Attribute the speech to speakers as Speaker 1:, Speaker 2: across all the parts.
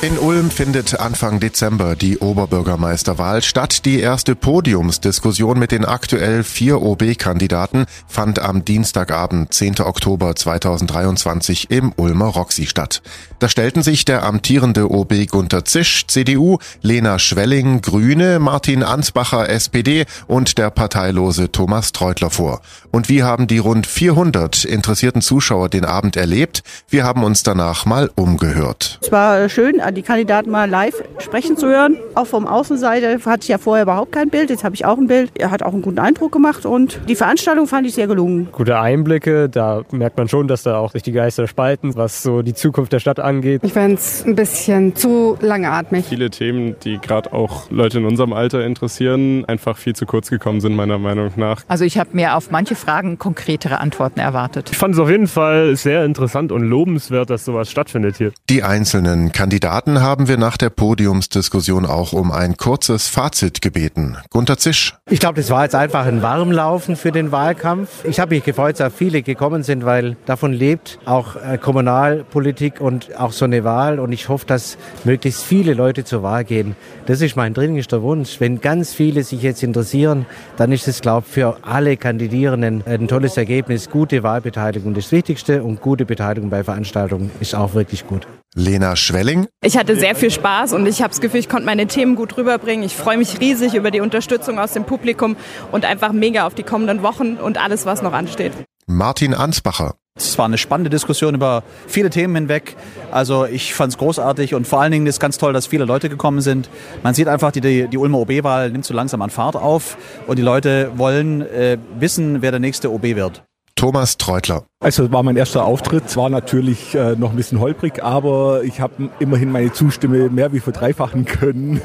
Speaker 1: In Ulm findet Anfang Dezember die Oberbürgermeisterwahl statt. Die erste Podiumsdiskussion mit den aktuell vier OB-Kandidaten fand am Dienstagabend, 10. Oktober 2023 im Ulmer Roxy statt. Da stellten sich der amtierende OB Gunter Zisch, CDU, Lena Schwelling, Grüne, Martin Ansbacher, SPD und der parteilose Thomas Treutler vor. Und wie haben die rund 400 interessierten Zuschauer den Abend erlebt? Wir haben uns danach mal umgehört.
Speaker 2: Es war schön, die Kandidaten mal live sprechen zu hören. Auch vom Außenseite hatte ich ja vorher überhaupt kein Bild. Jetzt habe ich auch ein Bild. Er hat auch einen guten Eindruck gemacht und die Veranstaltung fand ich sehr gelungen.
Speaker 3: Gute Einblicke, da merkt man schon, dass da auch sich die Geister spalten, was so die Zukunft der Stadt angeht.
Speaker 4: Ich fand es ein bisschen zu langatmig.
Speaker 5: Viele Themen, die gerade auch Leute in unserem Alter interessieren, einfach viel zu kurz gekommen sind, meiner Meinung nach.
Speaker 6: Also ich habe mir auf manche Fragen konkretere Antworten erwartet.
Speaker 3: Ich fand es auf jeden Fall sehr interessant und lobenswert, dass sowas stattfindet hier.
Speaker 1: Die einzelnen Kandidaten Kandidaten haben wir nach der Podiumsdiskussion auch um ein kurzes Fazit gebeten. Gunter Zisch.
Speaker 7: Ich glaube, das war jetzt einfach ein Warmlaufen für den Wahlkampf. Ich habe mich gefreut, dass viele gekommen sind, weil davon lebt auch äh, Kommunalpolitik und auch so eine Wahl. Und ich hoffe, dass möglichst viele Leute zur Wahl gehen. Das ist mein dringlichster Wunsch. Wenn ganz viele sich jetzt interessieren, dann ist es, glaube ich, für alle Kandidierenden ein tolles Ergebnis. Gute Wahlbeteiligung das Wichtigste und gute Beteiligung bei Veranstaltungen ist auch wirklich gut.
Speaker 1: Lena Schwelling.
Speaker 8: Ich hatte sehr viel Spaß und ich habe das Gefühl, ich konnte meine Themen gut rüberbringen. Ich freue mich riesig über die Unterstützung aus dem Publikum und einfach mega auf die kommenden Wochen und alles, was noch ansteht.
Speaker 1: Martin Ansbacher.
Speaker 9: Es war eine spannende Diskussion über viele Themen hinweg. Also ich fand es großartig und vor allen Dingen ist ganz toll, dass viele Leute gekommen sind. Man sieht einfach, die, die, die Ulmer OB-Wahl nimmt so langsam an Fahrt auf und die Leute wollen äh, wissen, wer der nächste OB wird.
Speaker 1: Thomas Treutler.
Speaker 10: Also war mein erster Auftritt, war natürlich äh, noch ein bisschen holprig, aber ich habe immerhin meine Zustimme mehr wie verdreifachen können.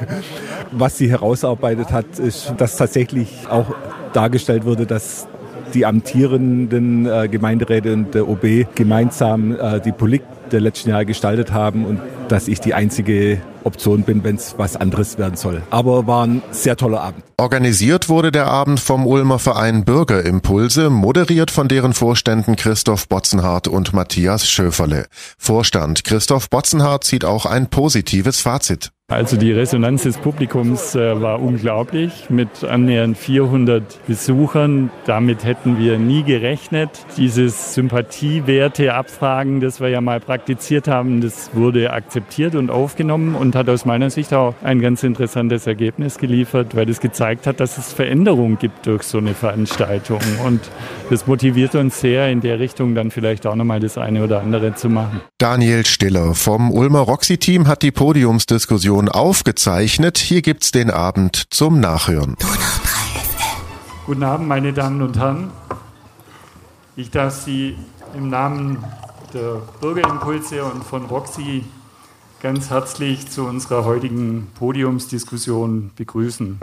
Speaker 10: Was sie herausarbeitet hat, ist, dass tatsächlich auch dargestellt wurde, dass die amtierenden äh, Gemeinderäte und der OB gemeinsam äh, die Politik der letzten Jahre gestaltet haben und dass ich die einzige Option bin, wenn es was anderes werden soll. Aber war ein sehr toller Abend.
Speaker 1: Organisiert wurde der Abend vom Ulmer Verein Bürgerimpulse, moderiert von deren Vorständen Christoph Botzenhardt und Matthias Schöferle. Vorstand Christoph Botzenhardt zieht auch ein positives Fazit.
Speaker 11: Also die Resonanz des Publikums äh, war unglaublich mit annähernd 400 Besuchern. Damit hätten wir nie gerechnet. Dieses Sympathiewerte-Abfragen, das wir ja mal praktiziert haben, das wurde akzeptiert und aufgenommen und hat aus meiner Sicht auch ein ganz interessantes Ergebnis geliefert, weil es gezeigt hat, dass es Veränderungen gibt durch so eine Veranstaltung. Und das motiviert uns sehr, in der Richtung dann vielleicht auch nochmal das eine oder andere zu machen.
Speaker 1: Daniel Stiller vom Ulmer Roxy-Team hat die Podiumsdiskussion aufgezeichnet. Hier gibt's den Abend zum Nachhören.
Speaker 11: Guten Abend, meine Damen und Herren. Ich darf Sie im Namen der Bürgerimpulse und von Roxy ganz herzlich zu unserer heutigen Podiumsdiskussion begrüßen.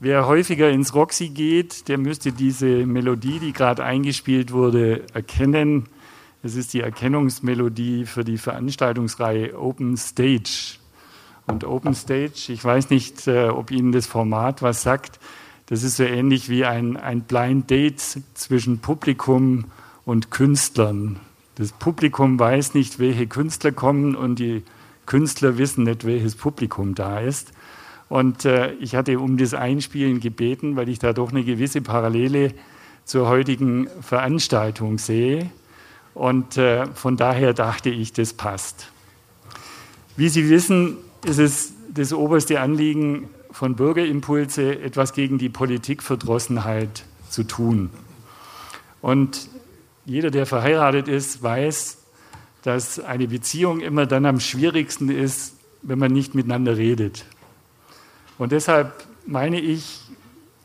Speaker 11: Wer häufiger ins Roxy geht, der müsste diese Melodie, die gerade eingespielt wurde, erkennen. Es ist die Erkennungsmelodie für die Veranstaltungsreihe Open Stage. Und Open Stage, ich weiß nicht, äh, ob Ihnen das Format was sagt, das ist so ähnlich wie ein, ein Blind Date zwischen Publikum und Künstlern. Das Publikum weiß nicht, welche Künstler kommen und die Künstler wissen nicht, welches Publikum da ist. Und äh, ich hatte um das Einspielen gebeten, weil ich da doch eine gewisse Parallele zur heutigen Veranstaltung sehe. Und äh, von daher dachte ich, das passt. Wie Sie wissen, ist es das oberste Anliegen von Bürgerimpulse, etwas gegen die Politikverdrossenheit zu tun. Und jeder, der verheiratet ist, weiß, dass eine Beziehung immer dann am schwierigsten ist, wenn man nicht miteinander redet. Und deshalb meine ich,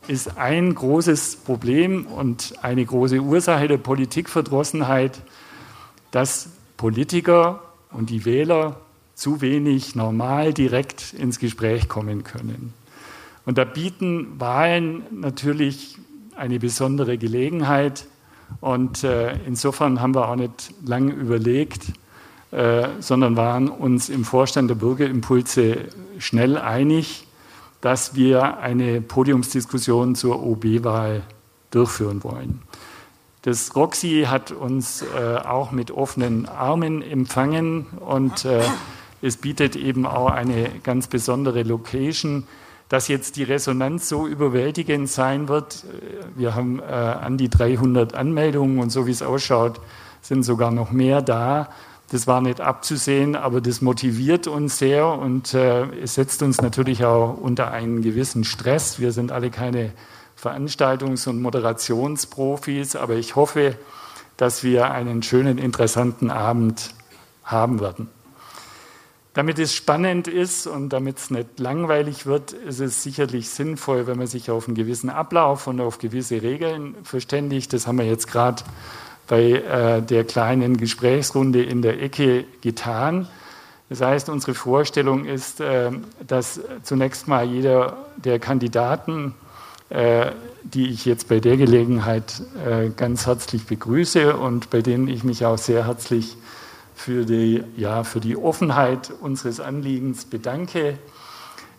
Speaker 11: ist ein großes Problem und eine große Ursache der Politikverdrossenheit, dass Politiker und die Wähler zu wenig normal direkt ins Gespräch kommen können. Und da bieten Wahlen natürlich eine besondere Gelegenheit, und äh, insofern haben wir auch nicht lange überlegt, äh, sondern waren uns im Vorstand der Bürgerimpulse schnell einig, dass wir eine Podiumsdiskussion zur OB-Wahl durchführen wollen. Das Roxy hat uns äh, auch mit offenen Armen empfangen und äh, es bietet eben auch eine ganz besondere Location. Dass jetzt die Resonanz so überwältigend sein wird, wir haben äh, an die 300 Anmeldungen und so wie es ausschaut, sind sogar noch mehr da. Das war nicht abzusehen, aber das motiviert uns sehr und äh, es setzt uns natürlich auch unter einen gewissen Stress. Wir sind alle keine Veranstaltungs- und Moderationsprofis, aber ich hoffe, dass wir einen schönen, interessanten Abend haben werden. Damit es spannend ist und damit es nicht langweilig wird, ist es sicherlich sinnvoll, wenn man sich auf einen gewissen Ablauf und auf gewisse Regeln verständigt. Das haben wir jetzt gerade bei äh, der kleinen Gesprächsrunde in der Ecke getan. Das heißt, unsere Vorstellung ist, äh, dass zunächst mal jeder der Kandidaten, äh, die ich jetzt bei der Gelegenheit äh, ganz herzlich begrüße und bei denen ich mich auch sehr herzlich für die, ja, für die Offenheit unseres Anliegens bedanke.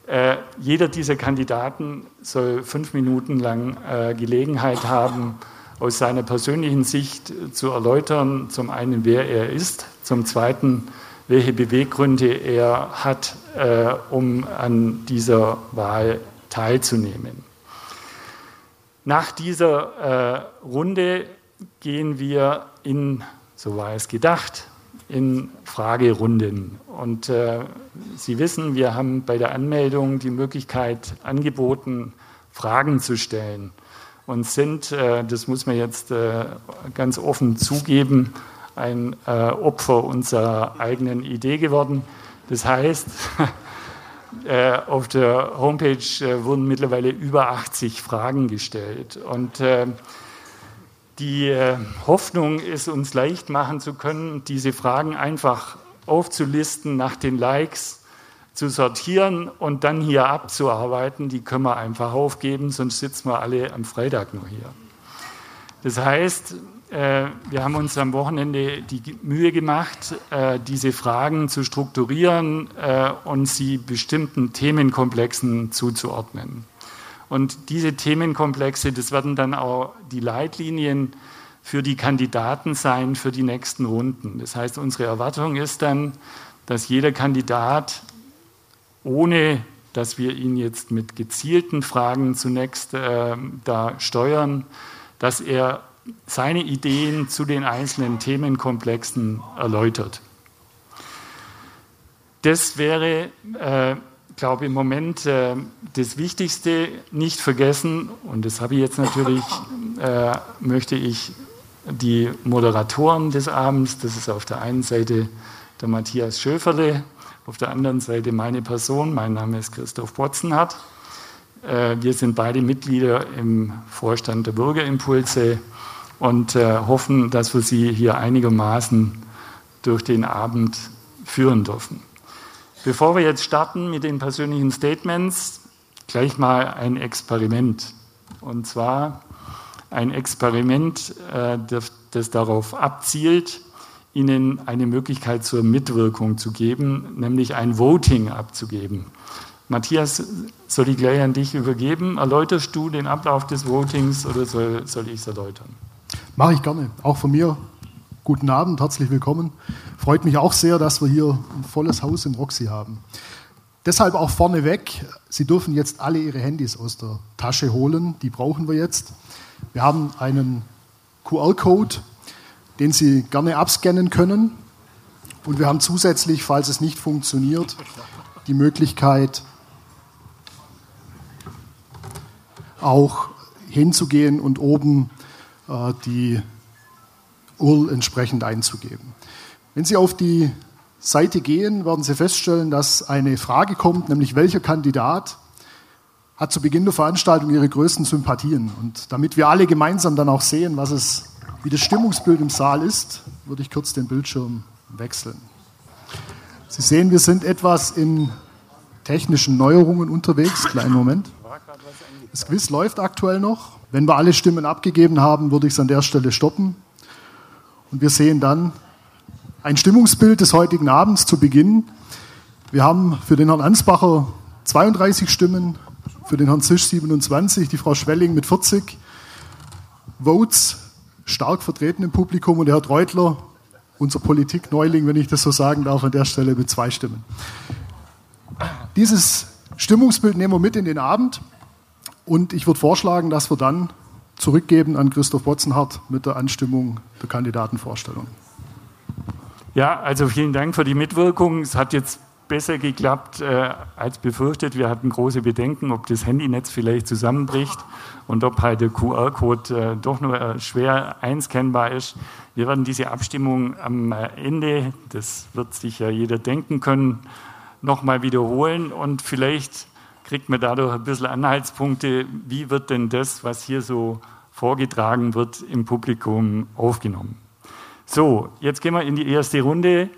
Speaker 11: Äh, jeder dieser Kandidaten soll fünf Minuten lang äh, Gelegenheit haben, aus seiner persönlichen Sicht zu erläutern, zum einen, wer er ist, zum zweiten, welche Beweggründe er hat, äh, um an dieser Wahl teilzunehmen. Nach dieser äh, Runde gehen wir in, so war es gedacht, in Fragerunden. Und äh, Sie wissen, wir haben bei der Anmeldung die Möglichkeit angeboten, Fragen zu stellen. Und sind, äh, das muss man jetzt äh, ganz offen zugeben, ein äh, Opfer unserer eigenen Idee geworden. Das heißt, äh, auf der Homepage äh, wurden mittlerweile über 80 Fragen gestellt. Und die äh, Hoffnung ist, uns leicht machen zu können, diese Fragen einfach aufzulisten, nach den Likes zu sortieren und dann hier abzuarbeiten. Die können wir einfach aufgeben, sonst sitzen wir alle am Freitag noch hier. Das heißt, äh, wir haben uns am Wochenende die Mühe gemacht, äh, diese Fragen zu strukturieren und sie bestimmten Themenkomplexen zuzuordnen. Und diese Themenkomplexe, das werden dann auch die Leitlinien für die Kandidaten sein für die nächsten Runden. Das heißt, unsere Erwartung ist dann, dass jeder Kandidat, ohne dass wir ihn jetzt mit gezielten Fragen zunächst äh, da steuern, dass er seine Ideen zu den einzelnen Themenkomplexen erläutert. Das wäre äh, glaube im Moment äh, das Wichtigste nicht vergessen, und das habe ich jetzt natürlich, äh, möchte ich die Moderatoren des Abends, das ist auf der einen Seite der Matthias Schöferle, auf der anderen Seite meine Person, mein Name ist Christoph Botzenhardt. Äh, wir sind beide Mitglieder im Vorstand der Bürgerimpulse und äh, hoffen, dass wir Sie hier einigermaßen durch den Abend führen dürfen. Bevor wir jetzt starten mit den persönlichen Statements, gleich mal ein Experiment. Und zwar ein Experiment, äh, das darauf abzielt, Ihnen eine Möglichkeit zur Mitwirkung zu geben, nämlich ein Voting abzugeben. Matthias, soll ich gleich an dich übergeben? Erläuterst du den Ablauf des Votings oder soll, soll ich es erläutern?
Speaker 12: Mache ich gerne. Auch von mir Guten Abend, herzlich willkommen. Freut mich auch sehr, dass wir hier ein volles Haus im Roxy haben. Deshalb auch vorneweg, Sie dürfen jetzt alle Ihre Handys aus der Tasche holen, die brauchen wir jetzt. Wir haben einen QR-Code, den Sie gerne abscannen können. Und wir haben zusätzlich, falls es nicht funktioniert, die Möglichkeit, auch hinzugehen und oben äh, die URL entsprechend einzugeben. Wenn Sie auf die Seite gehen, werden Sie feststellen, dass eine Frage kommt, nämlich welcher Kandidat hat zu Beginn der Veranstaltung ihre größten Sympathien. Und damit wir alle gemeinsam dann auch sehen, was es, wie das Stimmungsbild im Saal ist, würde ich kurz den Bildschirm wechseln. Sie sehen, wir sind etwas in technischen Neuerungen unterwegs. Kleinen Moment. Das Quiz läuft aktuell noch. Wenn wir alle Stimmen abgegeben haben, würde ich es an der Stelle stoppen. Und wir sehen dann ein Stimmungsbild des heutigen Abends zu Beginn. Wir haben für den Herrn Ansbacher 32 Stimmen, für den Herrn Zisch 27, die Frau Schwelling mit 40 Votes, stark vertreten im Publikum und der Herr Treutler unser Politikneuling, wenn ich das so sagen darf, an der Stelle mit zwei Stimmen. Dieses Stimmungsbild nehmen wir mit in den Abend und ich würde vorschlagen, dass wir dann zurückgeben an Christoph Botzenhardt mit der Anstimmung der Kandidatenvorstellung.
Speaker 11: Ja, also vielen Dank für die Mitwirkung. Es hat jetzt besser geklappt äh, als befürchtet. Wir hatten große Bedenken, ob das Handynetz vielleicht zusammenbricht und ob halt der QR-Code äh, doch nur äh, schwer einscannbar ist. Wir werden diese Abstimmung am äh, Ende, das wird sich ja jeder denken können, nochmal wiederholen und vielleicht kriegt man dadurch ein bisschen Anhaltspunkte, wie wird denn das, was hier so vorgetragen wird, im Publikum aufgenommen. So, jetzt gehen wir in die erste Runde,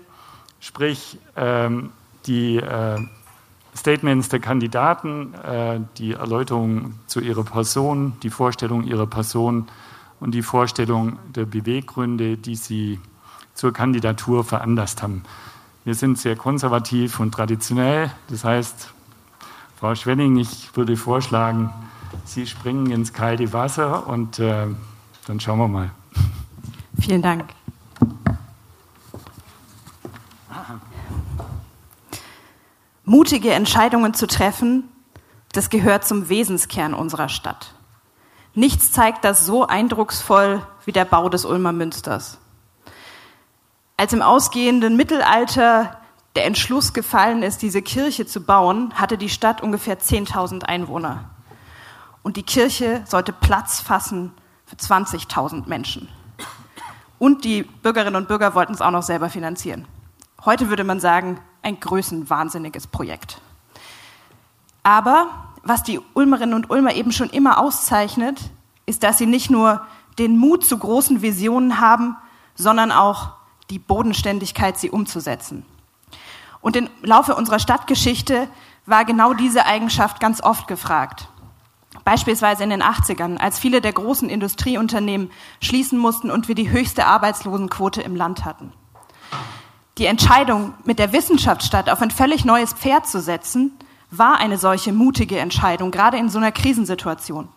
Speaker 11: sprich ähm, die äh, Statements der Kandidaten, äh, die Erläuterung zu ihrer Person, die Vorstellung ihrer Person und die Vorstellung der Beweggründe, die sie zur Kandidatur veranlasst haben. Wir sind sehr konservativ und traditionell. Das heißt, Frau Schwenning, ich würde vorschlagen, Sie springen ins kalte Wasser und äh, dann schauen wir mal.
Speaker 8: Vielen Dank. Mutige Entscheidungen zu treffen, das gehört zum Wesenskern unserer Stadt. Nichts zeigt das so eindrucksvoll wie der Bau des Ulmer Münsters. Als im ausgehenden Mittelalter der Entschluss gefallen ist, diese Kirche zu bauen, hatte die Stadt ungefähr 10.000 Einwohner. Und die Kirche sollte Platz fassen für 20.000 Menschen. Und die Bürgerinnen und Bürger wollten es auch noch selber finanzieren. Heute würde man sagen, ein größenwahnsinniges Projekt. Aber was die Ulmerinnen und Ulmer eben schon immer auszeichnet, ist, dass sie nicht nur den Mut zu großen Visionen haben, sondern auch die Bodenständigkeit, sie umzusetzen. Und im Laufe unserer Stadtgeschichte war genau diese Eigenschaft ganz oft gefragt. Beispielsweise in den 80ern, als viele der großen Industrieunternehmen schließen mussten und wir die höchste Arbeitslosenquote im Land hatten. Die Entscheidung, mit der Wissenschaftsstadt auf ein völlig neues Pferd zu setzen, war eine solche mutige Entscheidung, gerade in so einer Krisensituation.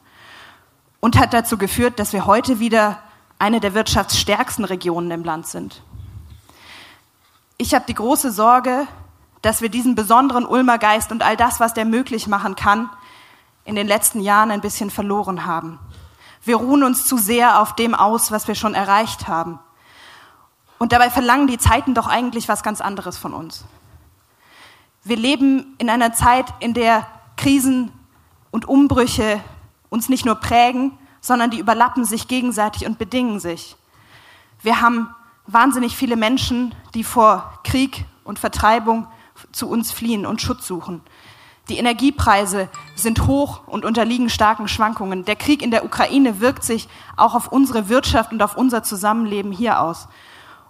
Speaker 8: Und hat dazu geführt, dass wir heute wieder eine der wirtschaftsstärksten Regionen im Land sind. Ich habe die große Sorge, dass wir diesen besonderen Ulmer Geist und all das, was der möglich machen kann, in den letzten Jahren ein bisschen verloren haben. Wir ruhen uns zu sehr auf dem aus, was wir schon erreicht haben. Und dabei verlangen die Zeiten doch eigentlich was ganz anderes von uns. Wir leben in einer Zeit, in der Krisen und Umbrüche uns nicht nur prägen, sondern die überlappen sich gegenseitig und bedingen sich. Wir haben wahnsinnig viele Menschen, die vor Krieg und Vertreibung zu uns fliehen und Schutz suchen. Die Energiepreise sind hoch und unterliegen starken Schwankungen. Der Krieg in der Ukraine wirkt sich auch auf unsere Wirtschaft und auf unser Zusammenleben hier aus.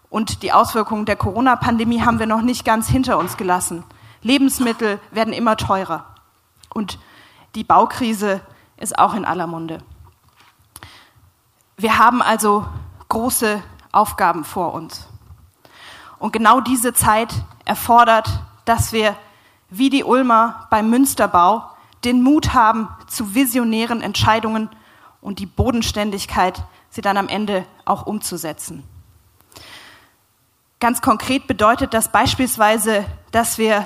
Speaker 8: Und die Auswirkungen der Corona-Pandemie haben wir noch nicht ganz hinter uns gelassen. Lebensmittel werden immer teurer. Und die Baukrise ist auch in aller Munde. Wir haben also große Aufgaben vor uns. Und genau diese Zeit erfordert, dass wir wie die Ulmer beim Münsterbau den Mut haben zu visionären Entscheidungen und die Bodenständigkeit, sie dann am Ende auch umzusetzen. Ganz konkret bedeutet das beispielsweise, dass wir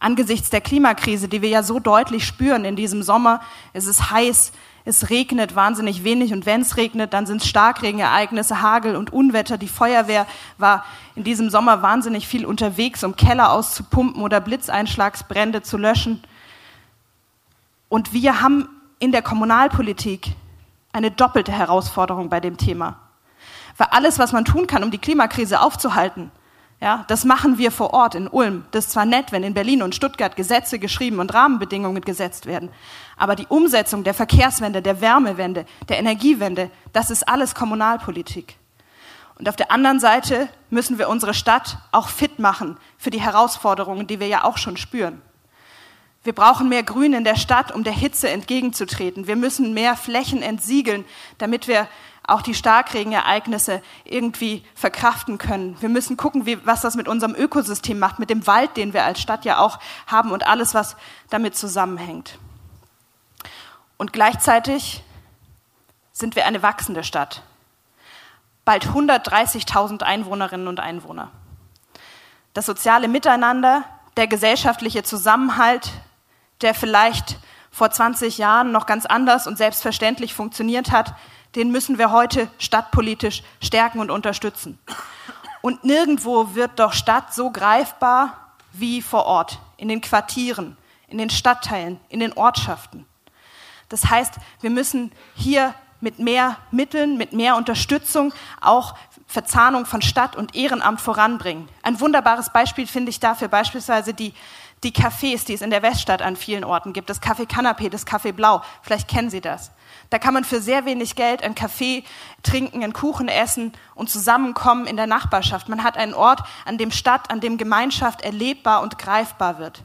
Speaker 8: angesichts der Klimakrise, die wir ja so deutlich spüren in diesem Sommer, es ist heiß, es regnet wahnsinnig wenig und wenn es regnet, dann sind es Starkregenereignisse, Hagel und Unwetter. Die Feuerwehr war in diesem Sommer wahnsinnig viel unterwegs, um Keller auszupumpen oder Blitzeinschlagsbrände zu löschen. Und wir haben in der Kommunalpolitik eine doppelte Herausforderung bei dem Thema. Weil alles, was man tun kann, um die Klimakrise aufzuhalten, ja, das machen wir vor Ort in Ulm. Das ist zwar nett, wenn in Berlin und Stuttgart Gesetze geschrieben und Rahmenbedingungen gesetzt werden, aber die Umsetzung der Verkehrswende, der Wärmewende, der Energiewende, das ist alles Kommunalpolitik. Und auf der anderen Seite müssen wir unsere Stadt auch fit machen für die Herausforderungen, die wir ja auch schon spüren. Wir brauchen mehr Grün in der Stadt, um der Hitze entgegenzutreten. Wir müssen mehr Flächen entsiegeln, damit wir auch die Starkregenereignisse irgendwie verkraften können. Wir müssen gucken, wie, was das mit unserem Ökosystem macht, mit dem Wald, den wir als Stadt ja auch haben und alles, was damit zusammenhängt. Und gleichzeitig sind wir eine wachsende Stadt. bald 130.000 Einwohnerinnen und Einwohner. Das soziale Miteinander, der gesellschaftliche Zusammenhalt, der vielleicht vor 20 Jahren noch ganz anders und selbstverständlich funktioniert hat, den müssen wir heute stadtpolitisch stärken und unterstützen. Und nirgendwo wird doch Stadt so greifbar wie vor Ort, in den Quartieren, in den Stadtteilen, in den Ortschaften. Das heißt, wir müssen hier mit mehr Mitteln, mit mehr Unterstützung auch Verzahnung von Stadt und Ehrenamt voranbringen. Ein wunderbares Beispiel finde ich dafür beispielsweise die, die Cafés, die es in der Weststadt an vielen Orten gibt. Das Café Canapé, das Café Blau. Vielleicht kennen Sie das. Da kann man für sehr wenig Geld einen Kaffee trinken, einen Kuchen essen und zusammenkommen in der Nachbarschaft. Man hat einen Ort, an dem Stadt, an dem Gemeinschaft erlebbar und greifbar wird.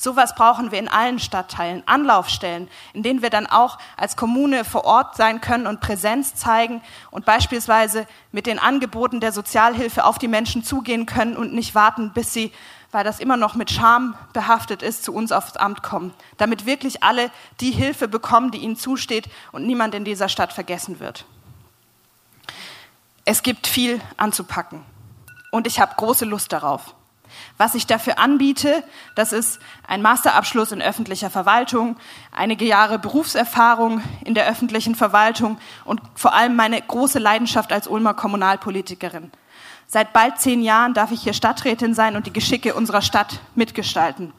Speaker 8: Sowas brauchen wir in allen Stadtteilen, Anlaufstellen, in denen wir dann auch als Kommune vor Ort sein können und Präsenz zeigen und beispielsweise mit den Angeboten der Sozialhilfe auf die Menschen zugehen können und nicht warten, bis sie, weil das immer noch mit Scham behaftet ist, zu uns aufs Amt kommen, damit wirklich alle die Hilfe bekommen, die ihnen zusteht und niemand in dieser Stadt vergessen wird. Es gibt viel anzupacken und ich habe große Lust darauf. Was ich dafür anbiete, das ist ein Masterabschluss in öffentlicher Verwaltung, einige Jahre Berufserfahrung in der öffentlichen Verwaltung und vor allem meine große Leidenschaft als Ulmer Kommunalpolitikerin. Seit bald zehn Jahren darf ich hier Stadträtin sein und die Geschicke unserer Stadt mitgestalten.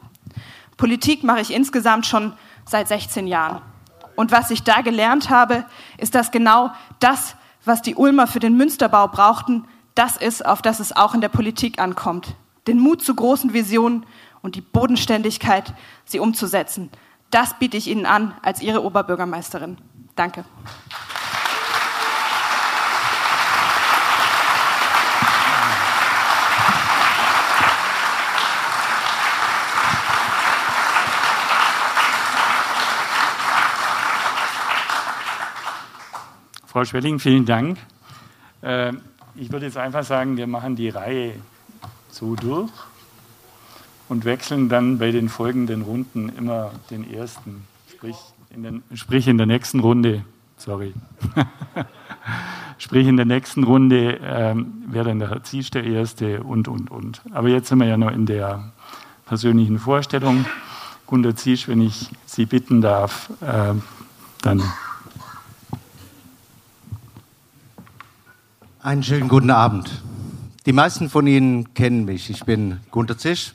Speaker 8: Politik mache ich insgesamt schon seit 16 Jahren. Und was ich da gelernt habe, ist, dass genau das, was die Ulmer für den Münsterbau brauchten, das ist, auf das es auch in der Politik ankommt den Mut zu großen Visionen und die Bodenständigkeit, sie umzusetzen. Das biete ich Ihnen an als Ihre Oberbürgermeisterin. Danke.
Speaker 11: Frau Schwelling, vielen Dank. Äh, ich würde jetzt einfach sagen, wir machen die Reihe so durch und wechseln dann bei den folgenden Runden immer den ersten. Sprich in, den, sprich in der nächsten Runde, sorry. sprich in der nächsten Runde ähm, wäre dann der Herr Ziesch der Erste und, und, und. Aber jetzt sind wir ja noch in der persönlichen Vorstellung. Gunter Ziesch, wenn ich Sie bitten darf, äh, dann.
Speaker 7: Einen schönen guten Abend. Die meisten von Ihnen kennen mich. Ich bin Gunter Zisch,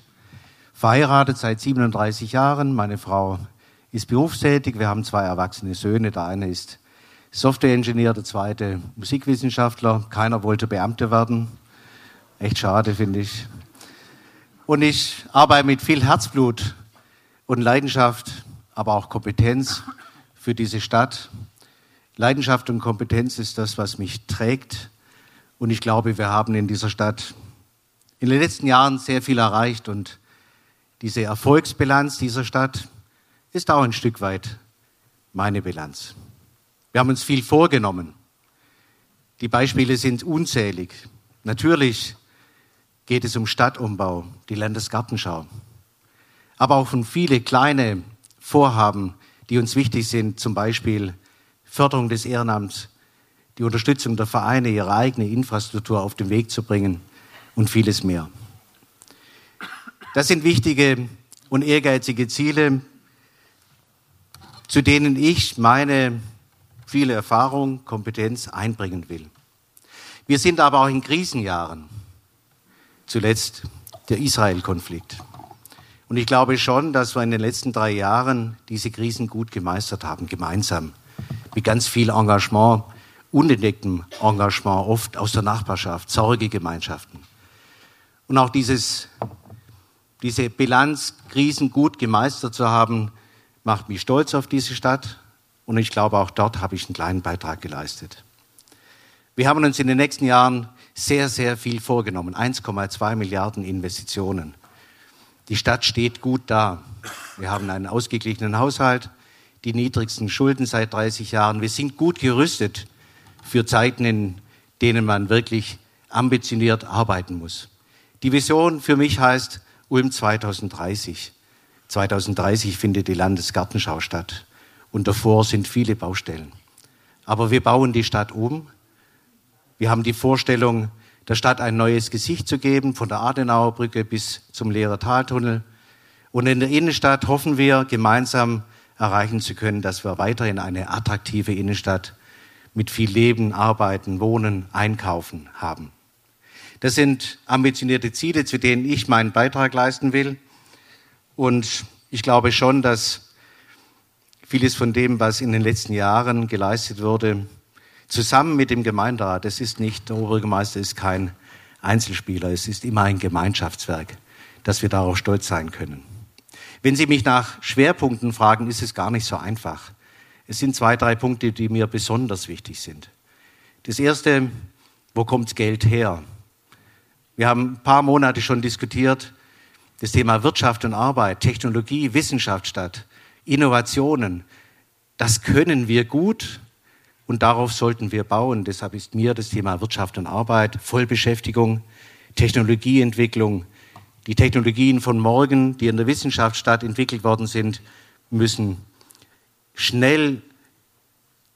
Speaker 7: verheiratet seit 37 Jahren. Meine Frau ist berufstätig. Wir haben zwei erwachsene Söhne. Der eine ist Softwareingenieur, der zweite Musikwissenschaftler. Keiner wollte Beamte werden. Echt schade, finde ich. Und ich arbeite mit viel Herzblut und Leidenschaft, aber auch Kompetenz für diese Stadt. Leidenschaft und Kompetenz ist das, was mich trägt und ich glaube, wir haben in dieser Stadt in den letzten Jahren sehr viel erreicht und diese Erfolgsbilanz dieser Stadt ist auch ein Stück weit meine Bilanz. Wir haben uns viel vorgenommen. Die Beispiele sind unzählig. Natürlich geht es um Stadtumbau, die Landesgartenschau, aber auch um viele kleine Vorhaben, die uns wichtig sind, zum Beispiel Förderung des Ehrenamts, die Unterstützung der Vereine, ihre eigene Infrastruktur auf den Weg zu bringen und vieles mehr. Das sind wichtige und ehrgeizige Ziele, zu denen ich meine viele Erfahrung, Kompetenz einbringen will. Wir sind aber auch in Krisenjahren. Zuletzt der Israel-Konflikt. Und ich glaube schon, dass wir in den letzten drei Jahren diese Krisen gut gemeistert haben, gemeinsam, mit ganz viel Engagement unentdecktem Engagement, oft aus der Nachbarschaft, Sorgegemeinschaften. Und auch dieses, diese Bilanz, Krisen gut gemeistert zu haben, macht mich stolz auf diese Stadt. Und ich glaube, auch dort habe ich einen kleinen Beitrag geleistet. Wir haben uns in den nächsten Jahren sehr, sehr viel vorgenommen. 1,2 Milliarden Investitionen. Die Stadt steht gut da. Wir haben einen ausgeglichenen Haushalt, die niedrigsten Schulden seit 30 Jahren. Wir sind gut gerüstet für Zeiten, in denen man wirklich ambitioniert arbeiten muss. Die Vision für mich heißt Ulm 2030. 2030 findet die Landesgartenschau statt und davor sind viele Baustellen. Aber wir bauen die Stadt um Wir haben die Vorstellung, der Stadt ein neues Gesicht zu geben, von der Adenauer Brücke bis zum Lehrer Taltunnel. Und in der Innenstadt hoffen wir, gemeinsam erreichen zu können, dass wir weiterhin eine attraktive Innenstadt mit viel Leben, Arbeiten, Wohnen, Einkaufen haben. Das sind ambitionierte Ziele, zu denen ich meinen Beitrag leisten will. Und ich glaube schon, dass vieles von dem, was in den letzten Jahren geleistet wurde, zusammen mit dem Gemeinderat, das ist nicht, der Oberbürgermeister ist kein Einzelspieler, es ist immer ein Gemeinschaftswerk, dass wir darauf stolz sein können. Wenn Sie mich nach Schwerpunkten fragen, ist es gar nicht so einfach. Es sind zwei, drei Punkte, die mir besonders wichtig sind. Das erste, wo kommt Geld her? Wir haben ein paar Monate schon diskutiert, das Thema Wirtschaft und Arbeit, Technologie, Wissenschaft statt, Innovationen. Das können wir gut und darauf sollten wir bauen. Deshalb ist mir das Thema Wirtschaft und Arbeit, Vollbeschäftigung, Technologieentwicklung, die Technologien von morgen, die in der Wissenschaft statt entwickelt worden sind, müssen schnell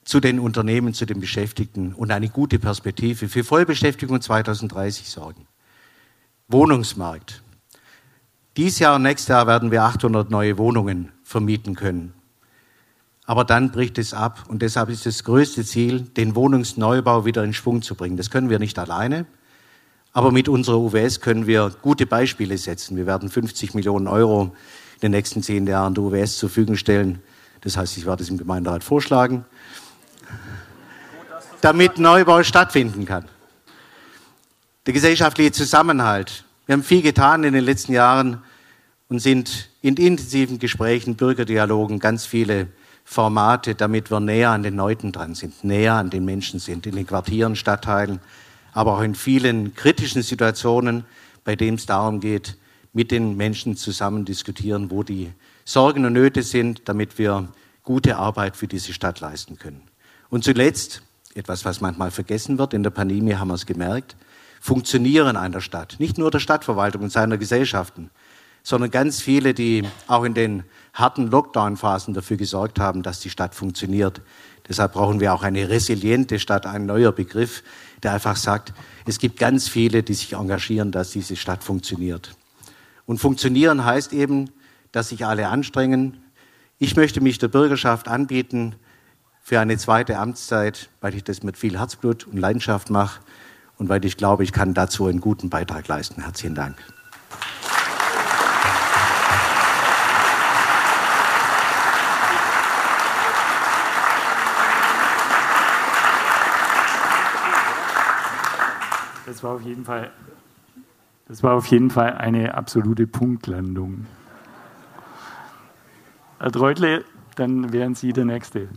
Speaker 7: zu den Unternehmen, zu den Beschäftigten und eine gute Perspektive für Vollbeschäftigung 2030 sorgen. Wohnungsmarkt. Dies Jahr und nächstes Jahr werden wir 800 neue Wohnungen vermieten können. Aber dann bricht es ab und deshalb ist das größte Ziel, den Wohnungsneubau wieder in Schwung zu bringen. Das können wir nicht alleine, aber mit unserer UWS können wir gute Beispiele setzen. Wir werden 50 Millionen Euro in den nächsten zehn Jahren der UWS zur Verfügung stellen. Das heißt, ich werde es im Gemeinderat vorschlagen, damit Neubau stattfinden kann. Der gesellschaftliche Zusammenhalt. Wir haben viel getan in den letzten Jahren und sind in intensiven Gesprächen, Bürgerdialogen, ganz viele Formate, damit wir näher an den Leuten dran sind, näher an den Menschen sind, in den Quartieren, Stadtteilen, aber auch in vielen kritischen Situationen, bei denen es darum geht, mit den Menschen zusammen diskutieren, wo die Sorgen und Nöte sind, damit wir gute Arbeit für diese Stadt leisten können. Und zuletzt, etwas, was manchmal vergessen wird, in der Pandemie haben wir es gemerkt, Funktionieren einer Stadt, nicht nur der Stadtverwaltung und seiner Gesellschaften, sondern ganz viele, die auch in den harten Lockdown-Phasen dafür gesorgt haben, dass die Stadt funktioniert. Deshalb brauchen wir auch eine resiliente Stadt, ein neuer Begriff, der einfach sagt, es gibt ganz viele, die sich engagieren, dass diese Stadt funktioniert. Und funktionieren heißt eben, dass sich alle anstrengen. Ich möchte mich der Bürgerschaft anbieten für eine zweite Amtszeit, weil ich das mit viel Herzblut und Leidenschaft mache und weil ich glaube, ich kann dazu einen guten Beitrag leisten. Herzlichen Dank.
Speaker 11: Das war auf jeden Fall, das war auf jeden Fall eine absolute Punktlandung. Herr Treutle, dann wären Sie der Nächste.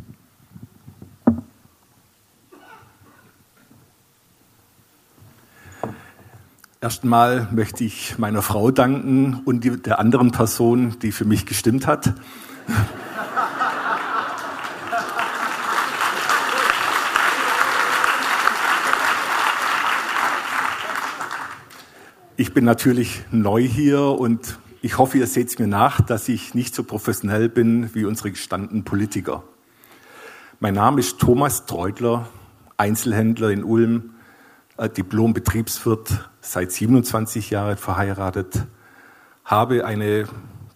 Speaker 13: Erstmal möchte ich meiner Frau danken und der anderen Person, die für mich gestimmt hat. Ich bin natürlich neu hier und ich hoffe, ihr seht es mir nach, dass ich nicht so professionell bin wie unsere gestandenen Politiker. Mein Name ist Thomas Treutler, Einzelhändler in Ulm, äh, Diplom-Betriebswirt, seit 27 Jahren verheiratet, habe eine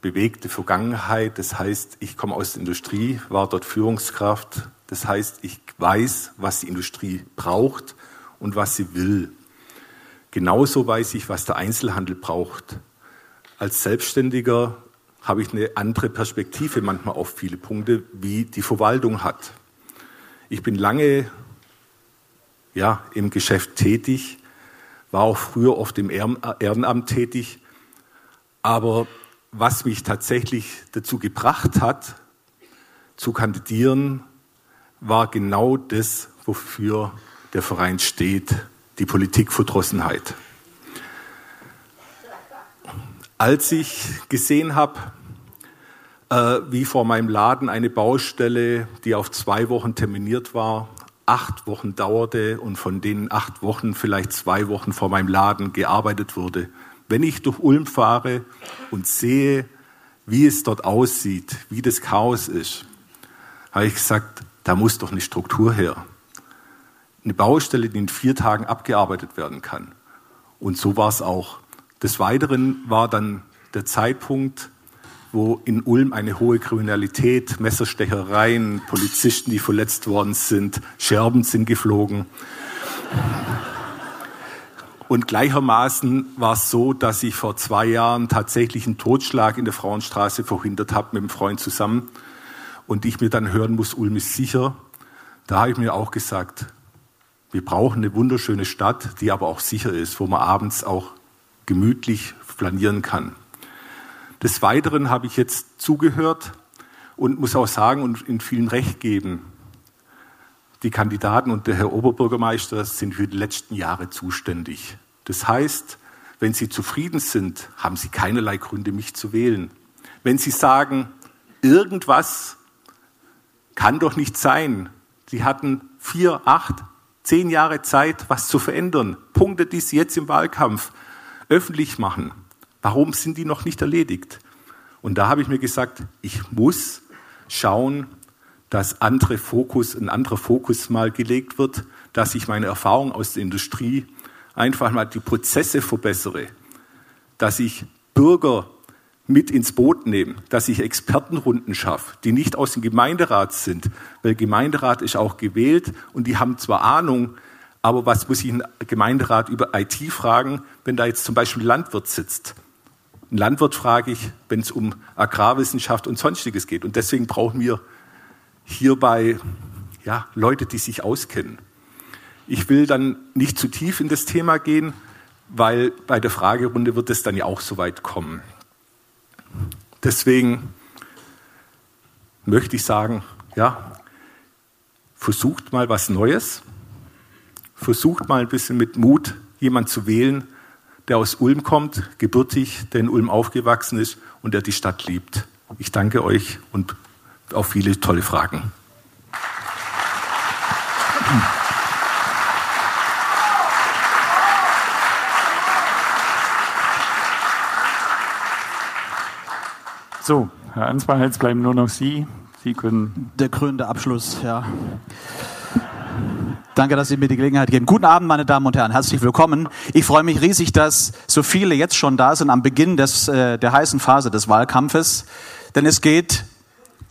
Speaker 13: bewegte Vergangenheit. Das heißt, ich komme aus der Industrie, war dort Führungskraft. Das heißt, ich weiß, was die Industrie braucht und was sie will. Genauso weiß ich, was der Einzelhandel braucht. Als Selbstständiger habe ich eine andere Perspektive manchmal auf viele Punkte, wie die Verwaltung hat. Ich bin lange ja, im Geschäft tätig, war auch früher oft im Ehrenamt tätig. Aber was mich tatsächlich dazu gebracht hat, zu kandidieren, war genau das, wofür der Verein steht, die Politikverdrossenheit. Als ich gesehen habe, äh, wie vor meinem Laden eine Baustelle, die auf zwei Wochen terminiert war, acht Wochen dauerte und von denen acht Wochen vielleicht zwei Wochen vor meinem Laden gearbeitet wurde. Wenn ich durch Ulm fahre und sehe, wie es dort aussieht, wie das Chaos ist, habe ich gesagt, da muss doch eine Struktur her eine Baustelle, die in vier Tagen abgearbeitet werden kann. Und so war es auch. Des Weiteren war dann der Zeitpunkt, wo in Ulm eine hohe Kriminalität, Messerstechereien, Polizisten, die verletzt worden sind, Scherben sind geflogen. Und gleichermaßen war es so, dass ich vor zwei Jahren tatsächlich einen Totschlag in der Frauenstraße verhindert habe mit einem Freund zusammen. Und ich mir dann hören muss, Ulm ist sicher. Da habe ich mir auch gesagt, wir brauchen eine wunderschöne Stadt, die aber auch sicher ist, wo man abends auch gemütlich flanieren kann. Des Weiteren habe ich jetzt zugehört und muss auch sagen und in vielen Recht geben, die Kandidaten und der Herr Oberbürgermeister sind für die letzten Jahre zuständig. Das heißt, wenn Sie zufrieden sind, haben Sie keinerlei Gründe, mich zu wählen. Wenn Sie sagen, irgendwas kann doch nicht sein, Sie hatten vier, acht, zehn Jahre Zeit, was zu verändern. Punkte, die Sie jetzt im Wahlkampf öffentlich machen. Warum sind die noch nicht erledigt? Und da habe ich mir gesagt, ich muss schauen, dass andere Fokus, ein anderer Fokus mal gelegt wird, dass ich meine Erfahrung aus der Industrie einfach mal die Prozesse verbessere, dass ich Bürger mit ins Boot nehme, dass ich Expertenrunden schaffe, die nicht aus dem Gemeinderat sind, weil Gemeinderat ist auch gewählt und die haben zwar Ahnung, aber was muss ich einen Gemeinderat über IT fragen, wenn da jetzt zum Beispiel ein Landwirt sitzt? Ein Landwirt frage ich, wenn es um Agrarwissenschaft und Sonstiges geht. Und deswegen brauchen wir hierbei ja, Leute, die sich auskennen. Ich will dann nicht zu tief in das Thema gehen, weil bei der Fragerunde wird es dann ja auch so weit kommen. Deswegen möchte ich sagen, ja, versucht mal was Neues, versucht mal ein bisschen mit Mut jemand zu wählen, der aus Ulm kommt, gebürtig, der in Ulm aufgewachsen ist und der die Stadt liebt. Ich danke euch und auf viele tolle Fragen.
Speaker 11: So, Herr Ansbach, jetzt bleiben nur noch Sie. Sie können.
Speaker 9: Der krönende Abschluss, ja. Danke, dass Sie mir die Gelegenheit geben. Guten Abend, meine Damen und Herren. Herzlich willkommen. Ich freue mich riesig, dass so viele jetzt schon da sind am Beginn des, äh, der heißen Phase des Wahlkampfes. Denn es geht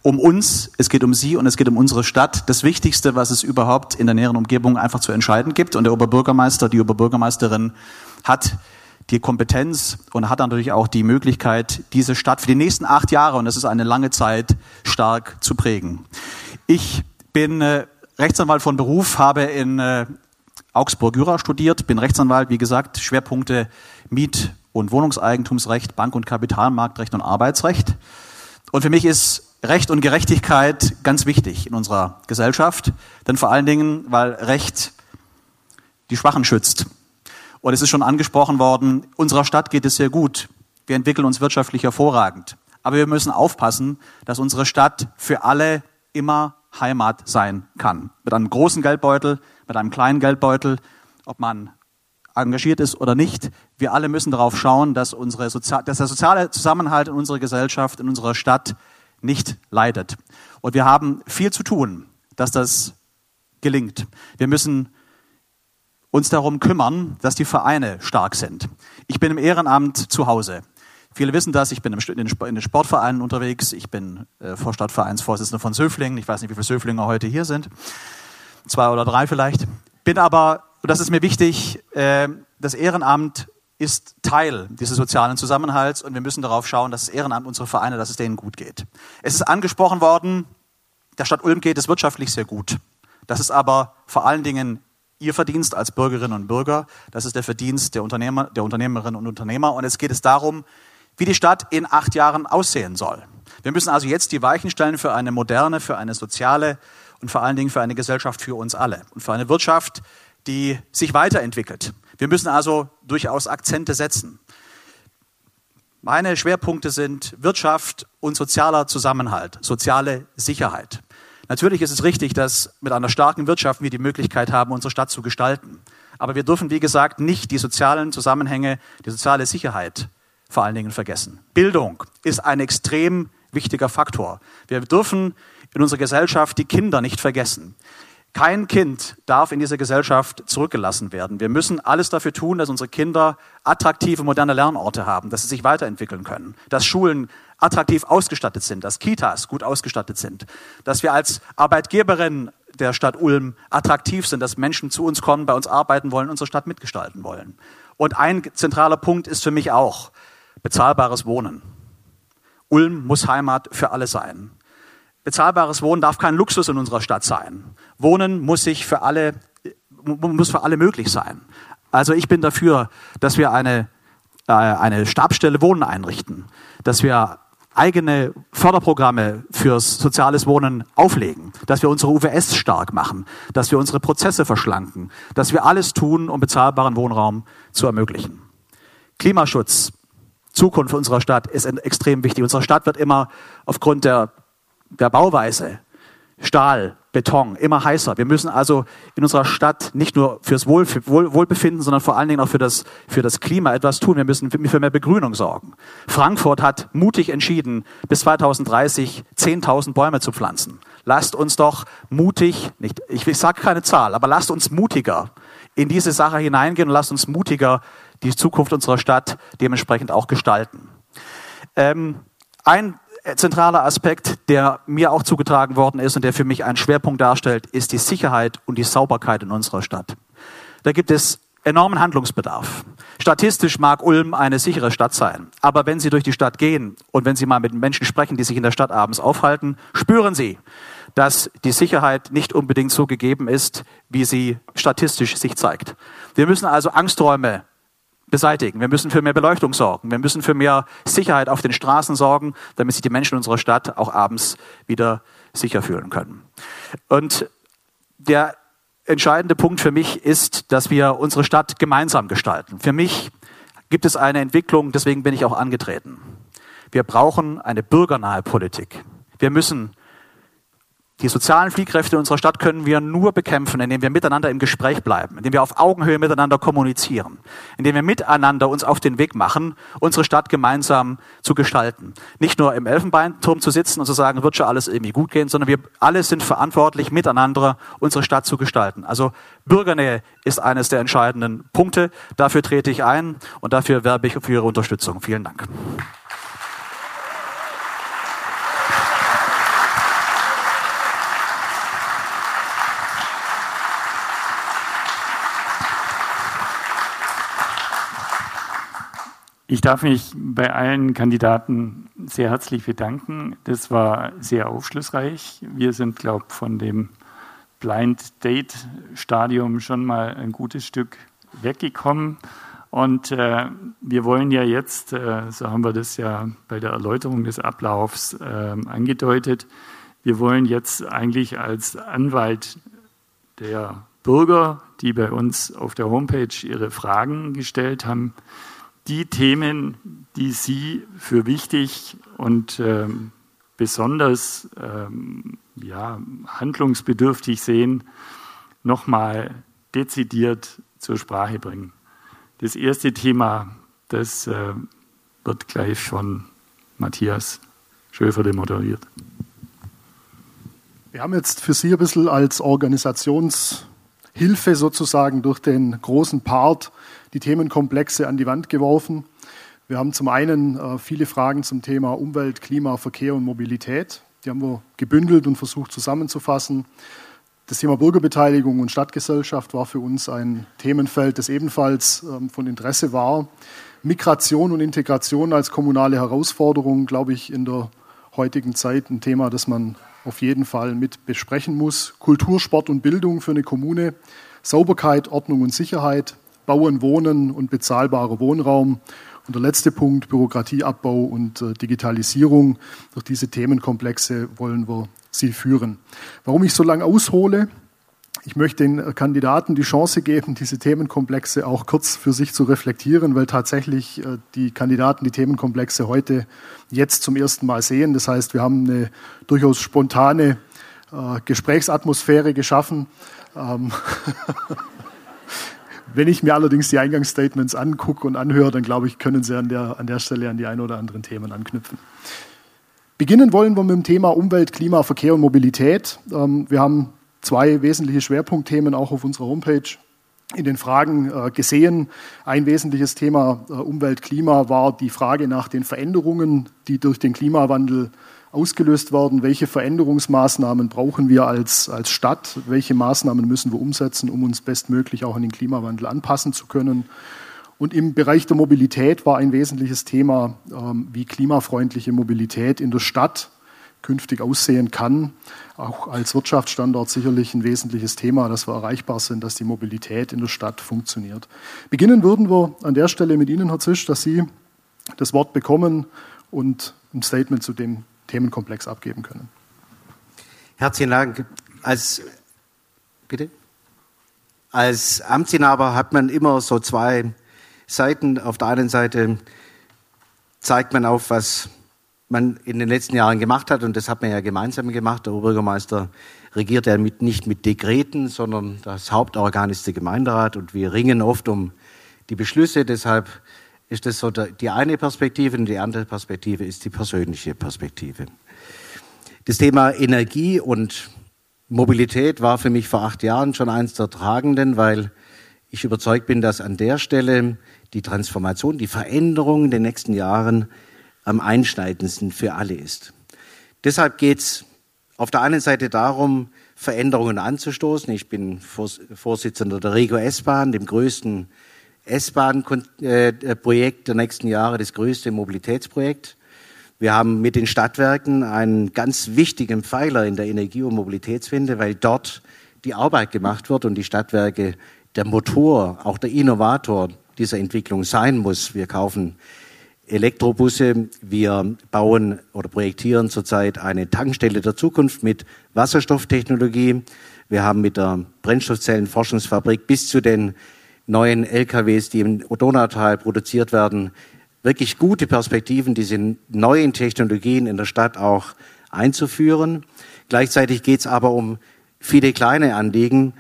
Speaker 9: um uns, es geht um Sie und es geht um unsere Stadt. Das Wichtigste, was es überhaupt in der näheren Umgebung einfach zu entscheiden gibt. Und der Oberbürgermeister, die Oberbürgermeisterin hat die Kompetenz und hat natürlich auch die Möglichkeit, diese Stadt für die nächsten acht Jahre, und das ist eine lange Zeit, stark zu prägen. Ich bin äh, Rechtsanwalt von Beruf, habe in äh, Augsburg Jura studiert, bin Rechtsanwalt, wie gesagt, Schwerpunkte Miet- und Wohnungseigentumsrecht, Bank- und Kapitalmarktrecht und Arbeitsrecht. Und für mich ist Recht und Gerechtigkeit ganz wichtig in unserer Gesellschaft, denn vor allen Dingen, weil Recht die Schwachen schützt. Und es ist schon angesprochen worden, unserer Stadt geht es sehr gut. Wir entwickeln uns wirtschaftlich hervorragend. Aber wir müssen aufpassen, dass unsere Stadt für alle immer Heimat sein kann. Mit einem großen Geldbeutel, mit einem kleinen Geldbeutel, ob man engagiert ist oder nicht. Wir alle müssen darauf schauen, dass, unsere Sozi dass der soziale Zusammenhalt in unserer Gesellschaft, in unserer Stadt nicht leidet. Und wir haben viel zu tun, dass das gelingt. Wir müssen uns darum kümmern, dass die Vereine stark sind. Ich bin im Ehrenamt zu Hause. Viele wissen das, ich bin in den Sportvereinen unterwegs, ich bin äh, Vorstadtvereinsvorsitzender von Söflingen, ich weiß nicht, wie viele Söflinger heute hier sind, zwei oder drei vielleicht. Bin aber, und das ist mir wichtig, äh, das Ehrenamt ist Teil dieses sozialen Zusammenhalts und wir müssen darauf schauen, dass das Ehrenamt, unsere Vereine, dass es denen gut geht. Es ist angesprochen worden, der Stadt Ulm geht es wirtschaftlich sehr gut. Das ist aber vor allen Dingen Ihr Verdienst als Bürgerinnen und Bürger, das ist der Verdienst der, Unternehmer, der Unternehmerinnen und Unternehmer. Und es geht es darum, wie die Stadt in acht Jahren aussehen soll. Wir müssen also jetzt die Weichen stellen für eine moderne, für eine soziale und vor allen Dingen für eine Gesellschaft für uns alle und für eine Wirtschaft, die sich weiterentwickelt. Wir müssen also durchaus Akzente setzen. Meine Schwerpunkte sind Wirtschaft und sozialer Zusammenhalt, soziale Sicherheit. Natürlich ist es richtig, dass mit einer starken Wirtschaft wir die Möglichkeit haben, unsere Stadt zu gestalten. Aber wir dürfen, wie gesagt, nicht die sozialen Zusammenhänge, die soziale Sicherheit vor allen Dingen vergessen. Bildung ist ein extrem wichtiger Faktor. Wir dürfen in unserer Gesellschaft die Kinder nicht vergessen. Kein Kind darf in dieser Gesellschaft zurückgelassen werden. Wir müssen alles dafür tun, dass unsere Kinder attraktive, moderne Lernorte haben, dass sie sich weiterentwickeln können, dass Schulen attraktiv ausgestattet sind, dass Kitas gut ausgestattet sind, dass wir als Arbeitgeberin der Stadt Ulm attraktiv sind, dass Menschen zu uns kommen, bei uns arbeiten wollen, unsere Stadt mitgestalten wollen. Und ein zentraler Punkt ist für mich auch bezahlbares Wohnen. Ulm muss Heimat für alle sein. Bezahlbares Wohnen darf kein Luxus in unserer Stadt sein. Wohnen muss sich für alle, muss für alle möglich sein. Also ich bin dafür, dass wir eine, äh, eine Stabstelle Wohnen einrichten, dass wir eigene Förderprogramme fürs soziales Wohnen auflegen, dass wir unsere UWS stark machen, dass wir unsere Prozesse verschlanken, dass wir alles tun, um bezahlbaren Wohnraum zu ermöglichen. Klimaschutz, Zukunft unserer Stadt ist extrem wichtig. Unsere Stadt wird immer aufgrund der, der Bauweise Stahl, Beton, immer heißer. Wir müssen also in unserer Stadt nicht nur fürs Wohl, für Wohl, Wohlbefinden, sondern vor allen Dingen auch für das, für das Klima etwas tun. Wir müssen für mehr Begrünung sorgen. Frankfurt hat mutig entschieden, bis 2030 10.000 Bäume zu pflanzen. Lasst uns doch mutig, nicht, ich, ich sage keine Zahl, aber lasst uns mutiger in diese Sache hineingehen und lasst uns mutiger die Zukunft unserer Stadt dementsprechend auch gestalten. Ähm, ein zentraler Aspekt, der mir auch zugetragen worden ist und der für mich einen Schwerpunkt darstellt, ist die Sicherheit und die Sauberkeit in unserer Stadt. Da gibt es enormen Handlungsbedarf. Statistisch mag Ulm eine sichere Stadt sein, aber wenn Sie durch die Stadt gehen und wenn Sie mal mit Menschen sprechen, die sich in der Stadt abends aufhalten, spüren Sie, dass die Sicherheit nicht unbedingt so gegeben ist, wie sie statistisch sich zeigt. Wir müssen also Angsträume beseitigen. Wir müssen für mehr Beleuchtung sorgen. Wir müssen für mehr Sicherheit auf den Straßen sorgen, damit sich die Menschen unserer Stadt auch abends wieder sicher fühlen können. Und der entscheidende Punkt für mich ist, dass wir unsere Stadt gemeinsam gestalten. Für mich gibt es eine Entwicklung, deswegen bin ich auch angetreten. Wir brauchen eine bürgernahe Politik. Wir müssen die sozialen Fliehkräfte unserer Stadt können wir nur bekämpfen, indem wir miteinander im Gespräch bleiben, indem wir auf Augenhöhe miteinander kommunizieren, indem wir miteinander uns auf den Weg machen, unsere Stadt gemeinsam zu gestalten. Nicht nur im Elfenbeinturm zu sitzen und zu sagen, wird schon alles irgendwie gut gehen, sondern wir alle sind verantwortlich, miteinander unsere Stadt zu gestalten. Also Bürgernähe ist eines der entscheidenden Punkte. Dafür trete ich ein und dafür werbe ich für Ihre Unterstützung. Vielen Dank.
Speaker 11: Ich darf mich bei allen Kandidaten sehr herzlich bedanken. Das war sehr aufschlussreich. Wir sind, glaube ich, von dem Blind Date Stadium schon mal ein gutes Stück weggekommen. Und äh, wir wollen ja jetzt, äh, so haben wir das ja bei der Erläuterung des Ablaufs äh, angedeutet, wir wollen jetzt eigentlich als Anwalt der Bürger, die bei uns auf der Homepage ihre Fragen gestellt haben, die Themen, die Sie für wichtig und ähm, besonders ähm, ja, handlungsbedürftig sehen, nochmal dezidiert zur Sprache bringen. Das erste Thema, das äh, wird gleich von Matthias Schöferde moderiert.
Speaker 12: Wir haben jetzt für Sie ein bisschen als Organisationshilfe sozusagen durch den großen Part die Themenkomplexe an die Wand geworfen. Wir haben zum einen äh, viele Fragen zum Thema Umwelt, Klima, Verkehr und Mobilität. Die haben wir gebündelt und versucht zusammenzufassen. Das Thema Bürgerbeteiligung und Stadtgesellschaft war für uns ein Themenfeld, das ebenfalls ähm, von Interesse war. Migration und Integration als kommunale Herausforderung, glaube ich, in der heutigen Zeit ein Thema, das man auf jeden Fall mit besprechen muss. Kultur, Sport und Bildung für eine Kommune, Sauberkeit, Ordnung und Sicherheit, Bauen, Wohnen und bezahlbarer Wohnraum. Und der letzte Punkt, Bürokratieabbau und äh, Digitalisierung. Durch diese Themenkomplexe wollen wir sie führen. Warum ich so lange aushole? Ich möchte den Kandidaten die Chance geben, diese Themenkomplexe auch kurz für sich zu reflektieren, weil tatsächlich äh, die Kandidaten die Themenkomplexe heute jetzt zum ersten Mal sehen. Das heißt, wir haben eine durchaus spontane äh, Gesprächsatmosphäre geschaffen. Ähm Wenn ich mir allerdings die Eingangsstatements angucke und anhöre, dann glaube ich, können Sie an der, an der Stelle an die ein oder anderen Themen anknüpfen. Beginnen wollen wir mit dem Thema Umwelt, Klima, Verkehr und Mobilität. Ähm, wir haben zwei wesentliche Schwerpunktthemen auch auf unserer Homepage in den Fragen äh, gesehen. Ein wesentliches Thema äh, Umwelt, Klima war die Frage nach den Veränderungen, die durch den Klimawandel ausgelöst werden. Welche Veränderungsmaßnahmen brauchen wir als, als Stadt? Welche Maßnahmen müssen wir umsetzen, um uns bestmöglich auch an den Klimawandel anpassen zu können? Und im Bereich der Mobilität war ein wesentliches Thema, ähm, wie klimafreundliche Mobilität in der Stadt künftig aussehen kann. Auch als Wirtschaftsstandort sicherlich ein wesentliches Thema, dass wir erreichbar sind, dass die Mobilität in der Stadt funktioniert. Beginnen würden wir an der Stelle mit Ihnen, Herr Zisch, dass Sie das Wort bekommen und ein Statement zu dem Themenkomplex abgeben können.
Speaker 7: Herzlichen Dank. Als, bitte? Als Amtsinhaber hat man immer so zwei Seiten. Auf der einen Seite zeigt man auf, was man in den letzten Jahren gemacht hat, und das hat man ja gemeinsam gemacht. Der Oberbürgermeister regiert ja mit, nicht mit Dekreten, sondern das Hauptorgan ist der Gemeinderat und wir ringen oft um die Beschlüsse. Deshalb ist das so die eine Perspektive und die andere Perspektive ist die persönliche Perspektive. Das Thema Energie und Mobilität war für mich vor acht Jahren schon eins der tragenden, weil ich überzeugt bin, dass an der Stelle die Transformation, die Veränderung in den nächsten Jahren am einschneidendsten für alle ist. Deshalb geht es auf der einen Seite darum, Veränderungen anzustoßen. Ich bin Vorsitzender der Rego S-Bahn, dem größten S-Bahn-Projekt der nächsten Jahre, das größte Mobilitätsprojekt. Wir haben mit den Stadtwerken einen ganz wichtigen Pfeiler in der Energie- und Mobilitätswende, weil dort die Arbeit gemacht wird und die Stadtwerke der Motor, auch der Innovator dieser Entwicklung sein muss. Wir kaufen Elektrobusse. Wir bauen oder projektieren zurzeit eine Tankstelle der Zukunft mit Wasserstofftechnologie. Wir haben mit der Brennstoffzellenforschungsfabrik bis zu den neuen LKWs, die im Donautal produziert werden, wirklich gute Perspektiven, diese neuen Technologien in der Stadt auch einzuführen. Gleichzeitig geht es aber um viele kleine Anliegen,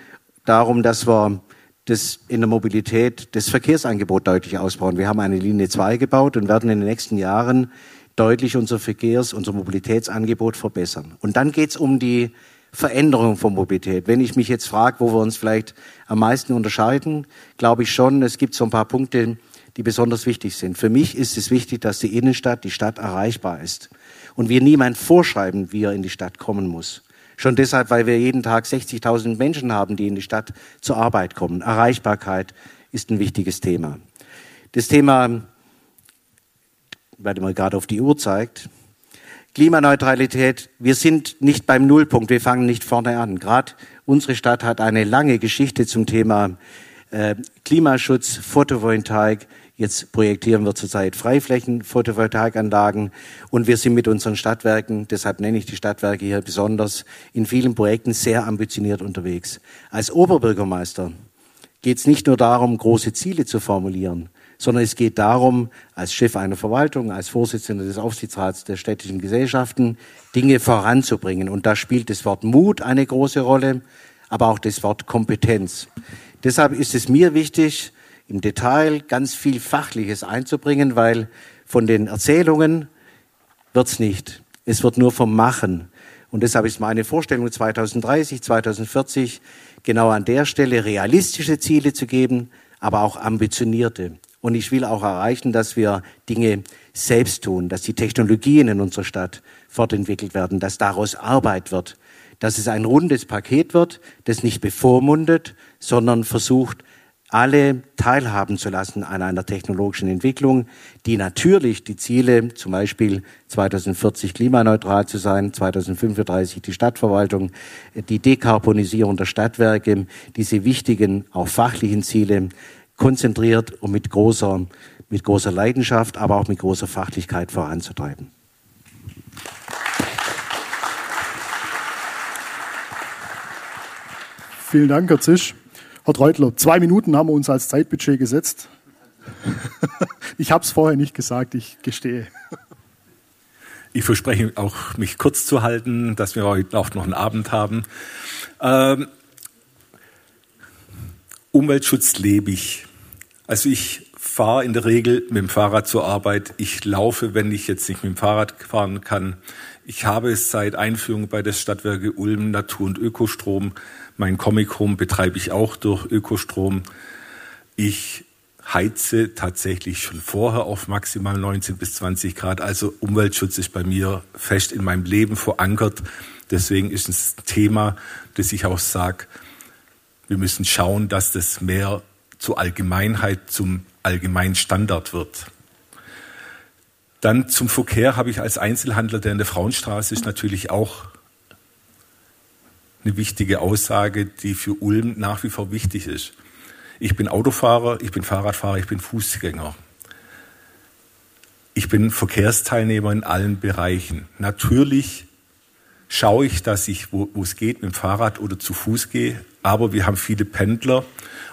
Speaker 7: darum, dass wir das in der Mobilität das Verkehrsangebot deutlich ausbauen. Wir haben eine Linie 2 gebaut und werden in den nächsten Jahren deutlich unser Verkehrs-, unser Mobilitätsangebot verbessern. Und dann geht es um die Veränderung von Mobilität. Wenn ich mich jetzt frage, wo wir uns vielleicht am meisten unterscheiden, glaube ich schon, es gibt so ein paar Punkte, die besonders wichtig sind. Für mich ist es wichtig, dass die Innenstadt, die Stadt erreichbar ist und wir niemand vorschreiben, wie er in die Stadt kommen muss. Schon deshalb, weil wir jeden Tag 60.000 Menschen haben, die in die Stadt zur Arbeit kommen. Erreichbarkeit ist ein wichtiges Thema. Das Thema, weil man gerade auf die Uhr zeigt, Klimaneutralität, wir sind nicht beim Nullpunkt, wir fangen nicht vorne an. Gerade unsere Stadt hat eine lange Geschichte zum Thema äh, Klimaschutz, Photovoltaik, Jetzt projektieren wir zurzeit Freiflächen-Photovoltaikanlagen und wir sind mit unseren Stadtwerken, deshalb nenne ich die Stadtwerke hier besonders, in vielen Projekten sehr ambitioniert unterwegs. Als Oberbürgermeister geht es nicht nur darum, große Ziele zu formulieren, sondern es geht darum, als Chef einer Verwaltung, als Vorsitzender des Aufsichtsrats der städtischen Gesellschaften, Dinge voranzubringen. Und da spielt das Wort Mut eine große Rolle, aber auch das Wort Kompetenz. Deshalb ist es mir wichtig, im Detail ganz viel Fachliches einzubringen, weil von den Erzählungen wird's nicht. Es wird nur vom Machen. Und deshalb ist meine Vorstellung 2030, 2040 genau an der Stelle realistische Ziele zu geben, aber auch ambitionierte. Und ich will auch erreichen, dass wir Dinge selbst tun, dass die Technologien in unserer Stadt fortentwickelt werden, dass daraus Arbeit wird, dass es ein rundes Paket wird, das nicht bevormundet, sondern versucht, alle teilhaben zu lassen an einer technologischen Entwicklung, die natürlich die Ziele, zum Beispiel 2040 klimaneutral zu sein, 2035 die Stadtverwaltung, die Dekarbonisierung der Stadtwerke, diese wichtigen, auch fachlichen Ziele konzentriert und mit großer, mit großer Leidenschaft, aber auch mit großer Fachlichkeit voranzutreiben.
Speaker 12: Vielen Dank, Herr Zisch. Herr Treutler, zwei Minuten haben wir uns als Zeitbudget gesetzt. Ich habe es vorher nicht gesagt, ich gestehe.
Speaker 13: Ich verspreche auch, mich kurz zu halten, dass wir heute auch noch einen Abend haben. Ähm, Umweltschutz lebe ich. Also ich fahre in der Regel mit dem Fahrrad zur Arbeit. Ich laufe, wenn ich jetzt nicht mit dem Fahrrad fahren kann. Ich habe seit Einführung bei der Stadtwerke Ulm Natur- und Ökostrom. Mein Comic-Home betreibe ich auch durch Ökostrom. Ich heize tatsächlich schon vorher auf maximal 19 bis 20 Grad. Also Umweltschutz ist bei mir fest in meinem Leben verankert. Deswegen ist es ein Thema, das ich auch sage, wir müssen schauen, dass das mehr zur Allgemeinheit, zum allgemeinen Standard wird. Dann zum Verkehr habe ich als Einzelhandler, der in der Frauenstraße ist, natürlich auch eine wichtige Aussage, die für Ulm nach wie vor wichtig ist. Ich bin Autofahrer, ich bin Fahrradfahrer, ich bin Fußgänger. Ich bin Verkehrsteilnehmer in allen Bereichen. Natürlich schaue ich, dass ich, wo, wo es geht, mit dem Fahrrad oder zu Fuß gehe. Aber wir haben viele Pendler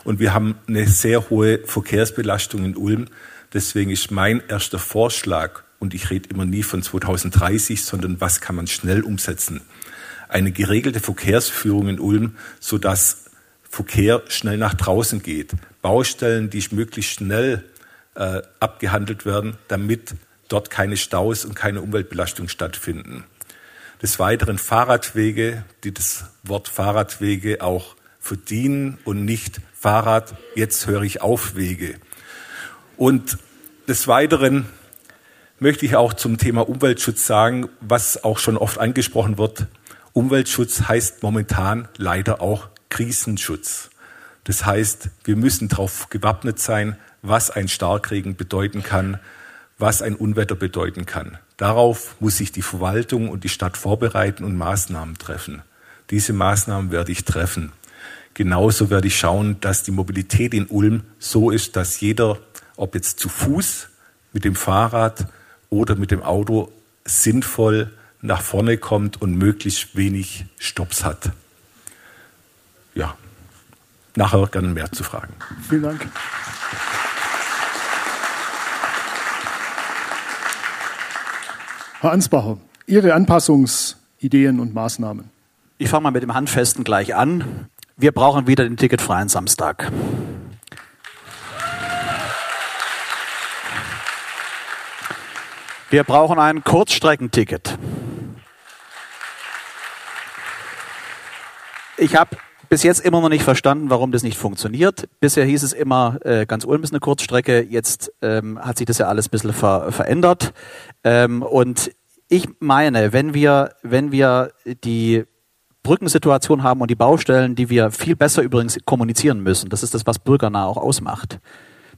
Speaker 13: und wir haben eine sehr hohe Verkehrsbelastung in Ulm. Deswegen ist mein erster Vorschlag, und ich rede immer nie von 2030, sondern was kann man schnell umsetzen, eine geregelte Verkehrsführung in Ulm, sodass Verkehr schnell nach draußen geht. Baustellen, die möglichst schnell äh, abgehandelt werden, damit dort keine Staus und keine Umweltbelastung stattfinden. Des Weiteren Fahrradwege, die das Wort Fahrradwege auch verdienen und nicht Fahrrad, jetzt höre ich auf Wege. Und des Weiteren möchte ich auch zum Thema Umweltschutz sagen, was auch schon oft angesprochen wird. Umweltschutz heißt momentan leider auch Krisenschutz. Das heißt, wir müssen darauf gewappnet sein, was ein Starkregen bedeuten kann, was ein Unwetter bedeuten kann. Darauf muss sich die Verwaltung und die Stadt vorbereiten und Maßnahmen treffen. Diese Maßnahmen werde ich treffen. Genauso werde ich schauen, dass die Mobilität in Ulm so ist, dass jeder, ob jetzt zu Fuß, mit dem Fahrrad oder mit dem Auto, sinnvoll nach vorne kommt und möglichst wenig Stops hat. Ja, nachher gerne mehr zu fragen.
Speaker 12: Vielen Dank. Herr Ansbacher, Ihre Anpassungsideen und Maßnahmen.
Speaker 9: Ich fange mal mit dem Handfesten gleich an. Wir brauchen wieder den ticketfreien Samstag. Wir brauchen ein Kurzstreckenticket. Ich habe bis jetzt immer noch nicht verstanden, warum das nicht funktioniert. Bisher hieß es immer, äh, ganz Ulm ist eine Kurzstrecke. Jetzt ähm, hat sich das ja alles ein bisschen ver verändert. Ähm, und ich meine, wenn wir, wenn wir die Brückensituation haben und die Baustellen, die wir viel besser übrigens kommunizieren müssen, das ist das, was bürgernah auch ausmacht.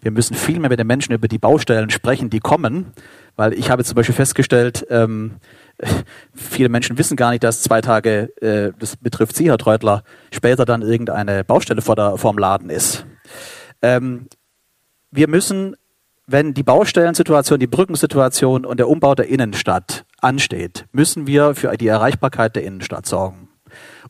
Speaker 9: Wir müssen viel mehr mit den Menschen über die Baustellen sprechen, die kommen, weil ich habe zum Beispiel festgestellt, ähm, viele Menschen wissen gar nicht, dass zwei Tage, äh, das betrifft Sie, Herr Treutler, später dann irgendeine Baustelle vor, der, vor Laden ist. Ähm, wir müssen, wenn die Baustellensituation, die Brückensituation und der Umbau der Innenstadt ansteht, müssen wir für die Erreichbarkeit der Innenstadt sorgen.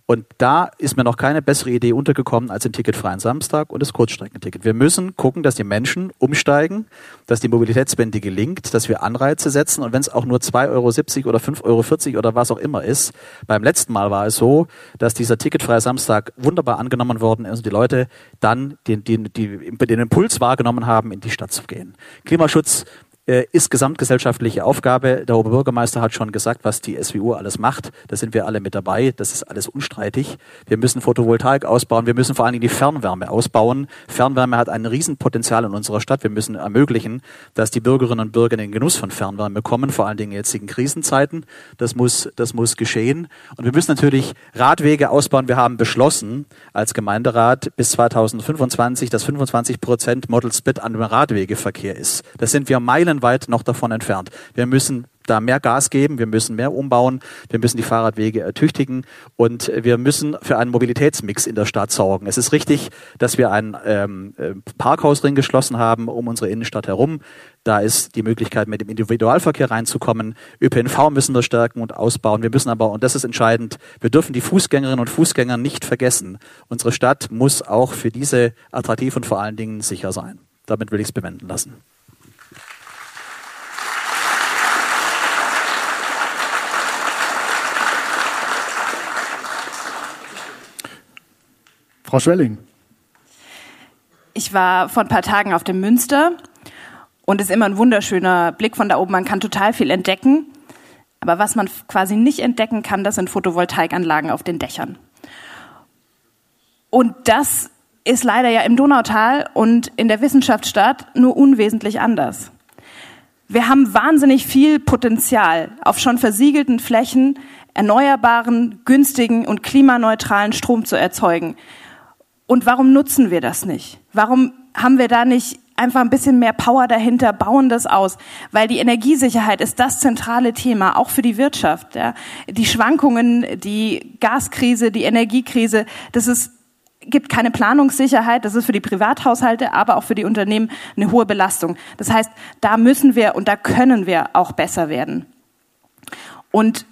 Speaker 9: Und da ist mir noch keine bessere Idee untergekommen als den ticketfreien Samstag und das Kurzstreckenticket. Wir müssen gucken, dass die Menschen umsteigen, dass die Mobilitätswende gelingt, dass wir Anreize setzen und wenn es auch nur 2,70 Euro oder 5,40 Euro oder was auch immer ist. Beim letzten Mal war es so, dass dieser ticketfreie Samstag wunderbar angenommen worden ist und die Leute dann den, den, den, den Impuls wahrgenommen haben, in die Stadt zu gehen. Klimaschutz äh, ist gesamtgesellschaftliche Aufgabe. Der Oberbürgermeister hat schon gesagt, was die SWU alles macht. Da sind wir alle mit dabei. Das ist alles unstreitig. Wir müssen Photovoltaik ausbauen. Wir müssen vor allen Dingen die Fernwärme ausbauen. Fernwärme hat ein Riesenpotenzial in unserer Stadt. Wir müssen ermöglichen, dass die Bürgerinnen und Bürger in den Genuss von Fernwärme kommen, vor allen Dingen in jetzigen Krisenzeiten. Das muss, das muss geschehen. Und wir müssen natürlich Radwege ausbauen. Wir haben beschlossen als Gemeinderat bis 2025, dass 25 Prozent Model Split an dem Radwegeverkehr ist. Das sind wir Meilen meilenweit noch davon entfernt. Wir müssen da mehr Gas geben, wir müssen mehr umbauen, wir müssen die Fahrradwege ertüchtigen und wir müssen für einen Mobilitätsmix in der Stadt sorgen. Es ist richtig, dass wir einen ähm, äh, Parkhausring geschlossen haben um unsere Innenstadt herum. Da ist die Möglichkeit, mit dem Individualverkehr reinzukommen. ÖPNV müssen wir stärken und ausbauen. Wir müssen aber, und das ist entscheidend, wir dürfen die Fußgängerinnen und Fußgänger nicht vergessen. Unsere Stadt muss auch für diese attraktiv und vor allen Dingen sicher sein. Damit will ich es bewenden lassen.
Speaker 12: Frau Schwelling.
Speaker 8: Ich war vor ein paar Tagen auf dem Münster und es ist immer ein wunderschöner Blick von da oben. Man kann total viel entdecken. Aber was man quasi nicht entdecken kann, das sind Photovoltaikanlagen auf den Dächern. Und das ist leider ja im Donautal und in der Wissenschaftsstadt nur unwesentlich anders. Wir haben wahnsinnig viel Potenzial auf schon versiegelten Flächen erneuerbaren, günstigen und klimaneutralen Strom zu erzeugen. Und warum nutzen wir das nicht? Warum haben wir da nicht einfach ein bisschen mehr Power dahinter, bauen das aus? Weil die Energiesicherheit ist das zentrale Thema, auch für die Wirtschaft. Ja. Die Schwankungen, die Gaskrise, die Energiekrise, das ist gibt keine Planungssicherheit. Das ist für die Privathaushalte, aber auch für die Unternehmen eine hohe Belastung. Das heißt, da müssen wir und da können wir auch besser werden. Und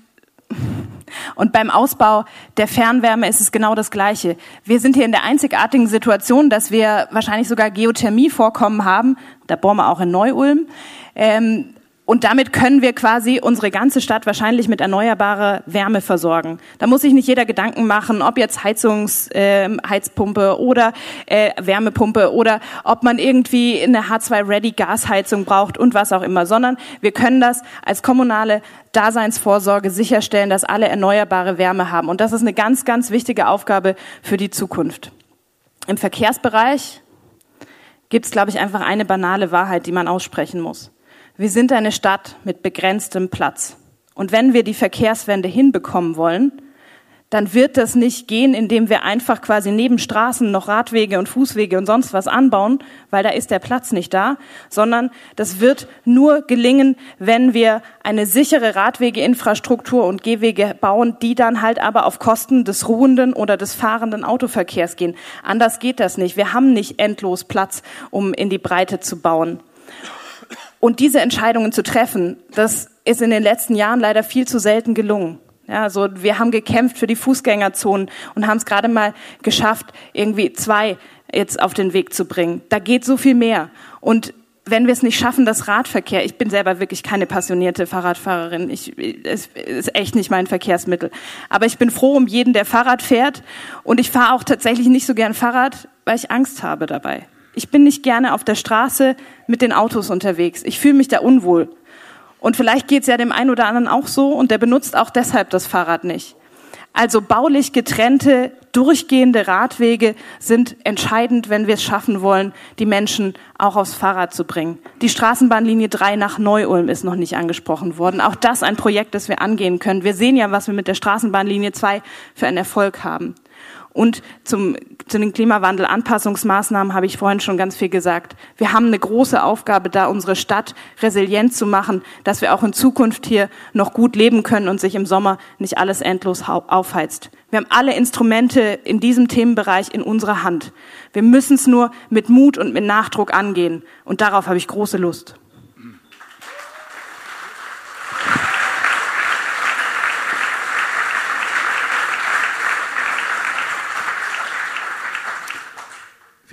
Speaker 8: und beim Ausbau der Fernwärme ist es genau das Gleiche. Wir sind hier in der einzigartigen Situation, dass wir wahrscheinlich sogar Geothermievorkommen haben. Da bohren wir auch in Neu-Ulm. Ähm, und damit können wir quasi unsere ganze Stadt wahrscheinlich mit erneuerbarer Wärme versorgen. Da muss sich nicht jeder Gedanken machen, ob jetzt Heizungs, äh, Heizpumpe oder äh, Wärmepumpe oder ob man irgendwie eine H2-Ready Gasheizung braucht und was auch immer, sondern wir können das als kommunale Daseinsvorsorge sicherstellen, dass alle erneuerbare Wärme haben. Und das ist eine ganz, ganz wichtige Aufgabe für die Zukunft. Im Verkehrsbereich gibt es, glaube ich, einfach eine banale Wahrheit, die man aussprechen muss. Wir sind eine Stadt mit begrenztem Platz. Und wenn wir die Verkehrswende hinbekommen wollen, dann wird das nicht gehen, indem wir einfach quasi neben Straßen noch Radwege und Fußwege und sonst was anbauen, weil da ist der Platz nicht da, sondern das wird nur gelingen, wenn wir eine sichere Radwegeinfrastruktur und Gehwege bauen, die dann halt aber auf Kosten des ruhenden oder des fahrenden Autoverkehrs gehen. Anders geht das nicht. Wir haben nicht endlos Platz, um in die Breite zu bauen. Und diese Entscheidungen zu treffen, das ist in den letzten Jahren leider viel zu selten gelungen. Ja, also wir haben gekämpft für die Fußgängerzonen und haben es gerade mal geschafft, irgendwie zwei jetzt auf den Weg zu bringen. Da geht so viel mehr. Und wenn wir es nicht schaffen, das Radverkehr, ich bin selber wirklich keine passionierte Fahrradfahrerin, ich, es ist echt nicht mein Verkehrsmittel. Aber ich bin froh um jeden, der Fahrrad fährt. Und ich fahre auch tatsächlich nicht so gern Fahrrad, weil ich Angst habe dabei. Ich bin nicht gerne auf der Straße mit den Autos unterwegs. Ich fühle mich da unwohl. Und vielleicht geht es ja dem einen oder anderen auch so und der benutzt auch deshalb das Fahrrad nicht. Also baulich getrennte, durchgehende Radwege sind entscheidend, wenn wir es schaffen wollen, die Menschen auch aufs Fahrrad zu bringen. Die Straßenbahnlinie 3 nach Neu-Ulm ist noch nicht angesprochen worden. Auch das ein Projekt, das wir angehen können. Wir sehen ja, was wir mit der Straßenbahnlinie 2 für einen Erfolg haben. Und zum, zu den Klimawandel-Anpassungsmaßnahmen habe ich vorhin schon ganz viel gesagt. Wir haben eine große Aufgabe da, unsere Stadt resilient zu machen, dass wir auch in Zukunft hier noch gut leben können und sich im Sommer nicht alles endlos aufheizt. Wir haben alle Instrumente in diesem Themenbereich in unserer Hand. Wir müssen es nur mit Mut und mit Nachdruck angehen. Und darauf habe ich große Lust.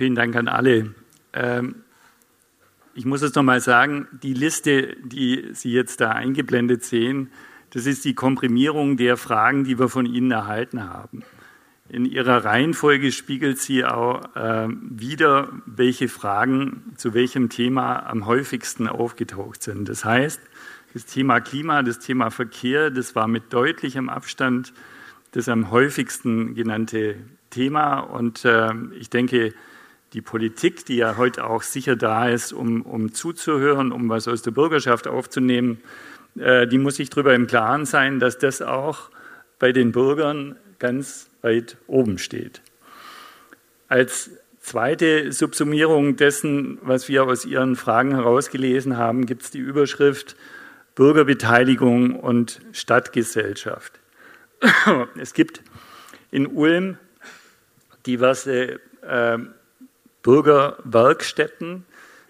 Speaker 11: Vielen Dank an alle. Ähm, ich muss es nochmal sagen, die Liste, die Sie jetzt da eingeblendet sehen, das ist die Komprimierung der Fragen, die wir von Ihnen erhalten haben. In Ihrer Reihenfolge spiegelt sie auch äh, wieder, welche Fragen zu welchem Thema am häufigsten aufgetaucht sind. Das heißt, das Thema Klima, das Thema Verkehr, das war mit deutlichem Abstand das am häufigsten genannte Thema. Und äh, ich denke, die Politik, die ja heute auch sicher da ist, um, um zuzuhören, um was aus der Bürgerschaft aufzunehmen, äh, die muss sich darüber im Klaren sein, dass das auch bei den Bürgern ganz weit oben steht. Als zweite Subsumierung dessen, was wir aus Ihren Fragen herausgelesen haben, gibt es die Überschrift Bürgerbeteiligung und Stadtgesellschaft. Es gibt in Ulm diverse äh, Bürgerwerkstätten.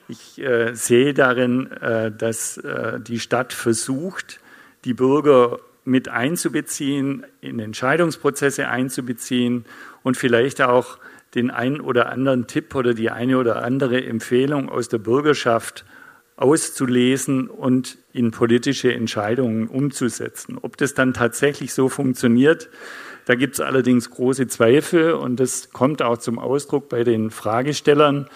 Speaker 11: Ich äh, sehe darin, äh, dass äh, die Stadt versucht, die Bürger mit einzubeziehen, in Entscheidungsprozesse einzubeziehen und vielleicht auch den einen oder anderen Tipp oder die eine oder andere Empfehlung aus der Bürgerschaft auszulesen und in politische Entscheidungen umzusetzen. Ob das dann tatsächlich so funktioniert, da gibt es allerdings große Zweifel und das kommt auch zum Ausdruck bei den Fragestellern.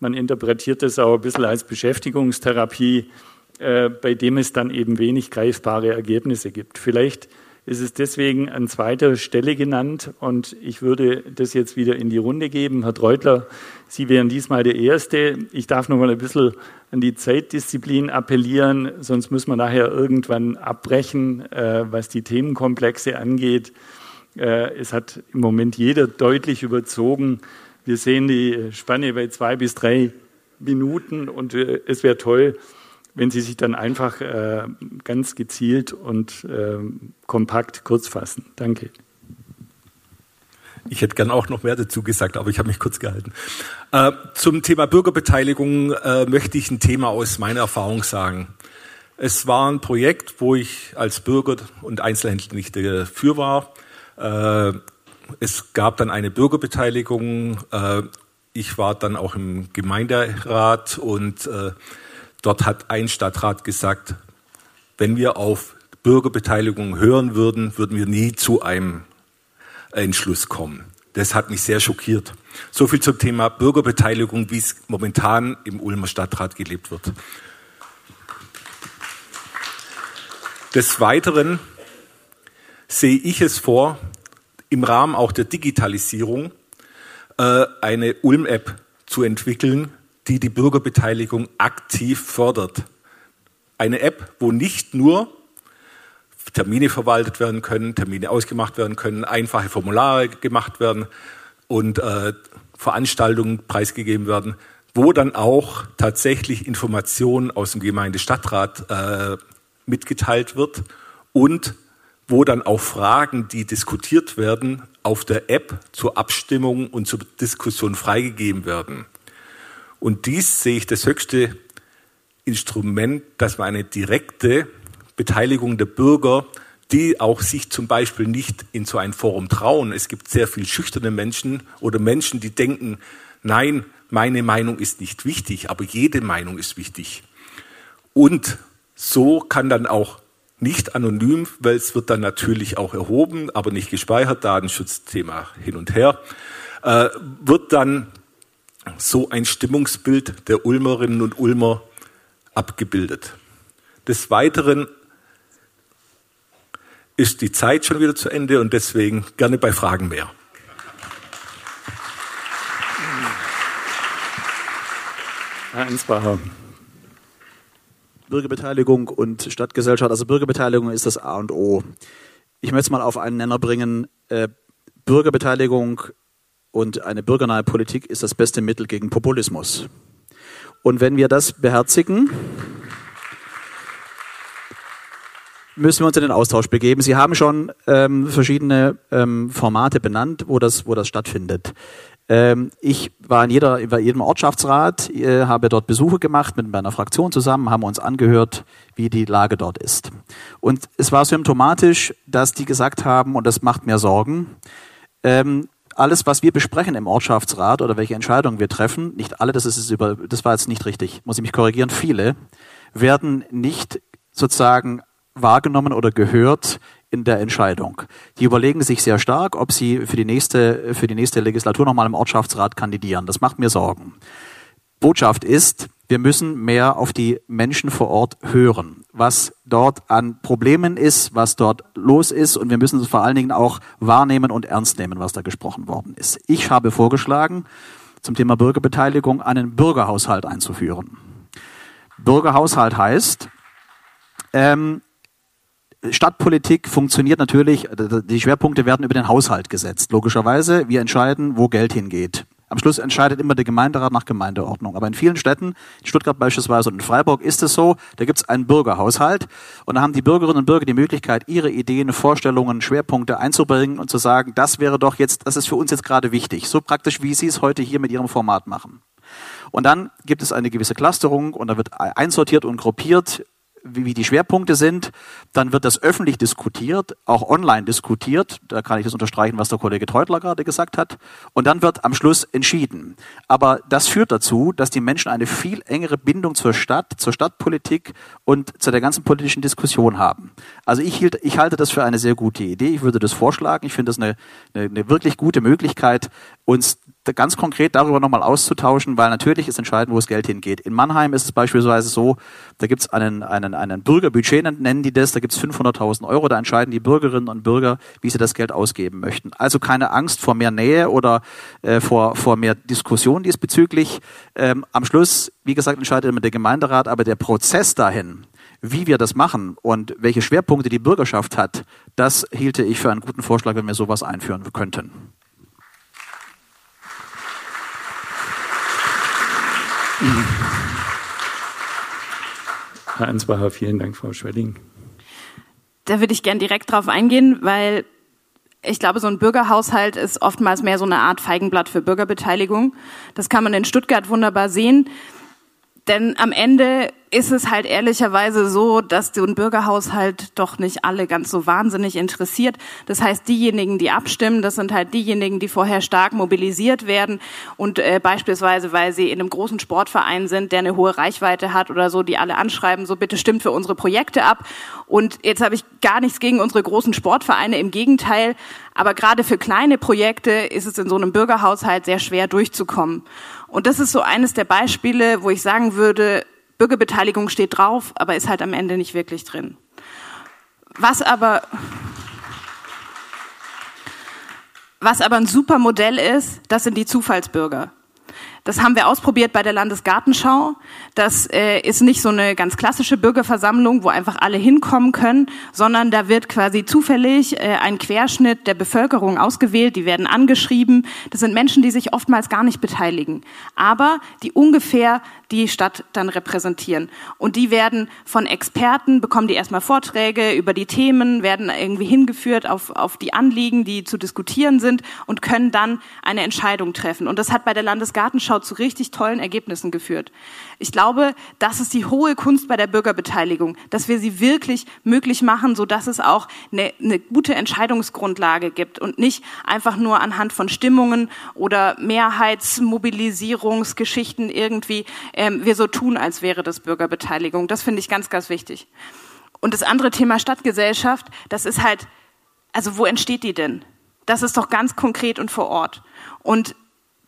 Speaker 11: Man interpretiert das auch ein bisschen als Beschäftigungstherapie. äh, bei dem es dann eben wenig greifbare Ergebnisse gibt. Vielleicht ist es deswegen an zweiter Stelle genannt und ich würde das jetzt wieder in die Runde geben. Herr Treutler, Sie wären diesmal der Erste. Ich darf noch mal ein bisschen an die Zeitdisziplin appellieren, sonst müssen wir nachher irgendwann abbrechen, äh, was die Themenkomplexe angeht. Äh, es hat im Moment jeder deutlich überzogen. Wir sehen die Spanne bei zwei bis drei Minuten und äh, es wäre toll, wenn Sie sich dann einfach äh, ganz gezielt und äh, kompakt kurz fassen. Danke.
Speaker 13: Ich hätte gern auch noch mehr dazu gesagt, aber ich habe mich kurz gehalten. Äh, zum Thema Bürgerbeteiligung äh, möchte ich ein Thema aus meiner Erfahrung sagen. Es war ein Projekt, wo ich als Bürger und Einzelhändler nicht dafür war. Äh, es gab dann eine Bürgerbeteiligung. Äh, ich war dann auch im Gemeinderat und äh, Dort hat ein Stadtrat gesagt, wenn wir auf Bürgerbeteiligung hören würden, würden wir nie zu einem Entschluss kommen. Das hat mich sehr schockiert. So viel zum Thema Bürgerbeteiligung, wie es momentan im Ulmer Stadtrat gelebt wird. Des Weiteren sehe ich es vor, im Rahmen auch der Digitalisierung äh, eine Ulm-App zu entwickeln, die die Bürgerbeteiligung aktiv fördert. Eine App, wo nicht nur Termine verwaltet werden können, Termine ausgemacht werden können, einfache Formulare gemacht werden und äh, Veranstaltungen preisgegeben werden, wo dann auch tatsächlich Informationen aus dem Gemeindestadtrat äh, mitgeteilt wird und wo dann auch Fragen, die diskutiert werden, auf der App zur Abstimmung und zur Diskussion freigegeben werden. Und dies sehe ich das höchste Instrument, dass man eine direkte Beteiligung der Bürger, die auch sich zum Beispiel nicht in so ein Forum trauen. Es gibt sehr viel schüchterne Menschen oder Menschen, die denken, nein, meine Meinung ist nicht wichtig, aber jede Meinung ist wichtig. Und so kann dann auch nicht anonym, weil es wird dann natürlich auch erhoben, aber nicht gespeichert, Datenschutzthema hin und her, äh, wird dann so ein Stimmungsbild der Ulmerinnen und Ulmer abgebildet. Des Weiteren ist die Zeit schon wieder zu Ende und deswegen gerne bei Fragen mehr.
Speaker 11: Herr Ansbacher.
Speaker 9: Bürgerbeteiligung und Stadtgesellschaft. Also Bürgerbeteiligung ist das A und O. Ich möchte es mal auf einen Nenner bringen. Äh, Bürgerbeteiligung und eine bürgernahe Politik ist das beste Mittel gegen Populismus. Und wenn wir das beherzigen, müssen wir uns in den Austausch begeben. Sie haben schon ähm, verschiedene ähm, Formate benannt, wo das, wo das stattfindet. Ähm, ich war in, jeder, in jedem Ortschaftsrat, äh, habe dort Besuche gemacht mit meiner Fraktion zusammen, haben uns angehört, wie die Lage dort ist. Und es war symptomatisch, dass die gesagt haben, und das macht mir Sorgen, ähm, alles, was wir besprechen im Ortschaftsrat oder welche Entscheidungen wir treffen, nicht alle, das ist über, das war jetzt nicht richtig, muss ich mich korrigieren, viele, werden nicht sozusagen wahrgenommen oder gehört in der Entscheidung. Die überlegen sich sehr stark, ob sie für die nächste, für die nächste Legislatur nochmal im Ortschaftsrat kandidieren. Das macht mir Sorgen. Botschaft ist, wir müssen mehr auf die Menschen vor Ort hören, was dort an Problemen ist, was dort los ist und wir müssen es vor allen Dingen auch wahrnehmen und ernst nehmen, was da gesprochen worden ist. Ich habe vorgeschlagen, zum Thema Bürgerbeteiligung einen Bürgerhaushalt einzuführen. Bürgerhaushalt heißt, ähm, Stadtpolitik funktioniert natürlich, die Schwerpunkte werden über den Haushalt gesetzt. Logischerweise, wir entscheiden, wo Geld hingeht. Am Schluss entscheidet immer der Gemeinderat nach Gemeindeordnung. Aber in vielen Städten, in Stuttgart beispielsweise und in Freiburg ist es so, da gibt es einen Bürgerhaushalt und da haben die Bürgerinnen und Bürger die Möglichkeit, ihre Ideen, Vorstellungen, Schwerpunkte einzubringen und zu sagen, das wäre doch jetzt, das ist für uns jetzt gerade wichtig. So praktisch, wie Sie es heute hier mit Ihrem Format machen. Und dann gibt es eine gewisse Clusterung und da wird einsortiert und gruppiert, wie die Schwerpunkte sind. Dann wird das öffentlich diskutiert, auch online diskutiert. Da kann ich das unterstreichen, was der Kollege Teutler gerade gesagt hat. Und dann wird am Schluss entschieden. Aber das führt dazu, dass die Menschen eine viel engere Bindung zur Stadt, zur Stadtpolitik und zu der ganzen politischen Diskussion haben. Also ich, hielt, ich halte das für eine sehr gute Idee. Ich würde das vorschlagen. Ich finde das eine, eine, eine wirklich gute Möglichkeit, uns ganz konkret darüber nochmal auszutauschen, weil natürlich ist entscheidend, wo das Geld hingeht. In Mannheim ist es beispielsweise so, da gibt es einen, einen, einen Bürgerbudget, nennen die das, da gibt es 500.000 Euro, da entscheiden die Bürgerinnen und Bürger, wie sie das Geld ausgeben möchten. Also keine Angst vor mehr Nähe oder äh, vor, vor mehr Diskussion diesbezüglich. Ähm, am Schluss, wie gesagt, entscheidet immer der Gemeinderat, aber der Prozess dahin, wie wir das machen und welche Schwerpunkte die Bürgerschaft hat, das hielte ich für einen guten Vorschlag, wenn wir sowas einführen könnten.
Speaker 11: Herr Ansbacher, vielen Dank, Frau Schwelling.
Speaker 8: Da würde ich gern direkt drauf eingehen, weil ich glaube, so ein Bürgerhaushalt ist oftmals mehr so eine Art Feigenblatt für Bürgerbeteiligung. Das kann man in Stuttgart wunderbar sehen. Denn am Ende ist es halt ehrlicherweise so, dass so ein Bürgerhaushalt doch nicht alle ganz so wahnsinnig interessiert. Das heißt, diejenigen, die abstimmen, das sind halt diejenigen, die vorher stark mobilisiert werden und äh, beispielsweise, weil sie in einem großen Sportverein sind, der eine hohe Reichweite hat oder so, die alle anschreiben, so bitte stimmt für unsere Projekte ab. Und jetzt habe ich gar nichts gegen unsere großen Sportvereine, im Gegenteil. Aber gerade für kleine Projekte ist es in so einem Bürgerhaushalt sehr schwer durchzukommen. Und das ist so eines der Beispiele, wo ich sagen würde, Bürgerbeteiligung steht drauf, aber ist halt am Ende nicht wirklich drin. Was aber, was aber ein super Modell ist, das sind die Zufallsbürger. Das haben wir ausprobiert bei der Landesgartenschau. Das äh, ist nicht so eine ganz klassische Bürgerversammlung, wo einfach alle hinkommen können, sondern da wird quasi zufällig äh, ein Querschnitt der Bevölkerung ausgewählt. Die werden angeschrieben. Das sind Menschen, die sich oftmals gar nicht beteiligen, aber die ungefähr die Stadt dann repräsentieren. Und die werden von Experten, bekommen die erstmal Vorträge über die Themen, werden irgendwie hingeführt auf, auf die Anliegen, die zu diskutieren sind und können dann eine Entscheidung treffen. Und das hat bei der Landesgartenschau Vorschau zu richtig tollen Ergebnissen geführt. Ich glaube, das ist die hohe Kunst bei der Bürgerbeteiligung, dass wir sie wirklich möglich machen, so dass es auch eine, eine gute Entscheidungsgrundlage gibt und nicht einfach nur anhand von Stimmungen oder Mehrheitsmobilisierungsgeschichten irgendwie ähm, wir so tun, als wäre das Bürgerbeteiligung. Das finde ich ganz, ganz wichtig. Und das andere Thema Stadtgesellschaft, das ist halt, also wo entsteht die denn? Das ist doch ganz konkret und vor Ort. Und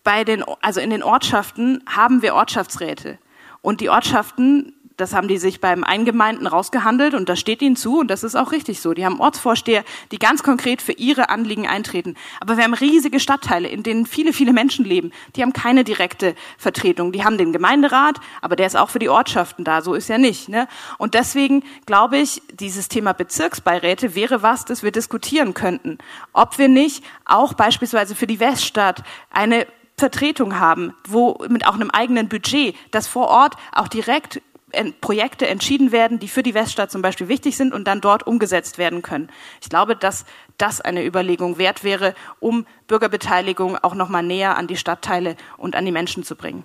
Speaker 8: bei den, also in den Ortschaften haben wir Ortschaftsräte. Und die Ortschaften, das haben die sich beim Eingemeinden rausgehandelt und das steht ihnen zu und das ist auch richtig so. Die haben Ortsvorsteher, die ganz konkret für ihre Anliegen eintreten. Aber wir haben riesige Stadtteile, in denen viele, viele Menschen leben. Die haben keine direkte Vertretung. Die haben den Gemeinderat, aber der ist auch für die Ortschaften da. So ist ja nicht. Ne? Und deswegen glaube ich, dieses Thema Bezirksbeiräte wäre was, das wir diskutieren könnten. Ob wir nicht auch beispielsweise für die Weststadt eine Vertretung haben, wo mit auch einem eigenen Budget, dass vor Ort auch direkt Projekte entschieden werden, die für die Weststadt zum Beispiel wichtig sind und dann dort umgesetzt werden können. Ich glaube, dass das eine Überlegung wert wäre, um Bürgerbeteiligung auch noch mal näher an die Stadtteile und an die Menschen zu bringen.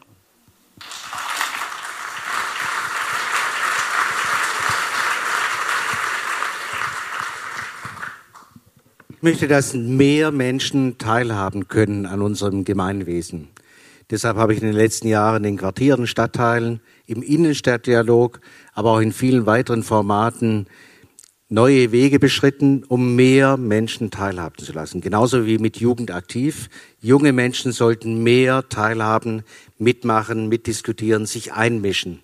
Speaker 7: Möchte, dass mehr Menschen teilhaben können an unserem Gemeinwesen. Deshalb habe ich in den letzten Jahren in Quartieren, Stadtteilen, im Innenstadtdialog, aber auch in vielen weiteren Formaten neue Wege beschritten, um mehr Menschen teilhaben zu lassen. Genauso wie mit Jugend aktiv. Junge Menschen sollten mehr teilhaben, mitmachen, mitdiskutieren, sich einmischen.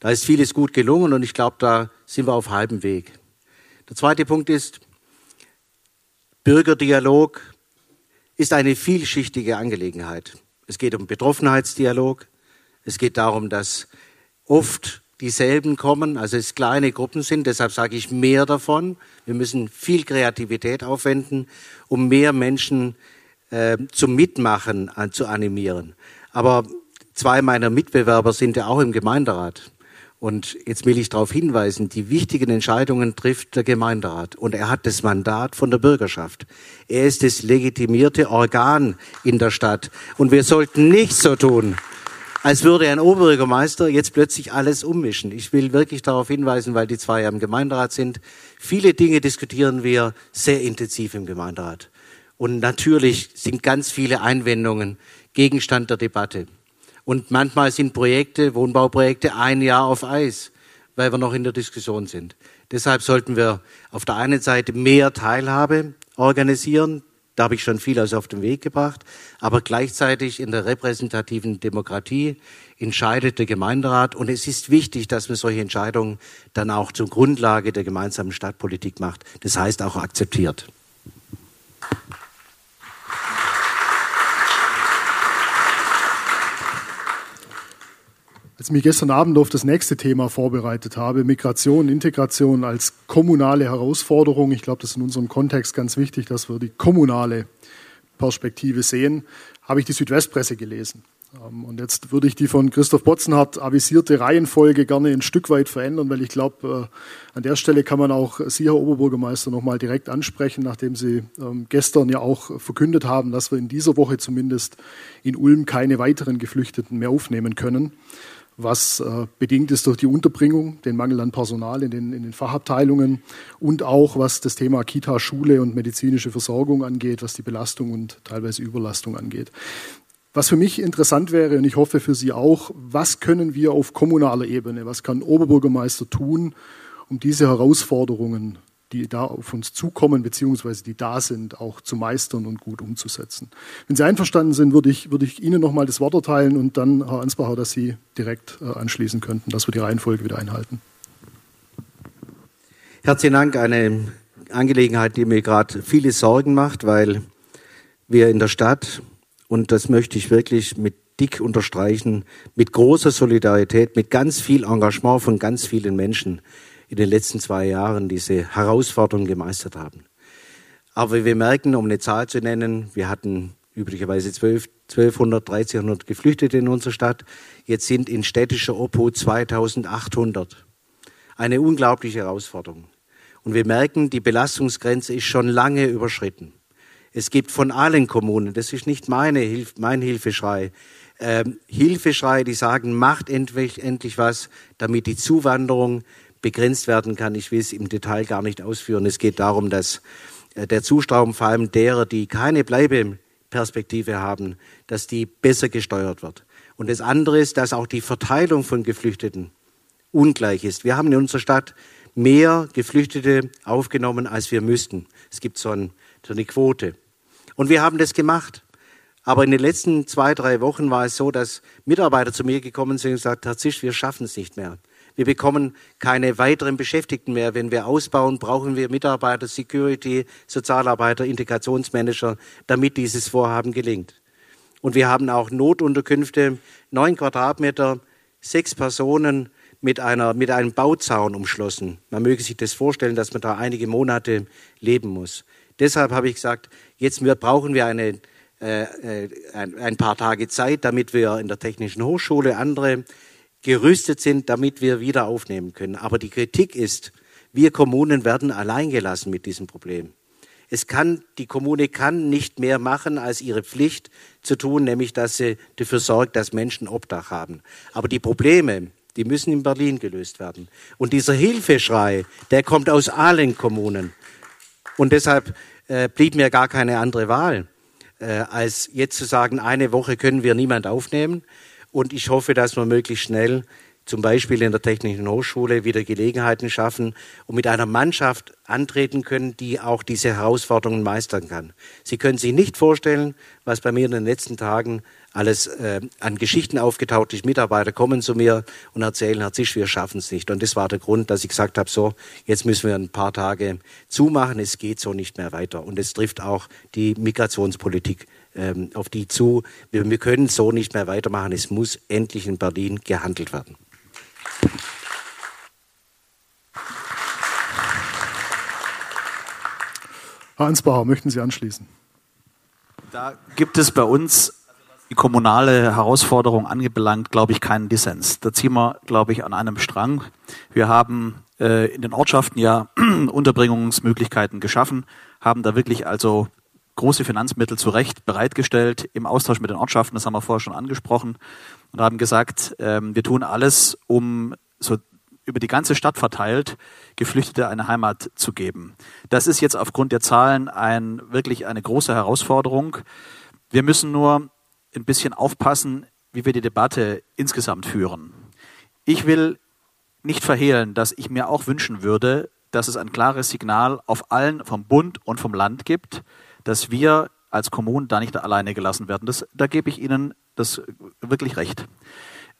Speaker 7: Da ist vieles gut gelungen und ich glaube, da sind wir auf halbem Weg. Der zweite Punkt ist, Bürgerdialog ist eine vielschichtige Angelegenheit. Es geht um Betroffenheitsdialog. Es geht darum, dass oft dieselben kommen, also es kleine Gruppen sind. Deshalb sage ich mehr davon. Wir müssen viel Kreativität aufwenden, um mehr Menschen äh, zum Mitmachen an, zu animieren. Aber zwei meiner Mitbewerber sind ja auch im Gemeinderat. Und jetzt will ich darauf hinweisen, die wichtigen Entscheidungen trifft der Gemeinderat und er hat das Mandat von der Bürgerschaft. Er ist das legitimierte Organ in der Stadt und wir sollten nicht so tun, als würde ein Oberbürgermeister jetzt plötzlich alles ummischen. Ich will wirklich darauf hinweisen, weil die zwei ja im Gemeinderat sind. Viele Dinge diskutieren wir sehr intensiv im Gemeinderat. Und natürlich sind ganz viele Einwendungen Gegenstand der Debatte. Und manchmal sind Projekte, Wohnbauprojekte, ein Jahr auf Eis, weil wir noch in der Diskussion sind. Deshalb sollten wir auf der einen Seite mehr Teilhabe organisieren, Da habe ich schon vieles auf den Weg gebracht. Aber gleichzeitig in der repräsentativen Demokratie entscheidet der Gemeinderat. Und es ist wichtig, dass man solche Entscheidungen dann auch zur Grundlage der gemeinsamen Stadtpolitik macht. Das heißt auch akzeptiert.
Speaker 12: Als ich mich gestern Abend auf das nächste Thema vorbereitet habe, Migration, Integration als kommunale Herausforderung, ich glaube, das ist in unserem Kontext ganz wichtig, dass wir die kommunale Perspektive sehen, habe ich die Südwestpresse gelesen. Ähm, und jetzt würde ich die von Christoph Botzenhardt avisierte Reihenfolge gerne ein Stück weit verändern, weil ich glaube, äh, an der Stelle kann man auch Sie, Herr Oberbürgermeister, nochmal direkt ansprechen, nachdem Sie ähm, gestern ja auch verkündet haben, dass wir in dieser Woche zumindest in Ulm keine weiteren Geflüchteten mehr aufnehmen können was äh, bedingt ist durch die Unterbringung, den Mangel an Personal in den, in den Fachabteilungen und auch was das Thema Kita, Schule und medizinische Versorgung angeht, was die Belastung und teilweise Überlastung angeht. Was für mich interessant wäre, und ich hoffe für Sie auch, was können wir auf kommunaler Ebene, was kann Oberbürgermeister tun, um diese Herausforderungen die da auf uns zukommen, beziehungsweise die da sind, auch zu meistern und gut umzusetzen. Wenn Sie einverstanden sind, würde ich, würde ich Ihnen nochmal das Wort erteilen und dann, Herr Ansbacher, dass Sie direkt äh, anschließen könnten, dass wir die Reihenfolge wieder einhalten.
Speaker 7: Herzlichen Dank. Eine Angelegenheit, die mir gerade viele Sorgen macht, weil wir in der Stadt, und das möchte ich wirklich mit dick unterstreichen, mit großer Solidarität, mit ganz viel Engagement von ganz vielen Menschen in den letzten zwei Jahren diese Herausforderung gemeistert haben. Aber wir merken, um eine Zahl zu nennen, wir hatten üblicherweise 12, 1200, 1300 Geflüchtete in unserer Stadt. Jetzt sind in städtischer Obhut 2800. Eine unglaubliche Herausforderung. Und wir merken, die Belastungsgrenze ist schon lange überschritten. Es gibt von allen Kommunen, das ist nicht meine, mein Hilfeschrei, äh, Hilfeschrei, die sagen, macht endlich, endlich was, damit die Zuwanderung begrenzt werden kann. Ich will es im Detail gar nicht ausführen. Es geht darum, dass äh, der Zustrom vor allem derer, die keine Bleibeperspektive haben, dass die besser gesteuert wird. Und das andere ist, dass auch die Verteilung von Geflüchteten ungleich ist. Wir haben in unserer Stadt mehr Geflüchtete aufgenommen, als wir müssten. Es gibt so, ein, so eine Quote. Und wir haben das gemacht. Aber in den letzten zwei, drei Wochen war es so, dass Mitarbeiter zu mir gekommen sind und gesagt, Herr Zisch, wir schaffen es nicht mehr. Wir bekommen keine weiteren Beschäftigten mehr. Wenn wir ausbauen, brauchen wir Mitarbeiter, Security, Sozialarbeiter, Integrationsmanager, damit dieses Vorhaben gelingt. Und wir haben auch Notunterkünfte, neun Quadratmeter, sechs Personen mit, einer, mit einem Bauzaun umschlossen. Man möge sich das vorstellen, dass man da einige Monate leben muss. Deshalb habe ich gesagt, jetzt brauchen wir eine, äh, äh, ein, ein paar Tage Zeit, damit wir in der Technischen Hochschule andere gerüstet sind, damit wir wieder aufnehmen können. Aber die Kritik ist, wir Kommunen werden alleingelassen mit diesem Problem. Es kann, die Kommune kann nicht mehr machen, als ihre Pflicht zu tun, nämlich dass sie dafür sorgt, dass Menschen Obdach haben. Aber die Probleme, die müssen in Berlin gelöst werden. Und dieser Hilfeschrei, der kommt aus allen Kommunen. Und deshalb äh, blieb mir gar keine andere Wahl, äh, als jetzt zu sagen, eine Woche können wir niemand aufnehmen. Und ich hoffe, dass wir möglichst schnell zum Beispiel in der Technischen Hochschule wieder Gelegenheiten schaffen und mit einer Mannschaft antreten können, die auch diese Herausforderungen meistern kann. Sie können sich nicht vorstellen, was bei mir in den letzten Tagen alles äh, an Geschichten aufgetaucht ist. Mitarbeiter kommen zu mir und erzählen, Herr Zisch, wir schaffen es nicht. Und das war der Grund, dass ich gesagt habe, so, jetzt müssen wir ein paar Tage zumachen, es geht so nicht mehr weiter. Und es trifft auch die Migrationspolitik ähm, auf die zu. Wir, wir können so nicht mehr weitermachen. Es muss endlich in Berlin gehandelt werden.
Speaker 12: Herr Ansbauer, möchten Sie anschließen?
Speaker 9: Da gibt es bei uns die kommunale Herausforderung angebelangt, glaube ich, keinen Dissens. Da ziehen wir, glaube ich, an einem Strang. Wir haben äh, in den Ortschaften ja Unterbringungsmöglichkeiten geschaffen, haben da wirklich also große Finanzmittel zu Recht bereitgestellt im Austausch mit den Ortschaften, das haben wir vorher schon angesprochen, und haben gesagt, ähm, wir tun alles, um so über die ganze Stadt verteilt Geflüchtete eine Heimat zu geben. Das ist jetzt aufgrund der Zahlen ein, wirklich eine große Herausforderung. Wir müssen nur ein bisschen aufpassen, wie wir die Debatte insgesamt führen. Ich will nicht verhehlen, dass ich mir auch wünschen würde, dass es ein klares Signal auf allen vom Bund und vom Land gibt, dass wir als Kommunen da nicht alleine gelassen werden. Das, da gebe ich Ihnen das wirklich recht.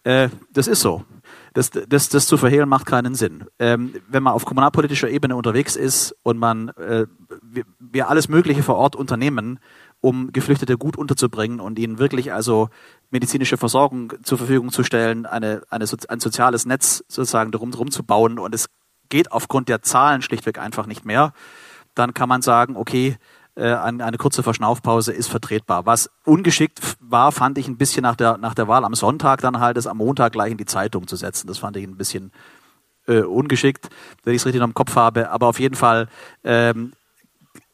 Speaker 9: Äh, das ist so. Das, das, das zu verhehlen macht keinen Sinn. Ähm, wenn man auf kommunalpolitischer Ebene unterwegs ist und man äh, wir, wir alles Mögliche vor Ort unternehmen, um Geflüchtete gut unterzubringen und ihnen wirklich also medizinische Versorgung zur Verfügung zu stellen, eine, eine, ein soziales Netz sozusagen darum, darum zu bauen und es geht aufgrund der Zahlen schlichtweg einfach nicht mehr, dann kann man sagen, okay, äh, eine kurze Verschnaufpause ist vertretbar. Was ungeschickt war, fand ich ein bisschen nach der, nach der Wahl am Sonntag dann halt, es am Montag gleich in die Zeitung zu setzen. Das fand ich ein bisschen äh, ungeschickt, wenn ich es richtig noch im Kopf habe. Aber auf jeden Fall ähm,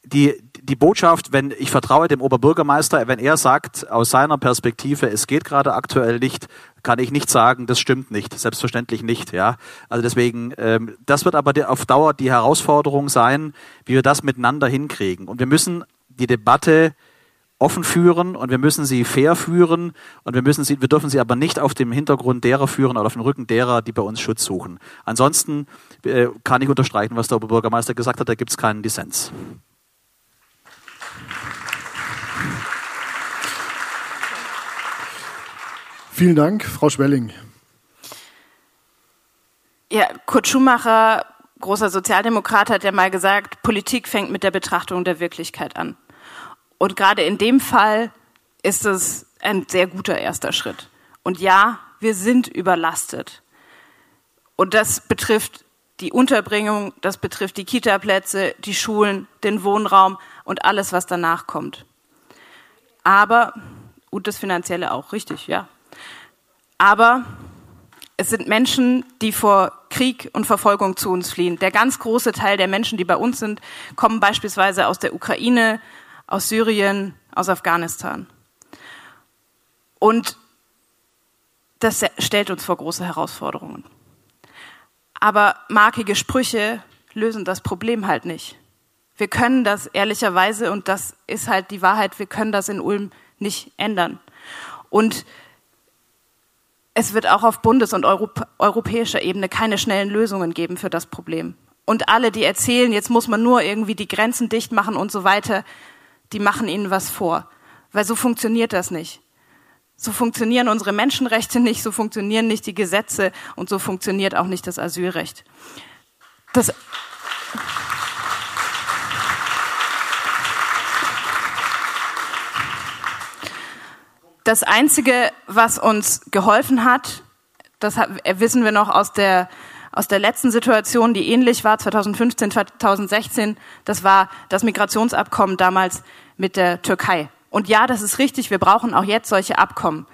Speaker 9: die, die Botschaft, wenn ich vertraue dem Oberbürgermeister, wenn er sagt, aus seiner Perspektive, es geht gerade aktuell nicht, kann ich nicht sagen, das stimmt nicht, selbstverständlich nicht, ja. Also deswegen, ähm, das wird aber auf Dauer die Herausforderung sein, wie wir das miteinander hinkriegen. Und wir müssen die Debatte offen führen und wir müssen sie fair führen und wir müssen sie, wir dürfen sie aber nicht auf dem Hintergrund derer führen oder auf dem Rücken derer, die bei uns Schutz suchen. Ansonsten äh, kann ich unterstreichen, was der Oberbürgermeister gesagt hat, da gibt es keinen Dissens.
Speaker 12: Vielen Dank, Frau Schwelling.
Speaker 8: Ja, Kurt Schumacher, großer Sozialdemokrat, hat ja mal gesagt, Politik fängt mit der Betrachtung der Wirklichkeit an. Und gerade in dem Fall ist es ein sehr guter erster Schritt. Und ja, wir sind überlastet. Und das betrifft die Unterbringung, das betrifft die Kitaplätze, die Schulen, den Wohnraum und alles, was danach kommt. Aber, und das Finanzielle auch, richtig, ja. Aber es sind Menschen, die vor Krieg und Verfolgung zu uns fliehen. Der ganz große Teil der Menschen, die bei uns sind, kommen beispielsweise aus der Ukraine, aus Syrien, aus Afghanistan. Und das stellt uns vor große Herausforderungen. Aber markige Sprüche lösen das Problem halt nicht. Wir können das ehrlicherweise, und das ist halt die Wahrheit, wir können das in Ulm nicht ändern. Und es wird auch auf bundes- und Europ europäischer Ebene keine schnellen Lösungen geben für das Problem. Und alle, die erzählen, jetzt muss man nur irgendwie die Grenzen dicht machen und so weiter, die machen ihnen was vor. Weil so funktioniert das nicht. So funktionieren unsere Menschenrechte nicht, so funktionieren nicht die Gesetze und so funktioniert auch nicht das Asylrecht. Das Das Einzige, was uns geholfen hat, das wissen wir noch aus der, aus der letzten Situation, die ähnlich war, 2015, 2016, das war das Migrationsabkommen damals mit der Türkei. Und ja, das ist richtig, wir brauchen auch jetzt solche Abkommen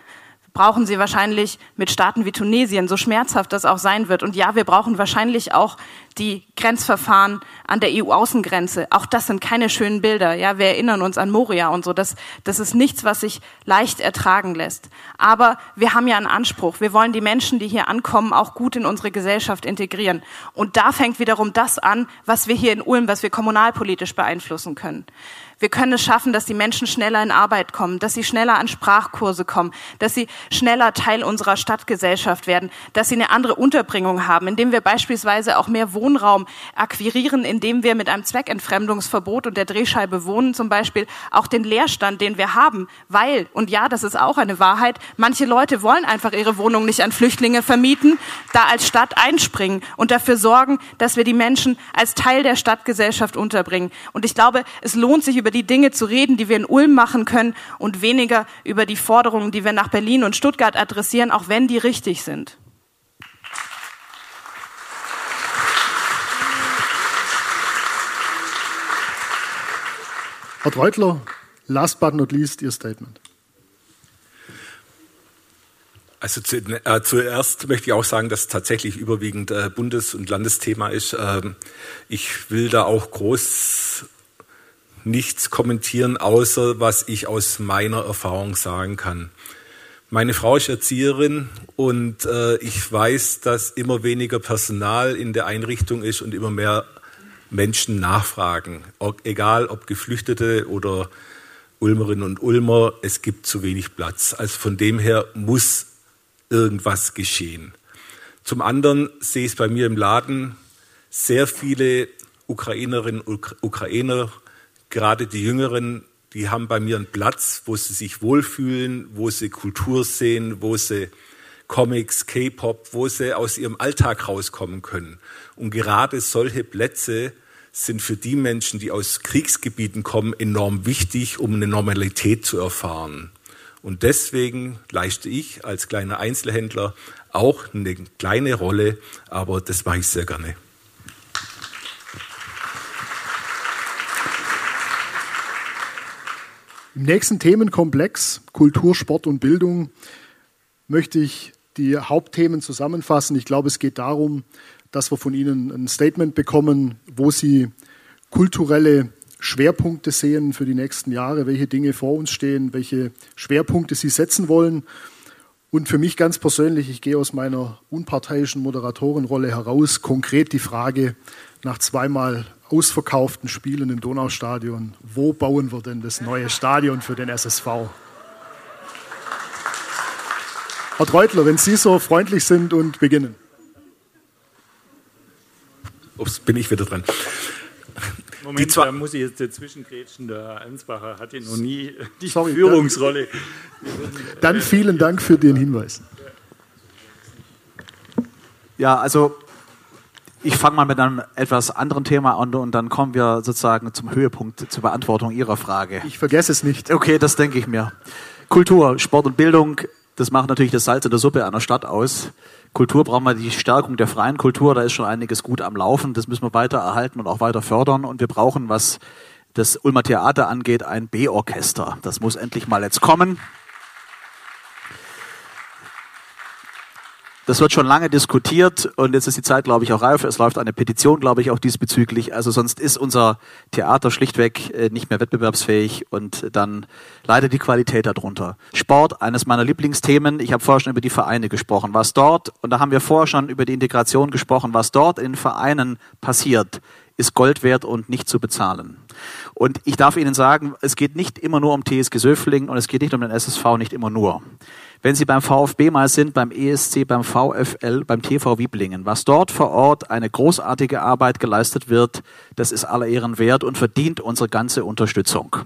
Speaker 8: brauchen sie wahrscheinlich mit Staaten wie Tunesien, so schmerzhaft das auch sein wird. Und ja, wir brauchen wahrscheinlich auch die Grenzverfahren an der EU-Außengrenze. Auch das sind keine schönen Bilder. Ja, wir erinnern uns an Moria und so. Das, das ist nichts, was sich leicht ertragen lässt. Aber wir haben ja einen Anspruch. Wir wollen die Menschen, die hier ankommen, auch gut in unsere Gesellschaft integrieren. Und da fängt wiederum das an, was wir hier in Ulm, was wir kommunalpolitisch beeinflussen können. Wir können es schaffen, dass die Menschen schneller in Arbeit kommen, dass sie schneller an Sprachkurse kommen, dass sie schneller Teil unserer Stadtgesellschaft werden, dass sie eine andere Unterbringung haben, indem wir beispielsweise auch mehr Wohnraum akquirieren, indem wir mit einem Zweckentfremdungsverbot und der Drehscheibe Wohnen zum Beispiel auch den Leerstand, den wir haben, weil, und ja, das ist auch eine Wahrheit, manche Leute wollen einfach ihre Wohnung nicht an Flüchtlinge vermieten, da als Stadt einspringen und dafür sorgen, dass wir die Menschen als Teil der Stadtgesellschaft unterbringen. Und ich glaube, es lohnt sich über über die Dinge zu reden, die wir in Ulm machen können und weniger über die Forderungen, die wir nach Berlin und Stuttgart adressieren, auch wenn die richtig sind.
Speaker 12: Herr Treutler, last but not least, Ihr Statement.
Speaker 13: Also zu, äh, zuerst möchte ich auch sagen, dass es tatsächlich überwiegend äh, Bundes- und Landesthema ist. Ähm, ich will da auch groß nichts kommentieren, außer was ich aus meiner Erfahrung sagen kann. Meine Frau ist Erzieherin und äh, ich weiß, dass immer weniger Personal in der Einrichtung ist und immer mehr Menschen nachfragen. Egal ob Geflüchtete oder Ulmerinnen und Ulmer, es gibt zu wenig Platz. Also von dem her muss irgendwas geschehen. Zum anderen sehe ich es bei mir im Laden sehr viele Ukrainerinnen und Ukrainer, gerade die Jüngeren, die haben bei mir einen Platz, wo sie sich wohlfühlen, wo sie Kultur sehen, wo sie Comics, K-Pop, wo sie aus ihrem Alltag rauskommen können. Und gerade solche Plätze sind für die Menschen, die aus Kriegsgebieten kommen, enorm wichtig, um eine Normalität zu erfahren. Und deswegen leiste ich als kleiner Einzelhändler auch eine kleine Rolle, aber das mache ich sehr gerne.
Speaker 12: Im nächsten Themenkomplex Kultur, Sport und Bildung möchte ich die Hauptthemen zusammenfassen. Ich glaube, es geht darum, dass wir von Ihnen ein Statement bekommen, wo Sie kulturelle Schwerpunkte sehen für die nächsten Jahre, welche Dinge vor uns stehen, welche Schwerpunkte Sie setzen wollen. Und für mich ganz persönlich, ich gehe aus meiner unparteiischen Moderatorenrolle heraus, konkret die Frage nach zweimal ausverkauften Spielen im Donaustadion, wo bauen wir denn das neue Stadion für den SSV? Herr Treutler, wenn Sie so freundlich sind und beginnen.
Speaker 13: Ups, bin ich wieder dran.
Speaker 11: Moment, da muss ich jetzt dazwischen grätschen. Der Ansbacher hatte noch nie die Sorry, Führungsrolle.
Speaker 12: Dann vielen Dank für den Hinweis.
Speaker 9: Ja, also ich fange mal mit einem etwas anderen Thema an und dann kommen wir sozusagen zum Höhepunkt zur Beantwortung Ihrer Frage.
Speaker 12: Ich vergesse es nicht.
Speaker 9: Okay, das denke ich mir. Kultur, Sport und Bildung, das macht natürlich das Salz in der Suppe einer Stadt aus. Kultur brauchen wir die Stärkung der freien Kultur, da ist schon einiges gut am Laufen, das müssen wir weiter erhalten und auch weiter fördern und wir brauchen, was das Ulmer Theater angeht, ein B-Orchester. Das muss endlich mal jetzt kommen. Das wird schon lange diskutiert und jetzt ist die Zeit, glaube ich, auch reif. Es läuft eine Petition, glaube ich, auch diesbezüglich. Also sonst ist unser Theater schlichtweg äh, nicht mehr wettbewerbsfähig und dann leidet die Qualität darunter. Sport, eines meiner Lieblingsthemen. Ich habe vorher schon über die Vereine gesprochen. Was dort, und da haben wir vorher schon über die Integration gesprochen, was dort in Vereinen passiert, ist Gold wert und nicht zu bezahlen. Und ich darf Ihnen sagen, es geht nicht immer nur um TSG Söfling und es geht nicht um den SSV, nicht immer nur. Wenn Sie beim VfB mal sind, beim ESC, beim VfL, beim TV Wieblingen, was dort vor Ort eine großartige Arbeit geleistet wird, das ist aller Ehren wert und verdient unsere ganze Unterstützung.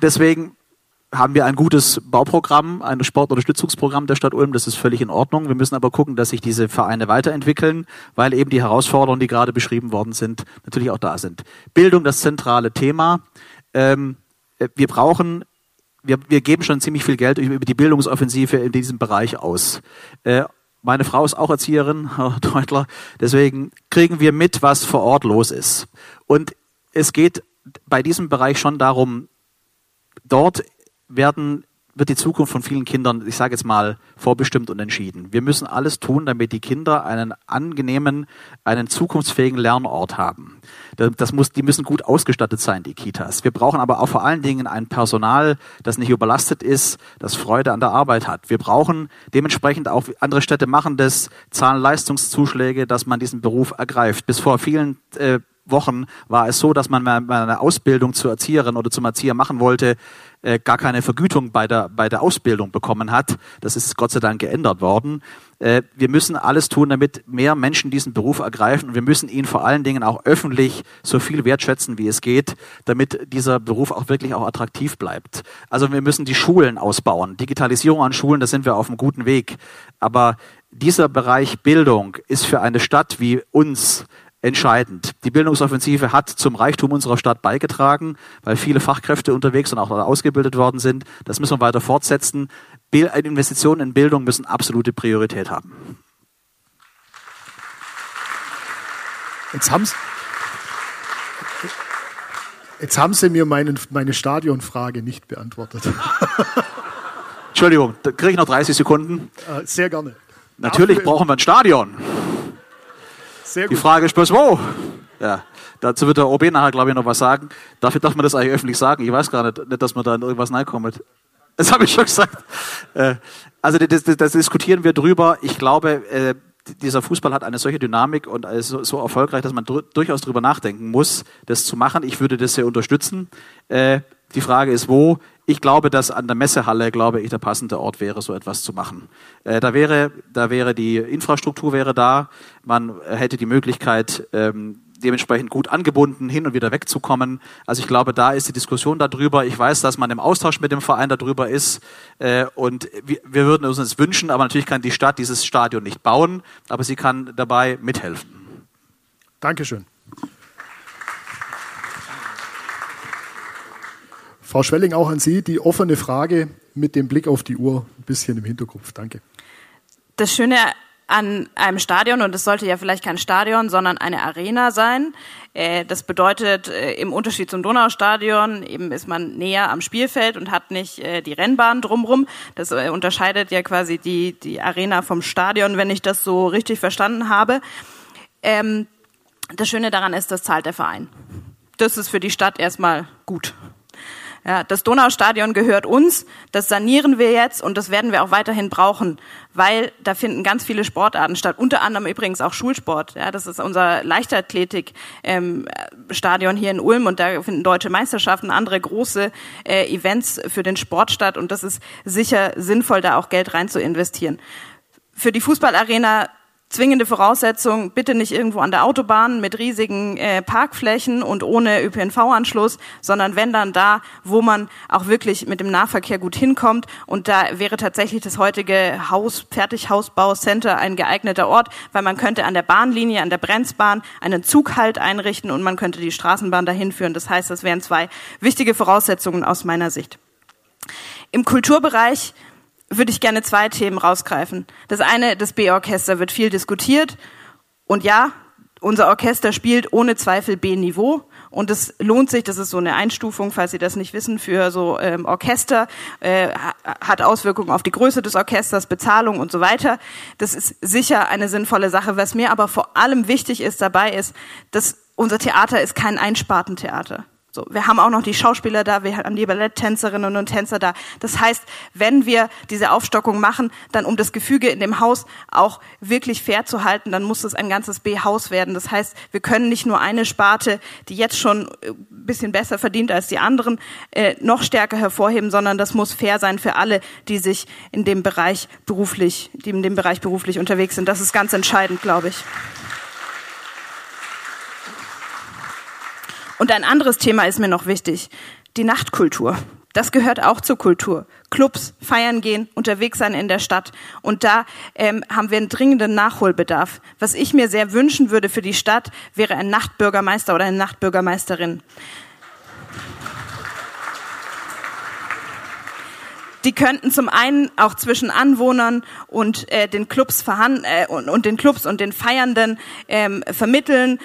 Speaker 9: Deswegen haben wir ein gutes Bauprogramm, ein Sportunterstützungsprogramm der Stadt Ulm. Das ist völlig in Ordnung. Wir müssen aber gucken, dass sich diese Vereine weiterentwickeln, weil eben die Herausforderungen, die gerade beschrieben worden sind, natürlich auch da sind. Bildung, das zentrale Thema. Ähm, wir brauchen, wir, wir geben schon ziemlich viel Geld über die Bildungsoffensive in diesem Bereich aus. Äh, meine Frau ist auch Erzieherin, Herr Deutler. Deswegen kriegen wir mit, was vor Ort los ist. Und es geht bei diesem Bereich schon darum, dort werden, wird die Zukunft von vielen Kindern, ich sage jetzt mal, vorbestimmt und entschieden. Wir müssen alles tun, damit die Kinder einen angenehmen, einen zukunftsfähigen Lernort haben. Das muss, die müssen gut ausgestattet sein, die Kitas. Wir brauchen aber auch vor allen Dingen ein Personal, das nicht überlastet ist, das Freude an der Arbeit hat. Wir brauchen dementsprechend auch, andere Städte machen das, zahlen Leistungszuschläge, dass man diesen Beruf ergreift. Bis vor vielen äh, Wochen war es so, dass man mal eine Ausbildung zur Erzieherin oder zum Erzieher machen wollte, äh, gar keine Vergütung bei der, bei der Ausbildung bekommen hat. Das ist Gott sei Dank geändert worden. Äh, wir müssen alles tun, damit mehr Menschen diesen Beruf ergreifen. Und wir müssen ihn vor allen Dingen auch öffentlich so viel wertschätzen, wie es geht, damit dieser Beruf auch wirklich auch attraktiv bleibt. Also wir müssen die Schulen ausbauen. Digitalisierung an Schulen, da sind wir auf einem guten Weg. Aber dieser Bereich Bildung ist für eine Stadt wie uns entscheidend. Die Bildungsoffensive hat zum Reichtum unserer Stadt beigetragen, weil viele Fachkräfte unterwegs und auch ausgebildet worden sind. Das müssen wir weiter fortsetzen. Investitionen in Bildung müssen absolute Priorität haben.
Speaker 12: Jetzt haben Sie, jetzt haben Sie mir meine, meine Stadionfrage nicht beantwortet.
Speaker 9: Entschuldigung, da kriege ich noch 30 Sekunden.
Speaker 12: Äh, sehr gerne.
Speaker 9: Natürlich brauchen wir ein Stadion. Die Frage ist bloß, wo? Ja, dazu wird der OB nachher, glaube ich, noch was sagen. Dafür darf man das eigentlich öffentlich sagen. Ich weiß gar nicht, nicht dass man da in irgendwas reinkommt. Das habe ich schon gesagt. Äh, also das, das, das, diskutieren wir drüber. Ich glaube, äh, dieser Fußball hat eine solche Dynamik und ist so, so erfolgreich, dass man durchaus drüber nachdenken muss, das zu machen. Ich würde das sehr unterstützen. Äh, die Frage ist, wo? Ich glaube, dass an der Messehalle, glaube ich, der passende Ort wäre, so etwas zu machen. Äh, da wäre, da wäre die Infrastruktur wäre da, man hätte die Möglichkeit, ähm, dementsprechend gut angebunden, hin und wieder wegzukommen. Also ich glaube, da ist die Diskussion darüber. Ich weiß, dass man im Austausch mit dem Verein darüber ist äh, und wir, wir würden uns das wünschen, aber natürlich kann die Stadt dieses Stadion nicht bauen, aber sie kann dabei mithelfen.
Speaker 12: Dankeschön. Frau Schwelling, auch an Sie die offene Frage mit dem Blick auf die Uhr ein bisschen im Hinterkopf. Danke.
Speaker 8: Das Schöne an einem Stadion, und es sollte ja vielleicht kein Stadion, sondern eine Arena sein. Äh, das bedeutet, äh, im Unterschied zum Donaustadion, eben ist man näher am Spielfeld und hat nicht äh, die Rennbahn drumrum. Das unterscheidet ja quasi die, die Arena vom Stadion, wenn ich das so richtig verstanden habe. Ähm, das Schöne daran ist, das zahlt der Verein. Das ist für die Stadt erstmal gut. Ja, das Donaustadion gehört uns, das sanieren wir jetzt und das werden wir auch weiterhin brauchen, weil da finden ganz viele Sportarten statt, unter anderem übrigens auch Schulsport. Ja, das ist unser Leichtathletik-Stadion ähm, hier in Ulm und da finden deutsche Meisterschaften, andere große äh, Events für den Sport statt und das ist sicher sinnvoll, da auch Geld rein zu investieren. Für die Fußballarena zwingende Voraussetzung, bitte nicht irgendwo an der Autobahn mit riesigen äh, Parkflächen und ohne ÖPNV-Anschluss, sondern wenn dann da, wo man auch wirklich mit dem Nahverkehr gut hinkommt. Und da wäre tatsächlich das heutige Haus, Fertighausbaucenter ein geeigneter Ort, weil man könnte an der Bahnlinie, an der Brenzbahn einen Zughalt einrichten und man könnte die Straßenbahn dahin führen. Das heißt, das wären zwei wichtige Voraussetzungen aus meiner Sicht. Im Kulturbereich würde ich gerne zwei Themen rausgreifen. Das eine, das B-Orchester wird viel diskutiert. Und ja, unser Orchester spielt ohne Zweifel B-Niveau. Und es lohnt sich, das ist so eine Einstufung, falls Sie das nicht wissen, für so ähm, Orchester, äh, hat Auswirkungen auf die Größe des Orchesters, Bezahlung und so weiter. Das ist sicher eine sinnvolle Sache. Was mir aber vor allem wichtig ist dabei, ist, dass unser Theater ist kein Einspartentheater. So, wir haben auch noch die Schauspieler da, wir haben die Balletttänzerinnen und Tänzer da. Das heißt, wenn wir diese Aufstockung machen, dann um das Gefüge in dem Haus auch wirklich fair zu halten, dann muss es ein ganzes B-Haus werden. Das heißt, wir können nicht nur eine Sparte, die jetzt schon ein äh, bisschen besser verdient als die anderen, äh, noch stärker hervorheben, sondern das muss fair sein für alle, die sich in dem Bereich beruflich, die in dem Bereich beruflich unterwegs sind. Das ist ganz entscheidend, glaube ich. Und ein anderes Thema ist mir noch wichtig. Die Nachtkultur. Das gehört auch zur Kultur. Clubs, feiern gehen, unterwegs sein in der Stadt. Und da ähm, haben wir einen dringenden Nachholbedarf. Was ich mir sehr wünschen würde für die Stadt, wäre ein Nachtbürgermeister oder eine Nachtbürgermeisterin. Die könnten zum einen auch zwischen Anwohnern und äh, den Clubs äh, und, und den Clubs und den Feiernden ähm, vermitteln,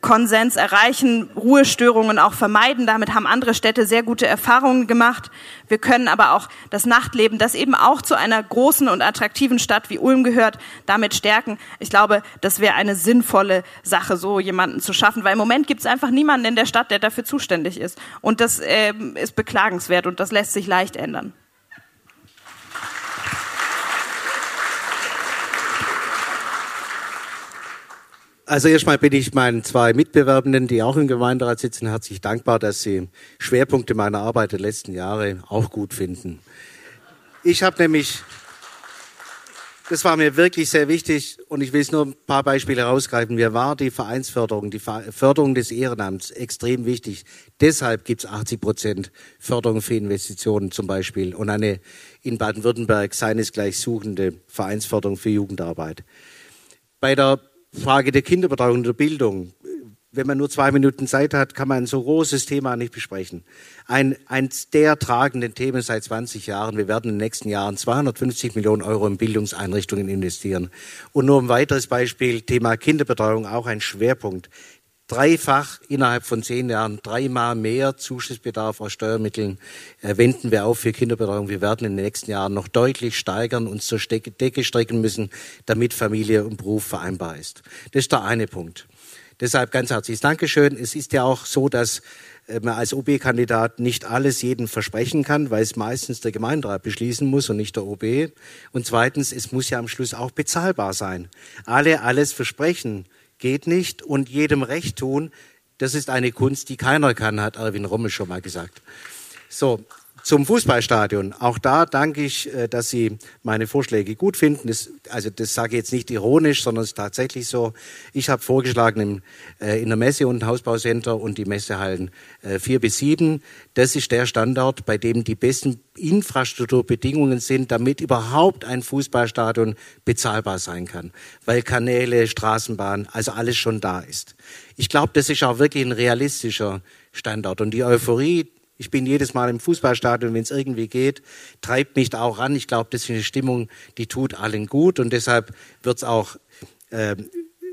Speaker 8: Konsens erreichen, Ruhestörungen auch vermeiden. Damit haben andere Städte sehr gute Erfahrungen gemacht. Wir können aber auch das Nachtleben, das eben auch zu einer großen und attraktiven Stadt wie Ulm gehört, damit stärken. Ich glaube, das wäre eine sinnvolle Sache, so jemanden zu schaffen, weil im Moment gibt es einfach niemanden in der Stadt, der dafür zuständig ist. Und das äh, ist beklagenswert und das lässt sich leicht ändern.
Speaker 7: Also erstmal bin ich meinen zwei Mitbewerbenden, die auch im Gemeinderat sitzen, herzlich dankbar, dass sie Schwerpunkte meiner Arbeit der letzten Jahre auch gut finden. Ich habe nämlich, das war mir wirklich sehr wichtig und ich will es nur ein paar Beispiele herausgreifen. Mir war die Vereinsförderung, die Förderung des Ehrenamts extrem wichtig. Deshalb gibt es 80 Prozent Förderung für Investitionen zum Beispiel und eine in Baden-Württemberg seinesgleich suchende Vereinsförderung für Jugendarbeit. Bei der Frage der Kinderbetreuung und der Bildung. Wenn man nur zwei Minuten Zeit hat, kann man ein so großes Thema nicht besprechen. Ein, eins der tragenden Themen seit 20 Jahren. Wir werden in den nächsten Jahren 250 Millionen Euro in Bildungseinrichtungen investieren. Und nur ein weiteres Beispiel, Thema Kinderbetreuung, auch ein Schwerpunkt dreifach innerhalb von zehn Jahren, dreimal mehr Zuschussbedarf aus Steuermitteln äh, wenden wir auf für Kinderbetreuung. Wir werden in den nächsten Jahren noch deutlich steigern, uns zur Decke strecken müssen, damit Familie und Beruf vereinbar ist. Das ist der eine Punkt. Deshalb ganz herzliches Dankeschön. Es ist ja auch so, dass äh, man als OB-Kandidat nicht alles jedem versprechen kann, weil es meistens der Gemeinderat beschließen muss und nicht der OB. Und zweitens, es muss ja am Schluss auch bezahlbar sein. Alle alles versprechen, geht nicht und jedem recht tun, das ist eine Kunst, die keiner kann, hat Erwin Rommel schon mal gesagt. So, zum Fußballstadion. Auch da danke ich, äh, dass Sie meine Vorschläge gut finden. Das, also das sage ich jetzt nicht ironisch, sondern es ist tatsächlich so. Ich habe vorgeschlagen im, äh, in der Messe- und Hausbausender und die Messehallen äh, vier bis sieben. Das ist der Standort, bei dem die besten Infrastrukturbedingungen sind, damit überhaupt ein Fußballstadion bezahlbar sein kann. Weil Kanäle, Straßenbahn, also alles schon da ist. Ich glaube, das ist auch wirklich ein realistischer Standort. Und die Euphorie, ich bin jedes Mal im Fußballstadion, wenn es irgendwie geht, treibt mich da auch an. Ich glaube, das ist eine Stimmung, die tut allen gut und deshalb wird es auch äh,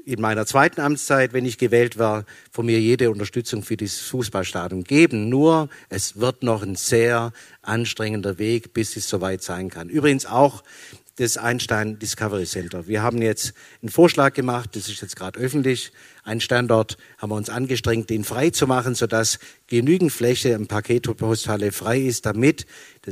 Speaker 7: in meiner zweiten Amtszeit, wenn ich gewählt war, von mir jede Unterstützung für dieses Fußballstadion geben. Nur es wird noch ein sehr anstrengender Weg, bis es soweit sein kann. Übrigens auch das Einstein Discovery Center. Wir haben jetzt einen Vorschlag gemacht, das ist jetzt gerade öffentlich, ein Standort, haben wir uns angestrengt, den frei zu machen, sodass genügend Fläche im Paketposthalle frei ist, damit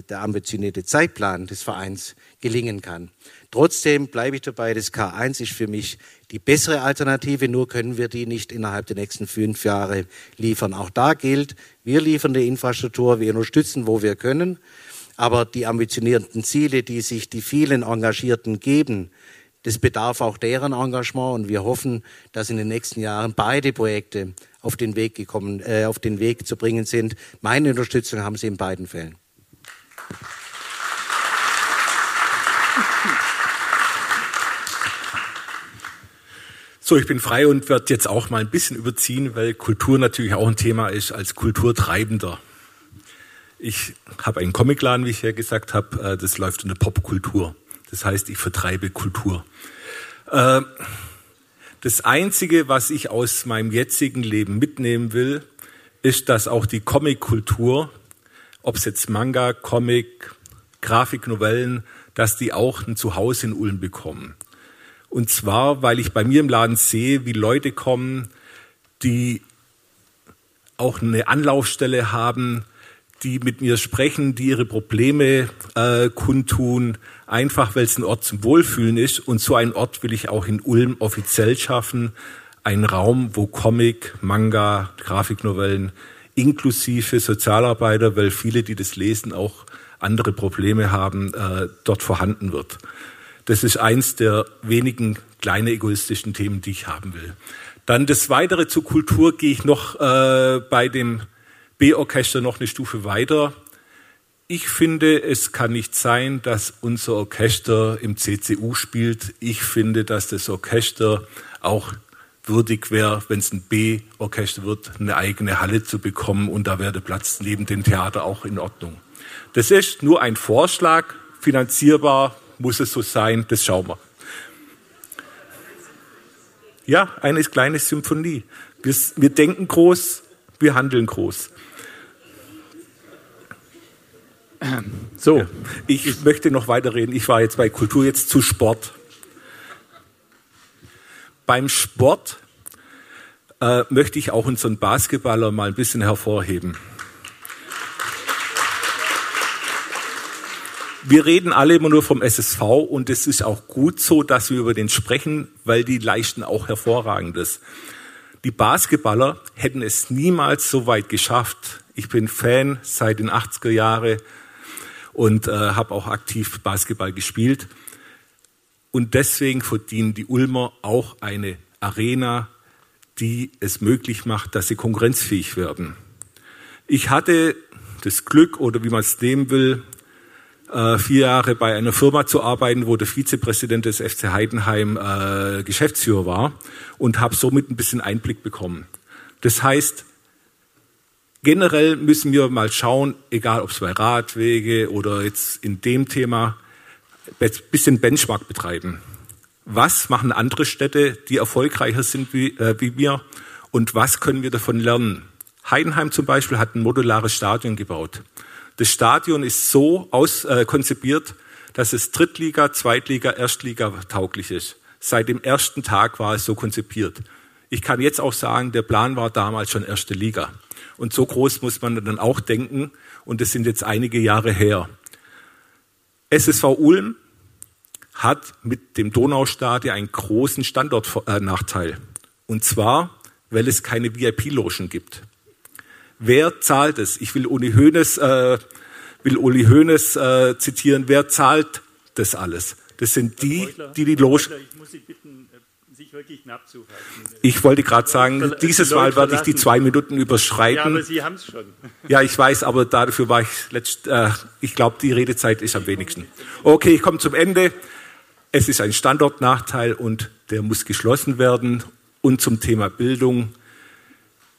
Speaker 7: der ambitionierte Zeitplan des Vereins gelingen kann. Trotzdem bleibe ich dabei, das K1 ist für mich die bessere Alternative, nur können wir die nicht innerhalb der nächsten fünf Jahre liefern. Auch da gilt, wir liefern die Infrastruktur, wir unterstützen, wo wir können. Aber die ambitionierten Ziele, die sich die vielen Engagierten geben, das bedarf auch deren Engagement und wir hoffen, dass in den nächsten Jahren beide Projekte auf den Weg gekommen, äh, auf den Weg zu bringen sind. Meine Unterstützung haben Sie in beiden Fällen.
Speaker 13: So, ich bin frei und werde jetzt auch mal ein bisschen überziehen, weil Kultur natürlich auch ein Thema ist als Kulturtreibender. Ich habe einen Comicladen, wie ich ja gesagt habe, äh, das läuft in der Popkultur. Das heißt, ich vertreibe Kultur. Äh, das Einzige, was ich aus meinem jetzigen Leben mitnehmen will, ist, dass auch die Comickultur, ob es jetzt Manga, Comic, Grafiknovellen, dass die auch ein Zuhause in Ulm bekommen. Und zwar, weil ich bei mir im Laden sehe, wie Leute kommen, die auch eine Anlaufstelle haben, die mit mir sprechen, die ihre Probleme äh, kundtun, einfach weil es ein Ort zum Wohlfühlen ist. Und so einen Ort will ich auch in Ulm offiziell schaffen. Ein Raum, wo Comic, Manga, Grafiknovellen inklusive Sozialarbeiter, weil viele, die das lesen, auch andere Probleme haben, äh, dort vorhanden wird. Das ist eins der wenigen kleinen egoistischen Themen, die ich haben will. Dann das Weitere zur Kultur gehe ich noch äh, bei dem B-Orchester noch eine Stufe weiter. Ich finde, es kann nicht sein, dass unser Orchester im CCU spielt. Ich finde, dass das Orchester auch würdig wäre, wenn es ein B-Orchester wird, eine eigene Halle zu bekommen und da wäre der Platz neben dem Theater auch in Ordnung. Das ist nur ein Vorschlag, finanzierbar muss es so sein, das schauen wir. Ja, eine kleine Symphonie. Wir, wir denken groß, wir handeln groß. So, ich möchte noch weiterreden. Ich war jetzt bei Kultur, jetzt zu Sport. Beim Sport äh, möchte ich auch unseren Basketballer mal ein bisschen hervorheben. Wir reden alle immer nur vom SSV und es ist auch gut so, dass wir über den sprechen, weil die leisten auch hervorragendes. Die Basketballer hätten es niemals so weit geschafft. Ich bin Fan seit den 80er Jahren und äh, habe auch aktiv Basketball gespielt. Und deswegen verdienen die Ulmer auch eine Arena, die es möglich macht, dass sie konkurrenzfähig werden. Ich hatte das Glück oder wie man es nehmen will, äh, vier Jahre bei einer Firma zu arbeiten, wo der Vizepräsident des FC Heidenheim äh, Geschäftsführer war und habe somit ein bisschen Einblick bekommen. Das heißt, generell müssen wir mal schauen, egal ob es bei Radwege oder jetzt in dem Thema, ein bisschen Benchmark betreiben. Was machen andere Städte, die erfolgreicher sind wie, äh, wie wir und was können wir davon lernen? Heidenheim zum Beispiel hat ein modulares Stadion gebaut. Das Stadion ist so aus, äh, konzipiert, dass es Drittliga, Zweitliga, Erstliga tauglich ist. Seit dem ersten Tag war es so konzipiert. Ich kann jetzt auch sagen, der Plan war damals schon erste Liga. Und so groß muss man dann auch denken. Und das sind jetzt einige Jahre her. SSV Ulm hat mit dem Donaustadion einen großen Standortnachteil. Und zwar, weil es keine VIP-Logen gibt. Wer zahlt es? Ich will Uni Hoeneß äh, will Uli Hoeneß äh, zitieren, wer zahlt das alles? Das sind die, die die Los... Ich wollte gerade sagen, dieses Mal werde ich die zwei Minuten überschreiten. Ja,
Speaker 11: aber Sie haben es schon.
Speaker 13: Ja, ich weiß, aber dafür war ich letzt, äh, ich glaube, die Redezeit ist am wenigsten. Okay, ich komme zum Ende. Es ist ein Standortnachteil und der muss geschlossen werden. Und zum Thema Bildung.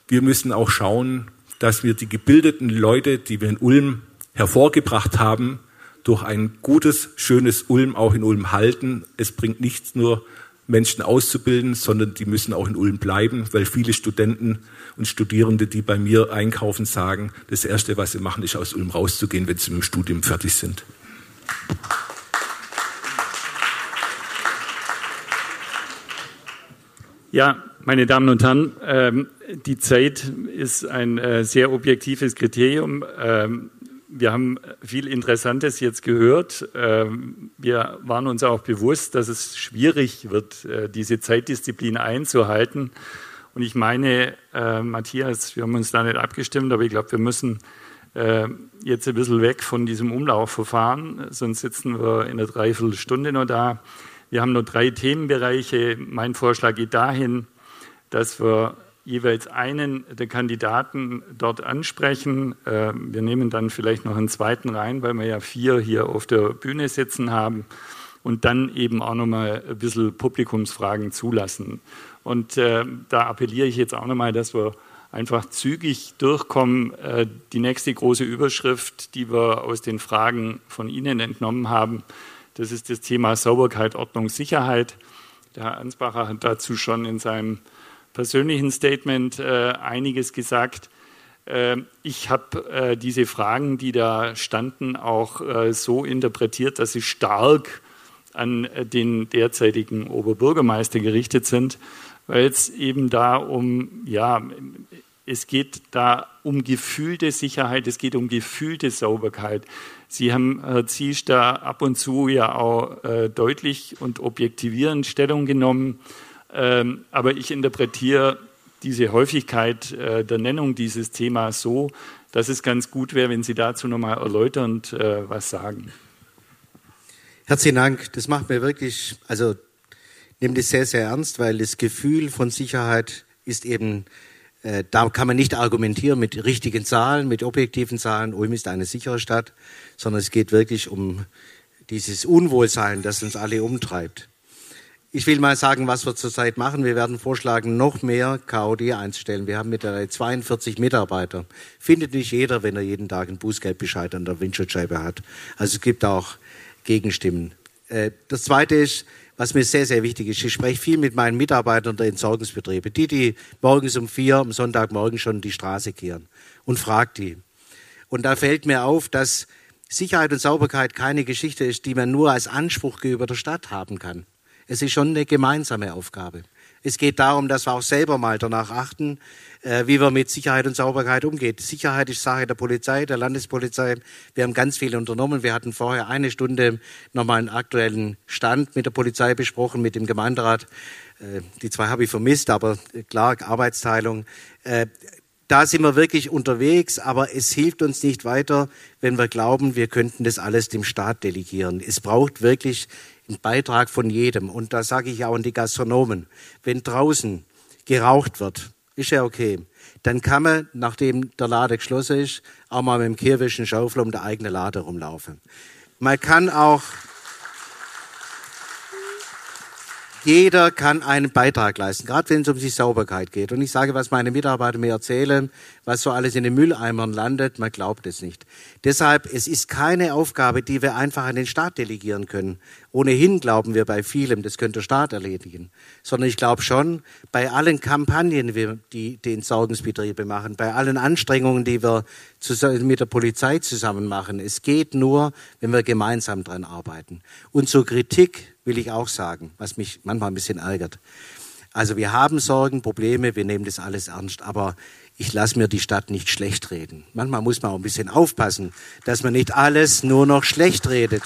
Speaker 13: Wir müssen auch schauen, dass wir die gebildeten Leute, die wir in Ulm hervorgebracht haben, durch ein gutes, schönes Ulm auch in Ulm halten. Es bringt nichts nur, Menschen auszubilden, sondern die müssen auch in Ulm bleiben, weil viele Studenten und Studierende, die bei mir einkaufen, sagen, das Erste, was sie machen, ist aus Ulm rauszugehen, wenn sie mit dem Studium fertig sind.
Speaker 11: Ja, meine Damen und Herren, ähm, die Zeit ist ein äh, sehr objektives Kriterium. Wir haben viel Interessantes jetzt gehört. Ähm, wir waren uns auch bewusst, dass es schwierig wird, äh, diese Zeitdisziplin einzuhalten. Und ich meine, äh, Matthias, wir haben uns da nicht abgestimmt, aber ich glaube, wir müssen äh, jetzt ein bisschen weg von diesem Umlaufverfahren, sonst sitzen wir in einer Dreiviertelstunde noch da. Wir haben nur drei Themenbereiche. Mein Vorschlag geht dahin, dass wir jeweils einen der Kandidaten dort ansprechen. Äh, wir nehmen dann vielleicht noch einen zweiten rein, weil wir ja vier hier auf der Bühne sitzen haben und dann eben auch nochmal ein bisschen Publikumsfragen zulassen. Und äh, da appelliere ich jetzt auch nochmal, dass wir einfach zügig durchkommen. Äh, die nächste große Überschrift, die wir aus den Fragen von Ihnen entnommen haben, das ist das Thema Sauberkeit, Ordnung, Sicherheit. Der Herr Ansbacher hat dazu schon in seinem persönlichen Statement äh, einiges gesagt. Äh, ich habe äh, diese Fragen, die da standen, auch äh, so interpretiert, dass sie stark an äh, den derzeitigen Oberbürgermeister gerichtet sind, weil es eben da um, ja, es geht da um gefühlte Sicherheit, es geht um gefühlte Sauberkeit. Sie haben, Herr Ziesch, da ab und zu ja auch äh, deutlich und objektivierend Stellung genommen. Ähm, aber ich interpretiere diese Häufigkeit äh, der Nennung dieses Themas so, dass es ganz gut wäre, wenn Sie dazu nochmal erläuternd äh, was sagen.
Speaker 7: Herzlichen Dank. Das macht mir wirklich, also nehme das sehr, sehr ernst, weil das Gefühl von Sicherheit ist eben, äh, da kann man nicht argumentieren mit richtigen Zahlen, mit objektiven Zahlen. Ulm ist eine sichere Stadt, sondern es geht wirklich um dieses Unwohlsein, das uns alle umtreibt. Ich will mal sagen, was wir zurzeit machen. Wir werden vorschlagen, noch mehr KOD einzustellen. Wir haben mittlerweile 42 Mitarbeiter. Findet nicht jeder, wenn er jeden Tag einen Bußgeldbescheid an der Windschutzscheibe hat. Also es gibt auch Gegenstimmen. Äh, das Zweite ist, was mir sehr, sehr wichtig ist, ich spreche viel mit meinen Mitarbeitern der Entsorgungsbetriebe, die, die morgens um vier am Sonntagmorgen schon die Straße kehren und frage die. Und da fällt mir auf, dass Sicherheit und Sauberkeit keine Geschichte ist, die man nur als Anspruch gegenüber der Stadt haben kann. Es ist schon eine gemeinsame Aufgabe. Es geht darum, dass wir auch selber mal danach achten, äh, wie wir mit Sicherheit und Sauberkeit umgehen. Sicherheit ist Sache der Polizei, der Landespolizei. Wir haben ganz viel unternommen. Wir hatten vorher eine Stunde nochmal einen aktuellen Stand mit der Polizei besprochen, mit dem Gemeinderat. Äh, die zwei habe ich vermisst, aber klar, Arbeitsteilung. Äh, da sind wir wirklich unterwegs, aber es hilft uns nicht weiter, wenn wir glauben, wir könnten das alles dem Staat delegieren. Es braucht wirklich ein Beitrag von jedem. Und da sage ich auch an die Gastronomen, wenn draußen geraucht wird, ist ja okay. Dann kann man, nachdem der Lade geschlossen ist, auch mal mit dem Kehrwischen Schaufel um der eigene Lade rumlaufen. Man kann auch Jeder kann einen Beitrag leisten, gerade wenn es um die Sauberkeit geht. Und ich sage, was meine Mitarbeiter mir erzählen, was so alles in den Mülleimern landet, man glaubt es nicht. Deshalb, es ist keine Aufgabe, die wir einfach an den Staat delegieren können. Ohnehin glauben wir bei vielem, das könnte der Staat erledigen. Sondern ich glaube schon, bei allen Kampagnen, die die Entsorgungsbetriebe machen, bei allen Anstrengungen, die wir mit der Polizei zusammen machen, es geht nur, wenn wir gemeinsam dran arbeiten. Und zur Kritik will ich auch sagen, was mich manchmal ein bisschen ärgert. Also wir haben Sorgen, Probleme, wir nehmen das alles ernst, aber ich lasse mir die Stadt nicht schlecht reden. Manchmal muss man auch ein bisschen aufpassen, dass man nicht alles nur noch schlecht redet.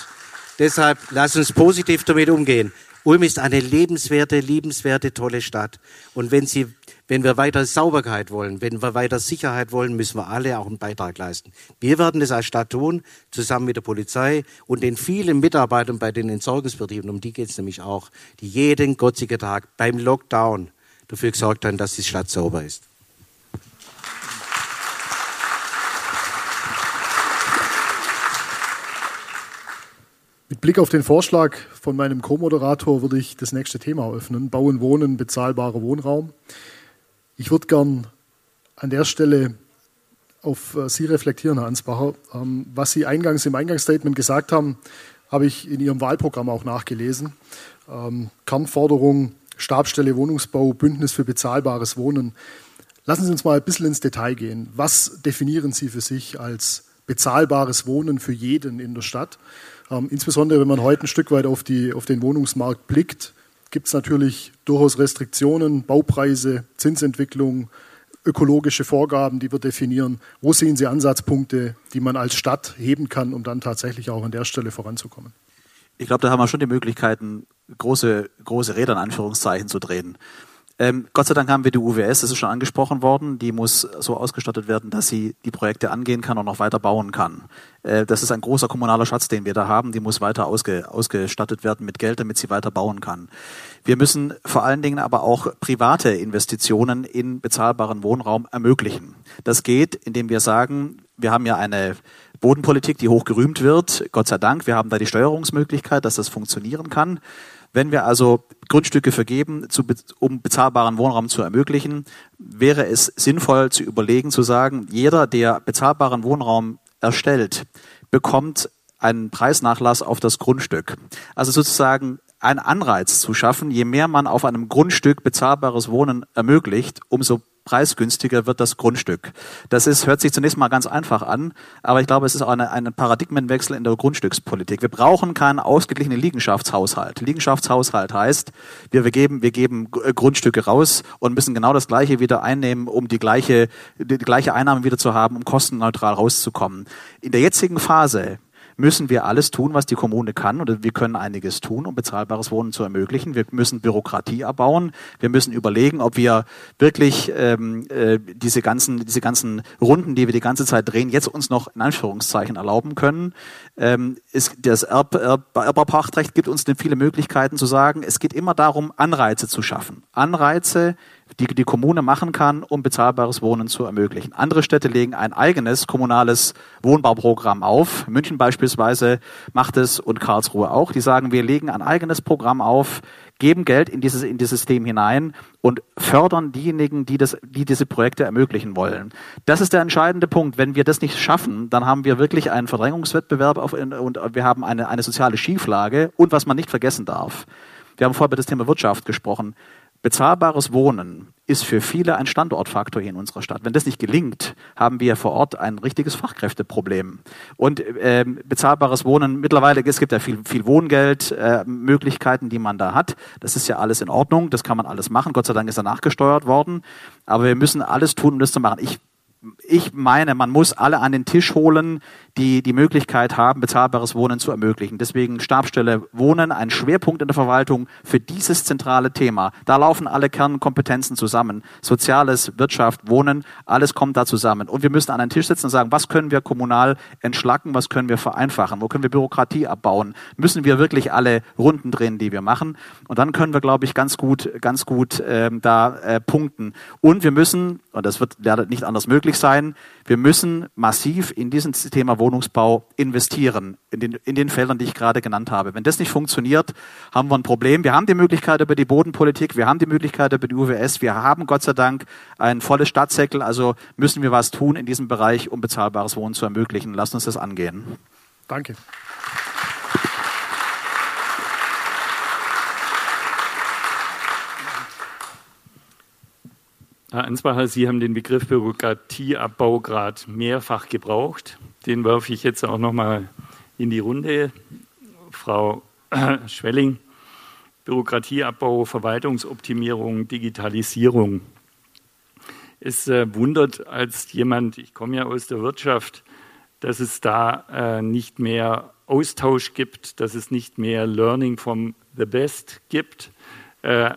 Speaker 7: Deshalb lass uns positiv damit umgehen.
Speaker 14: Ulm ist eine lebenswerte, liebenswerte, tolle Stadt. Und wenn, sie, wenn wir weiter Sauberkeit wollen, wenn wir weiter Sicherheit wollen, müssen wir alle auch einen Beitrag leisten. Wir werden das als Stadt tun, zusammen mit der Polizei und den vielen Mitarbeitern bei den Entsorgungsbetrieben, um die geht es nämlich auch, die jeden gotzigen Tag beim Lockdown dafür gesorgt haben, dass die Stadt sauber ist.
Speaker 12: Mit Blick auf den Vorschlag von meinem Co-Moderator würde ich das nächste Thema öffnen. Bauen, Wohnen, bezahlbarer Wohnraum. Ich würde gern an der Stelle auf äh, Sie reflektieren, Herr Ansbacher. Ähm, was Sie eingangs im Eingangsstatement gesagt haben, habe ich in Ihrem Wahlprogramm auch nachgelesen. Ähm, Kernforderung, Stabstelle Wohnungsbau, Bündnis für bezahlbares Wohnen. Lassen Sie uns mal ein bisschen ins Detail gehen. Was definieren Sie für sich als bezahlbares Wohnen für jeden in der Stadt? Ähm, insbesondere wenn man heute ein Stück weit auf, die, auf den Wohnungsmarkt blickt, gibt es natürlich durchaus Restriktionen, Baupreise, Zinsentwicklung, ökologische Vorgaben, die wir definieren. Wo sehen Sie Ansatzpunkte, die man als Stadt heben kann, um dann tatsächlich auch an der Stelle voranzukommen?
Speaker 9: Ich glaube, da haben wir schon die Möglichkeiten, große, große Räder in Anführungszeichen zu drehen. Ähm, Gott sei Dank haben wir die UWS, das ist schon angesprochen worden, die muss so ausgestattet werden, dass sie die Projekte angehen kann und noch weiter bauen kann. Äh, das ist ein großer kommunaler Schatz, den wir da haben, die muss weiter ausge, ausgestattet werden mit Geld, damit sie weiter bauen kann. Wir müssen vor allen Dingen aber auch private Investitionen in bezahlbaren Wohnraum ermöglichen. Das geht, indem wir sagen, wir haben ja eine Bodenpolitik, die hoch gerühmt wird. Gott sei Dank, wir haben da die Steuerungsmöglichkeit, dass das funktionieren kann. Wenn wir also Grundstücke vergeben, um bezahlbaren Wohnraum zu ermöglichen, wäre es sinnvoll zu überlegen, zu sagen, jeder, der bezahlbaren Wohnraum erstellt, bekommt einen Preisnachlass auf das Grundstück. Also sozusagen einen Anreiz zu schaffen, je mehr man auf einem Grundstück bezahlbares Wohnen ermöglicht, umso preisgünstiger wird das Grundstück. Das ist, hört sich zunächst mal ganz einfach an, aber ich glaube, es ist auch ein Paradigmenwechsel in der Grundstückspolitik. Wir brauchen keinen ausgeglichenen Liegenschaftshaushalt. Liegenschaftshaushalt heißt, wir, wir, geben, wir geben äh, Grundstücke raus und müssen genau das Gleiche wieder einnehmen, um die gleiche, die gleiche Einnahme wieder zu haben, um kostenneutral rauszukommen. In der jetzigen Phase müssen wir alles tun, was die Kommune kann. Oder wir können einiges tun, um bezahlbares Wohnen zu ermöglichen. Wir müssen Bürokratie abbauen. Wir müssen überlegen, ob wir wirklich ähm, äh, diese ganzen diese ganzen Runden, die wir die ganze Zeit drehen, jetzt uns noch in Anführungszeichen erlauben können. Ähm, ist, das Erb, Erb, Erbpachtrecht gibt uns viele Möglichkeiten zu sagen, es geht immer darum, Anreize zu schaffen. Anreize, die die Kommune machen kann, um bezahlbares Wohnen zu ermöglichen. Andere Städte legen ein eigenes kommunales Wohnbauprogramm auf. München beispielsweise macht es und Karlsruhe auch. Die sagen, wir legen ein eigenes Programm auf, geben Geld in dieses, in dieses System hinein und fördern diejenigen, die, das, die diese Projekte ermöglichen wollen. Das ist der entscheidende Punkt. Wenn wir das nicht schaffen, dann haben wir wirklich einen Verdrängungswettbewerb auf, und wir haben eine, eine soziale Schieflage. Und was man nicht vergessen darf, wir haben vorher über das Thema Wirtschaft gesprochen. Bezahlbares Wohnen ist für viele ein Standortfaktor hier in unserer Stadt. Wenn das nicht gelingt, haben wir vor Ort ein richtiges Fachkräfteproblem. Und äh, bezahlbares Wohnen, mittlerweile, es gibt ja viel, viel Wohngeld, äh, Möglichkeiten, die man da hat. Das ist ja alles in Ordnung, das kann man alles machen. Gott sei Dank ist er nachgesteuert worden. Aber wir müssen alles tun, um das zu machen. Ich ich meine, man muss alle an den Tisch holen, die die Möglichkeit haben, bezahlbares Wohnen zu ermöglichen. Deswegen Stabstelle Wohnen, ein Schwerpunkt in der Verwaltung für dieses zentrale Thema. Da laufen alle Kernkompetenzen zusammen. Soziales, Wirtschaft, Wohnen, alles kommt da zusammen. Und wir müssen an den Tisch sitzen und sagen, was können wir kommunal entschlacken, was können wir vereinfachen, wo können wir Bürokratie abbauen, müssen wir wirklich alle Runden drehen, die wir machen. Und dann können wir, glaube ich, ganz gut, ganz gut ähm, da äh, punkten. Und wir müssen, und das wird leider nicht anders möglich sein, wir müssen massiv in dieses Thema Wohnungsbau investieren, in den, in den Feldern, die ich gerade genannt habe. Wenn das nicht funktioniert, haben wir ein Problem. Wir haben die Möglichkeit über die Bodenpolitik, wir haben die Möglichkeit über die UWS, wir haben Gott sei Dank ein volles Stadtsäckel, also müssen wir was tun in diesem Bereich, um bezahlbares Wohnen zu ermöglichen. Lasst uns das angehen.
Speaker 12: Danke.
Speaker 11: Herr Ansbacher, Sie haben den Begriff Bürokratieabbau gerade mehrfach gebraucht. Den werfe ich jetzt auch noch mal in die Runde. Frau Schwelling, Bürokratieabbau, Verwaltungsoptimierung, Digitalisierung. Es äh, wundert als jemand, ich komme ja aus der Wirtschaft, dass es da äh, nicht mehr Austausch gibt, dass es nicht mehr Learning vom the best gibt. Äh,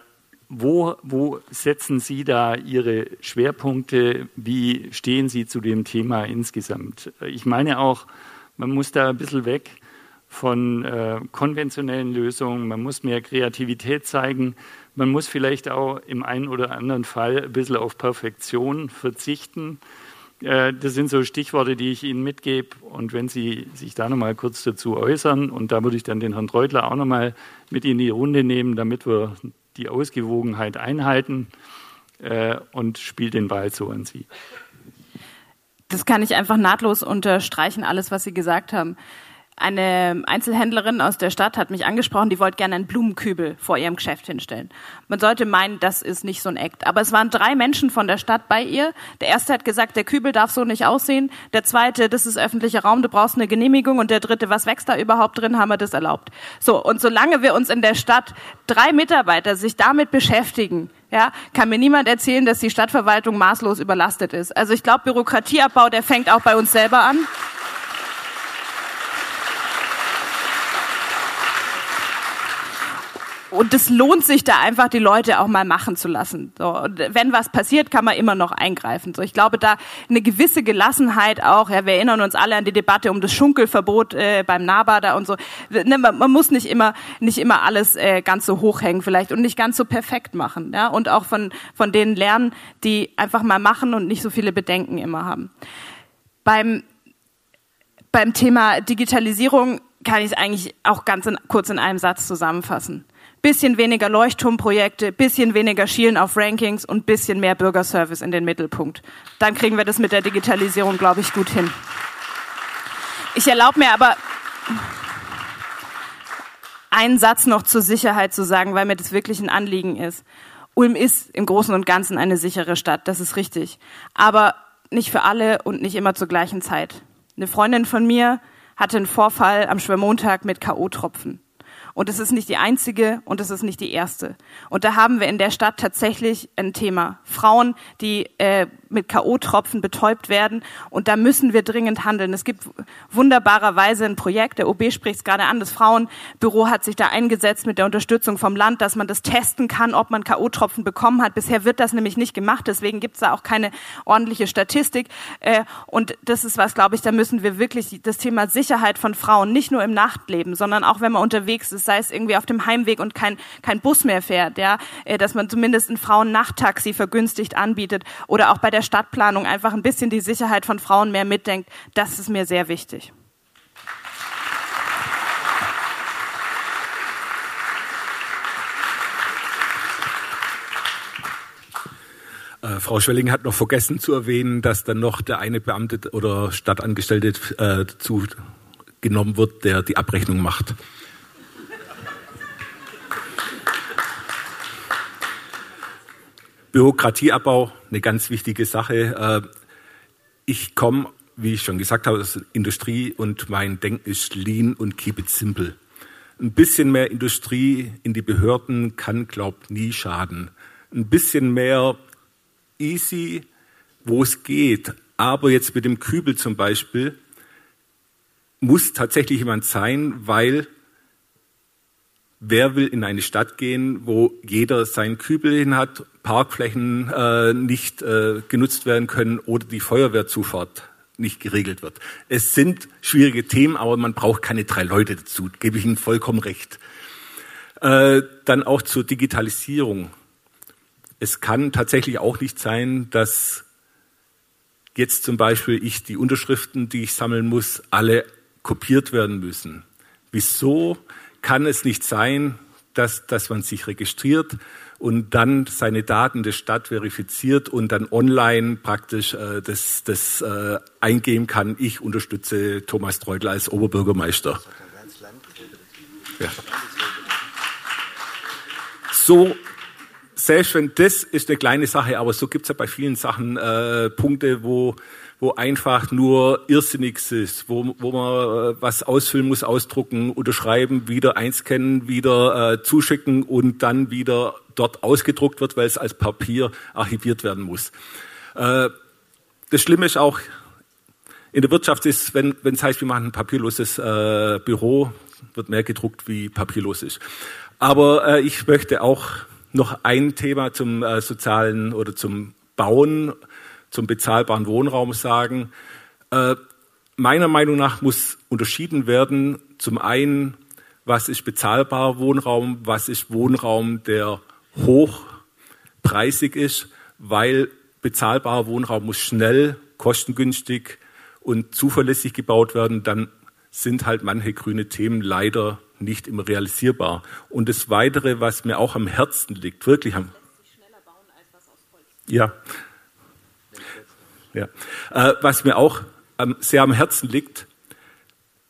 Speaker 11: wo, wo setzen Sie da Ihre Schwerpunkte? Wie stehen Sie zu dem Thema insgesamt? Ich meine auch, man muss da ein bisschen weg von äh, konventionellen Lösungen, man muss mehr Kreativität zeigen, man muss vielleicht auch im einen oder anderen Fall ein bisschen auf Perfektion verzichten. Äh, das sind so Stichworte, die ich Ihnen mitgebe. Und wenn Sie sich da nochmal kurz dazu äußern, und da würde ich dann den Herrn Treutler auch nochmal mit in die Runde nehmen, damit wir die Ausgewogenheit einhalten äh, und spielt den Ball so an Sie.
Speaker 8: Das kann ich einfach nahtlos unterstreichen, alles, was Sie gesagt haben. Eine Einzelhändlerin aus der Stadt hat mich angesprochen, die wollte gerne einen Blumenkübel vor ihrem Geschäft hinstellen. Man sollte meinen, das ist nicht so ein Act. Aber es waren drei Menschen von der Stadt bei ihr. Der erste hat gesagt, der Kübel darf so nicht aussehen. Der zweite, das ist öffentlicher Raum, du brauchst eine Genehmigung. Und der dritte, was wächst da überhaupt drin, haben wir das erlaubt. So, und solange wir uns in der Stadt drei Mitarbeiter sich damit beschäftigen, ja, kann mir niemand erzählen, dass die Stadtverwaltung maßlos überlastet ist. Also ich glaube, Bürokratieabbau, der fängt auch bei uns selber an. Und es lohnt sich da einfach, die Leute auch mal machen zu lassen. So, und wenn was passiert, kann man immer noch eingreifen. So, ich glaube, da eine gewisse Gelassenheit auch. Ja, wir erinnern uns alle an die Debatte um das Schunkelverbot äh, beim Nahbader und so. Ne, man, man, muss nicht immer nicht immer alles äh, ganz so hochhängen vielleicht und nicht ganz so perfekt machen. Ja, und auch von von denen lernen, die einfach mal machen und nicht so viele Bedenken immer haben. Beim beim Thema Digitalisierung kann ich es eigentlich auch ganz in, kurz in einem Satz zusammenfassen bisschen weniger Leuchtturmprojekte, bisschen weniger Schielen auf Rankings und bisschen mehr Bürgerservice in den Mittelpunkt. Dann kriegen wir das mit der Digitalisierung, glaube ich, gut hin. Ich erlaube mir aber einen Satz noch zur Sicherheit zu sagen, weil mir das wirklich ein Anliegen ist. Ulm ist im Großen und Ganzen eine sichere Stadt, das ist richtig. Aber nicht für alle und nicht immer zur gleichen Zeit. Eine Freundin von mir hatte einen Vorfall am Schwermontag mit K.O.-Tropfen. Und es ist nicht die einzige und es ist nicht die erste. Und da haben wir in der Stadt tatsächlich ein Thema. Frauen, die äh, mit K.O.-Tropfen betäubt werden. Und da müssen wir dringend handeln. Es gibt wunderbarerweise ein Projekt, der OB spricht es gerade an, das Frauenbüro hat sich da eingesetzt mit der Unterstützung vom Land, dass man das testen kann, ob man K.O.-Tropfen bekommen hat. Bisher wird das nämlich nicht gemacht, deswegen gibt es da auch keine ordentliche Statistik. Äh, und das ist was, glaube ich, da müssen wir wirklich das Thema Sicherheit von Frauen, nicht nur im Nachtleben, sondern auch wenn man unterwegs ist, sei es irgendwie auf dem Heimweg und kein, kein Bus mehr fährt, ja, äh, dass man zumindest ein Frauen-Nachttaxi vergünstigt anbietet oder auch bei der Stadtplanung einfach ein bisschen die Sicherheit von Frauen mehr mitdenkt. Das ist mir sehr wichtig.
Speaker 13: Äh, Frau Schwelling hat noch vergessen zu erwähnen, dass dann noch der eine Beamte oder Stadtangestellte äh, dazu genommen wird, der die Abrechnung macht. Bürokratieabbau, eine ganz wichtige Sache. Äh, ich komme, wie ich schon gesagt habe, aus der Industrie und mein Denken ist lean und keep it simple. Ein bisschen mehr Industrie in die Behörden kann, glaubt, nie schaden. Ein bisschen mehr easy, wo es geht. Aber jetzt mit dem Kübel zum Beispiel muss tatsächlich jemand sein, weil Wer will in eine Stadt gehen, wo jeder seinen Kübel hin hat, Parkflächen äh, nicht äh, genutzt werden können oder die Feuerwehrzufahrt nicht geregelt wird? Es sind schwierige Themen, aber man braucht keine drei Leute dazu, gebe ich Ihnen vollkommen recht. Äh, dann auch zur Digitalisierung. Es kann tatsächlich auch nicht sein, dass jetzt zum Beispiel ich die Unterschriften, die ich sammeln muss, alle kopiert werden müssen. Wieso? kann es nicht sein, dass, dass man sich registriert und dann seine Daten der Stadt verifiziert und dann online praktisch äh, das, das äh, eingeben kann. Ich unterstütze Thomas Treutler als Oberbürgermeister. Ja. So, selbst wenn das ist eine kleine Sache, aber so gibt es ja bei vielen Sachen äh, Punkte, wo wo einfach nur Irrsinniges ist, wo, wo man äh, was ausfüllen muss, ausdrucken, unterschreiben, wieder einscannen, wieder äh, zuschicken und dann wieder dort ausgedruckt wird, weil es als Papier archiviert werden muss. Äh, das Schlimme ist auch, in der Wirtschaft ist, wenn es heißt, wir machen ein papierloses äh, Büro, wird mehr gedruckt, wie papierlos ist. Aber äh, ich möchte auch noch ein Thema zum äh, sozialen oder zum Bauen, zum bezahlbaren Wohnraum sagen. Äh, meiner Meinung nach muss unterschieden werden, zum einen, was ist bezahlbarer Wohnraum, was ist Wohnraum, der hochpreisig ist, weil bezahlbarer Wohnraum muss schnell, kostengünstig und zuverlässig gebaut werden, dann sind halt manche grüne Themen leider nicht immer realisierbar. Und das Weitere, was mir auch am Herzen liegt, wirklich am ja. ja. Äh, was mir auch ähm, sehr am Herzen liegt,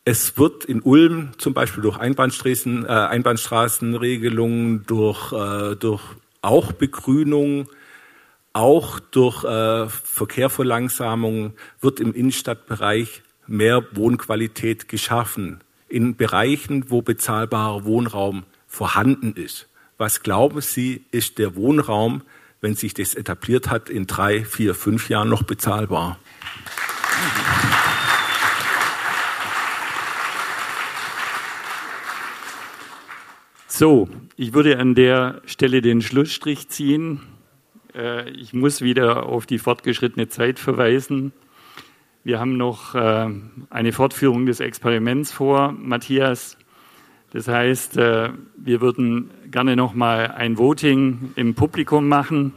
Speaker 13: es wird in Ulm zum Beispiel durch Einbahnstraßen, äh, Einbahnstraßenregelungen, durch, äh, durch auch Begrünung, auch durch äh, Verkehrverlangsamung wird im Innenstadtbereich mehr Wohnqualität geschaffen. In Bereichen, wo bezahlbarer Wohnraum vorhanden ist. Was glauben Sie, ist der Wohnraum, wenn sich das etabliert hat, in drei, vier, fünf Jahren noch bezahlbar?
Speaker 11: So, ich würde an der Stelle den Schlussstrich ziehen. Äh, ich muss wieder auf die fortgeschrittene Zeit verweisen. Wir haben noch äh, eine Fortführung des Experiments vor, Matthias. Das heißt, äh, wir würden gerne noch mal ein Voting im Publikum machen.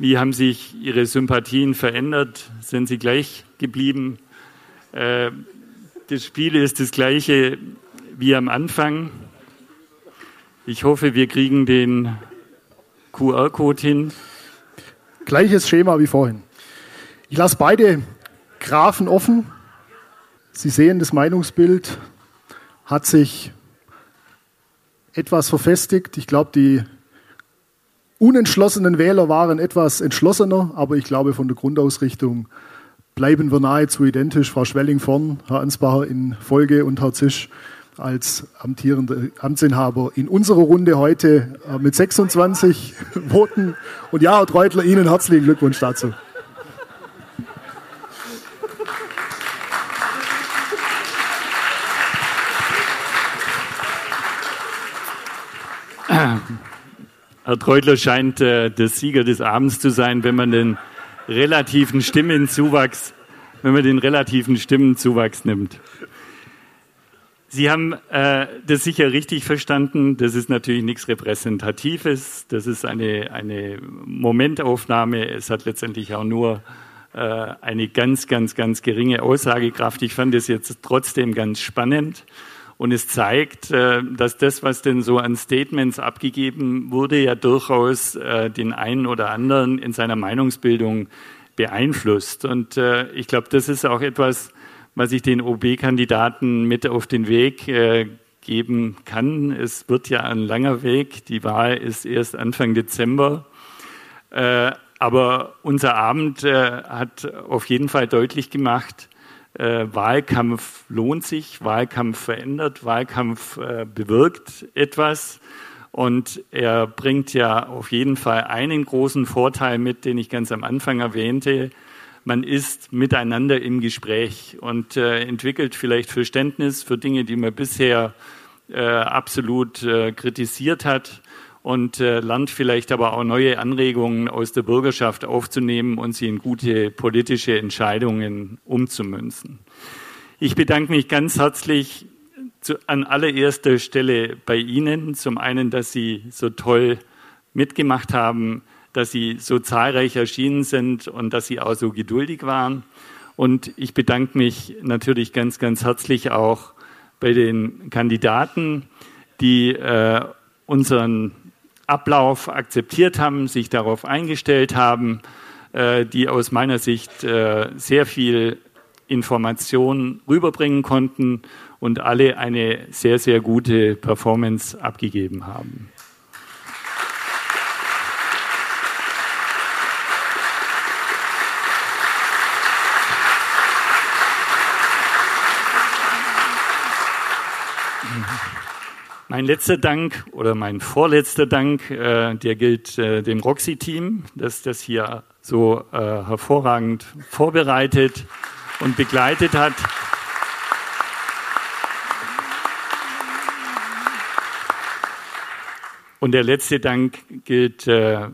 Speaker 11: Wie haben sich Ihre Sympathien verändert? Sind sie gleich geblieben? Das Spiel ist das gleiche wie am Anfang. Ich hoffe, wir kriegen den QR-Code hin.
Speaker 12: Gleiches Schema wie vorhin. Ich lasse beide Graphen offen. Sie sehen, das Meinungsbild hat sich etwas verfestigt. Ich glaube, die unentschlossenen Wähler waren etwas entschlossener, aber ich glaube, von der Grundausrichtung bleiben wir nahezu identisch. Frau Schwelling vorn, Herr Ansbacher in Folge und Herr Zisch als amtierender Amtsinhaber in unserer Runde heute äh, mit 26 Voten. Und ja, Herr Treutler, Ihnen herzlichen Glückwunsch dazu.
Speaker 11: Herr Treutler scheint äh, der Sieger des Abends zu sein, wenn man den relativen Stimmenzuwachs, wenn man den relativen Stimmenzuwachs nimmt. Sie haben äh, das sicher richtig verstanden. Das ist natürlich nichts Repräsentatives. Das ist eine, eine Momentaufnahme. Es hat letztendlich auch nur äh, eine ganz, ganz, ganz geringe Aussagekraft. Ich fand es jetzt trotzdem ganz spannend. Und es zeigt, äh, dass das, was denn so an Statements abgegeben wurde, ja durchaus äh, den einen oder anderen in seiner Meinungsbildung beeinflusst. Und äh, ich glaube, das ist auch etwas, was ich den OB-Kandidaten mit auf den Weg geben kann. Es wird ja ein langer Weg. Die Wahl ist erst Anfang Dezember. Aber unser Abend hat auf jeden Fall deutlich gemacht, äh, Wahlkampf lohnt sich, Wahlkampf verändert, Wahlkampf äh, bewirkt etwas. Und er bringt ja auf jeden Fall einen großen Vorteil mit, den ich ganz am Anfang erwähnte. Man ist miteinander im Gespräch und äh, entwickelt vielleicht Verständnis für Dinge, die man bisher äh, absolut äh, kritisiert hat und äh, lernt vielleicht aber auch neue Anregungen aus der Bürgerschaft aufzunehmen und sie in gute politische Entscheidungen umzumünzen. Ich bedanke mich ganz herzlich zu, an allererster Stelle bei Ihnen. Zum einen, dass Sie so toll mitgemacht haben, dass Sie so zahlreich erschienen sind und dass Sie auch so geduldig waren. Und ich bedanke mich natürlich ganz, ganz herzlich auch bei den Kandidaten, die äh, unseren Ablauf akzeptiert haben, sich darauf eingestellt haben, äh, die aus meiner Sicht äh, sehr viel Information rüberbringen konnten und alle eine sehr, sehr gute Performance abgegeben haben. Mein letzter Dank oder mein vorletzter Dank, äh, der gilt äh, dem Roxy-Team, das das hier so äh, hervorragend vorbereitet und begleitet hat. Und der letzte Dank gilt, äh,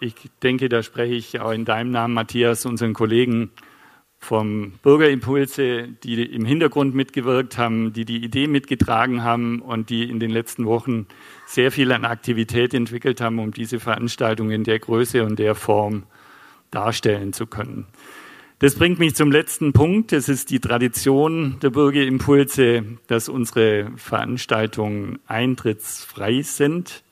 Speaker 11: ich denke, da spreche ich auch in deinem Namen, Matthias, unseren Kollegen vom Bürgerimpulse, die im Hintergrund mitgewirkt haben, die die Idee mitgetragen haben und die in den letzten Wochen sehr viel an Aktivität entwickelt haben, um diese Veranstaltung in der Größe und der Form darstellen zu können. Das bringt mich zum letzten Punkt. Es ist die Tradition der Bürgerimpulse, dass unsere Veranstaltungen eintrittsfrei sind.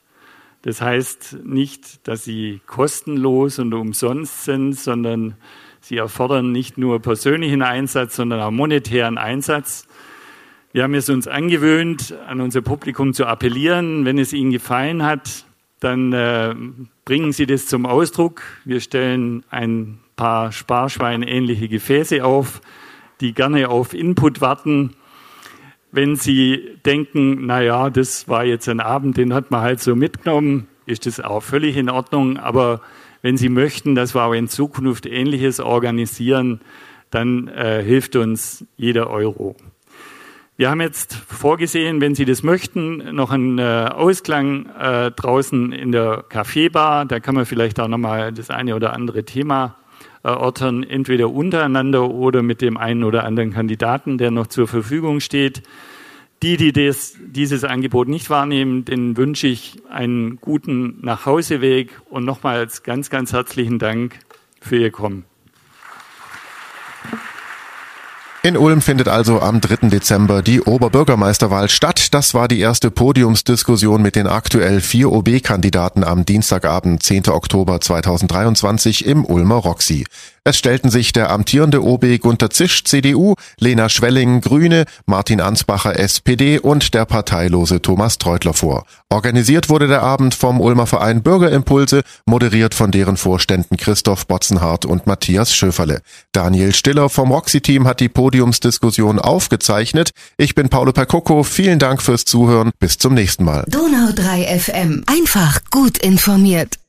Speaker 11: Das heißt nicht, dass sie kostenlos und umsonst sind, sondern sie erfordern nicht nur persönlichen Einsatz, sondern auch monetären Einsatz. Wir haben es uns angewöhnt, an unser Publikum zu appellieren. Wenn es Ihnen gefallen hat, dann äh, bringen Sie das zum Ausdruck. Wir stellen ein paar Sparschwein-ähnliche Gefäße auf, die gerne auf Input warten. Wenn Sie denken, na ja, das war jetzt ein Abend, den hat man halt so mitgenommen, ist das auch völlig in Ordnung. Aber wenn Sie möchten, dass wir auch in Zukunft Ähnliches organisieren, dann äh, hilft uns jeder Euro. Wir haben jetzt vorgesehen, wenn Sie das möchten, noch einen äh, Ausklang äh, draußen in der Kaffeebar. Da kann man vielleicht auch nochmal das eine oder andere Thema erörtern, entweder untereinander oder mit dem einen oder anderen Kandidaten, der noch zur Verfügung steht. Die, die das, dieses Angebot nicht wahrnehmen, denen wünsche ich einen guten Nachhauseweg und nochmals ganz, ganz herzlichen Dank für Ihr Kommen.
Speaker 1: In Ulm findet also am 3. Dezember die Oberbürgermeisterwahl statt. Das war die erste Podiumsdiskussion mit den aktuell vier OB-Kandidaten am Dienstagabend, 10. Oktober 2023 im Ulmer Roxy. Es stellten sich der amtierende OB Gunter Zisch CDU, Lena Schwelling Grüne, Martin Ansbacher SPD und der parteilose Thomas Treutler vor. Organisiert wurde der Abend vom Ulmer Verein Bürgerimpulse, moderiert von deren Vorständen Christoph Botzenhardt und Matthias Schöferle. Daniel Stiller vom Roxy-Team hat die Podiumsdiskussion aufgezeichnet. Ich bin Paolo Percocco, vielen Dank fürs Zuhören, bis zum nächsten Mal.
Speaker 15: Donau 3 FM, einfach gut informiert.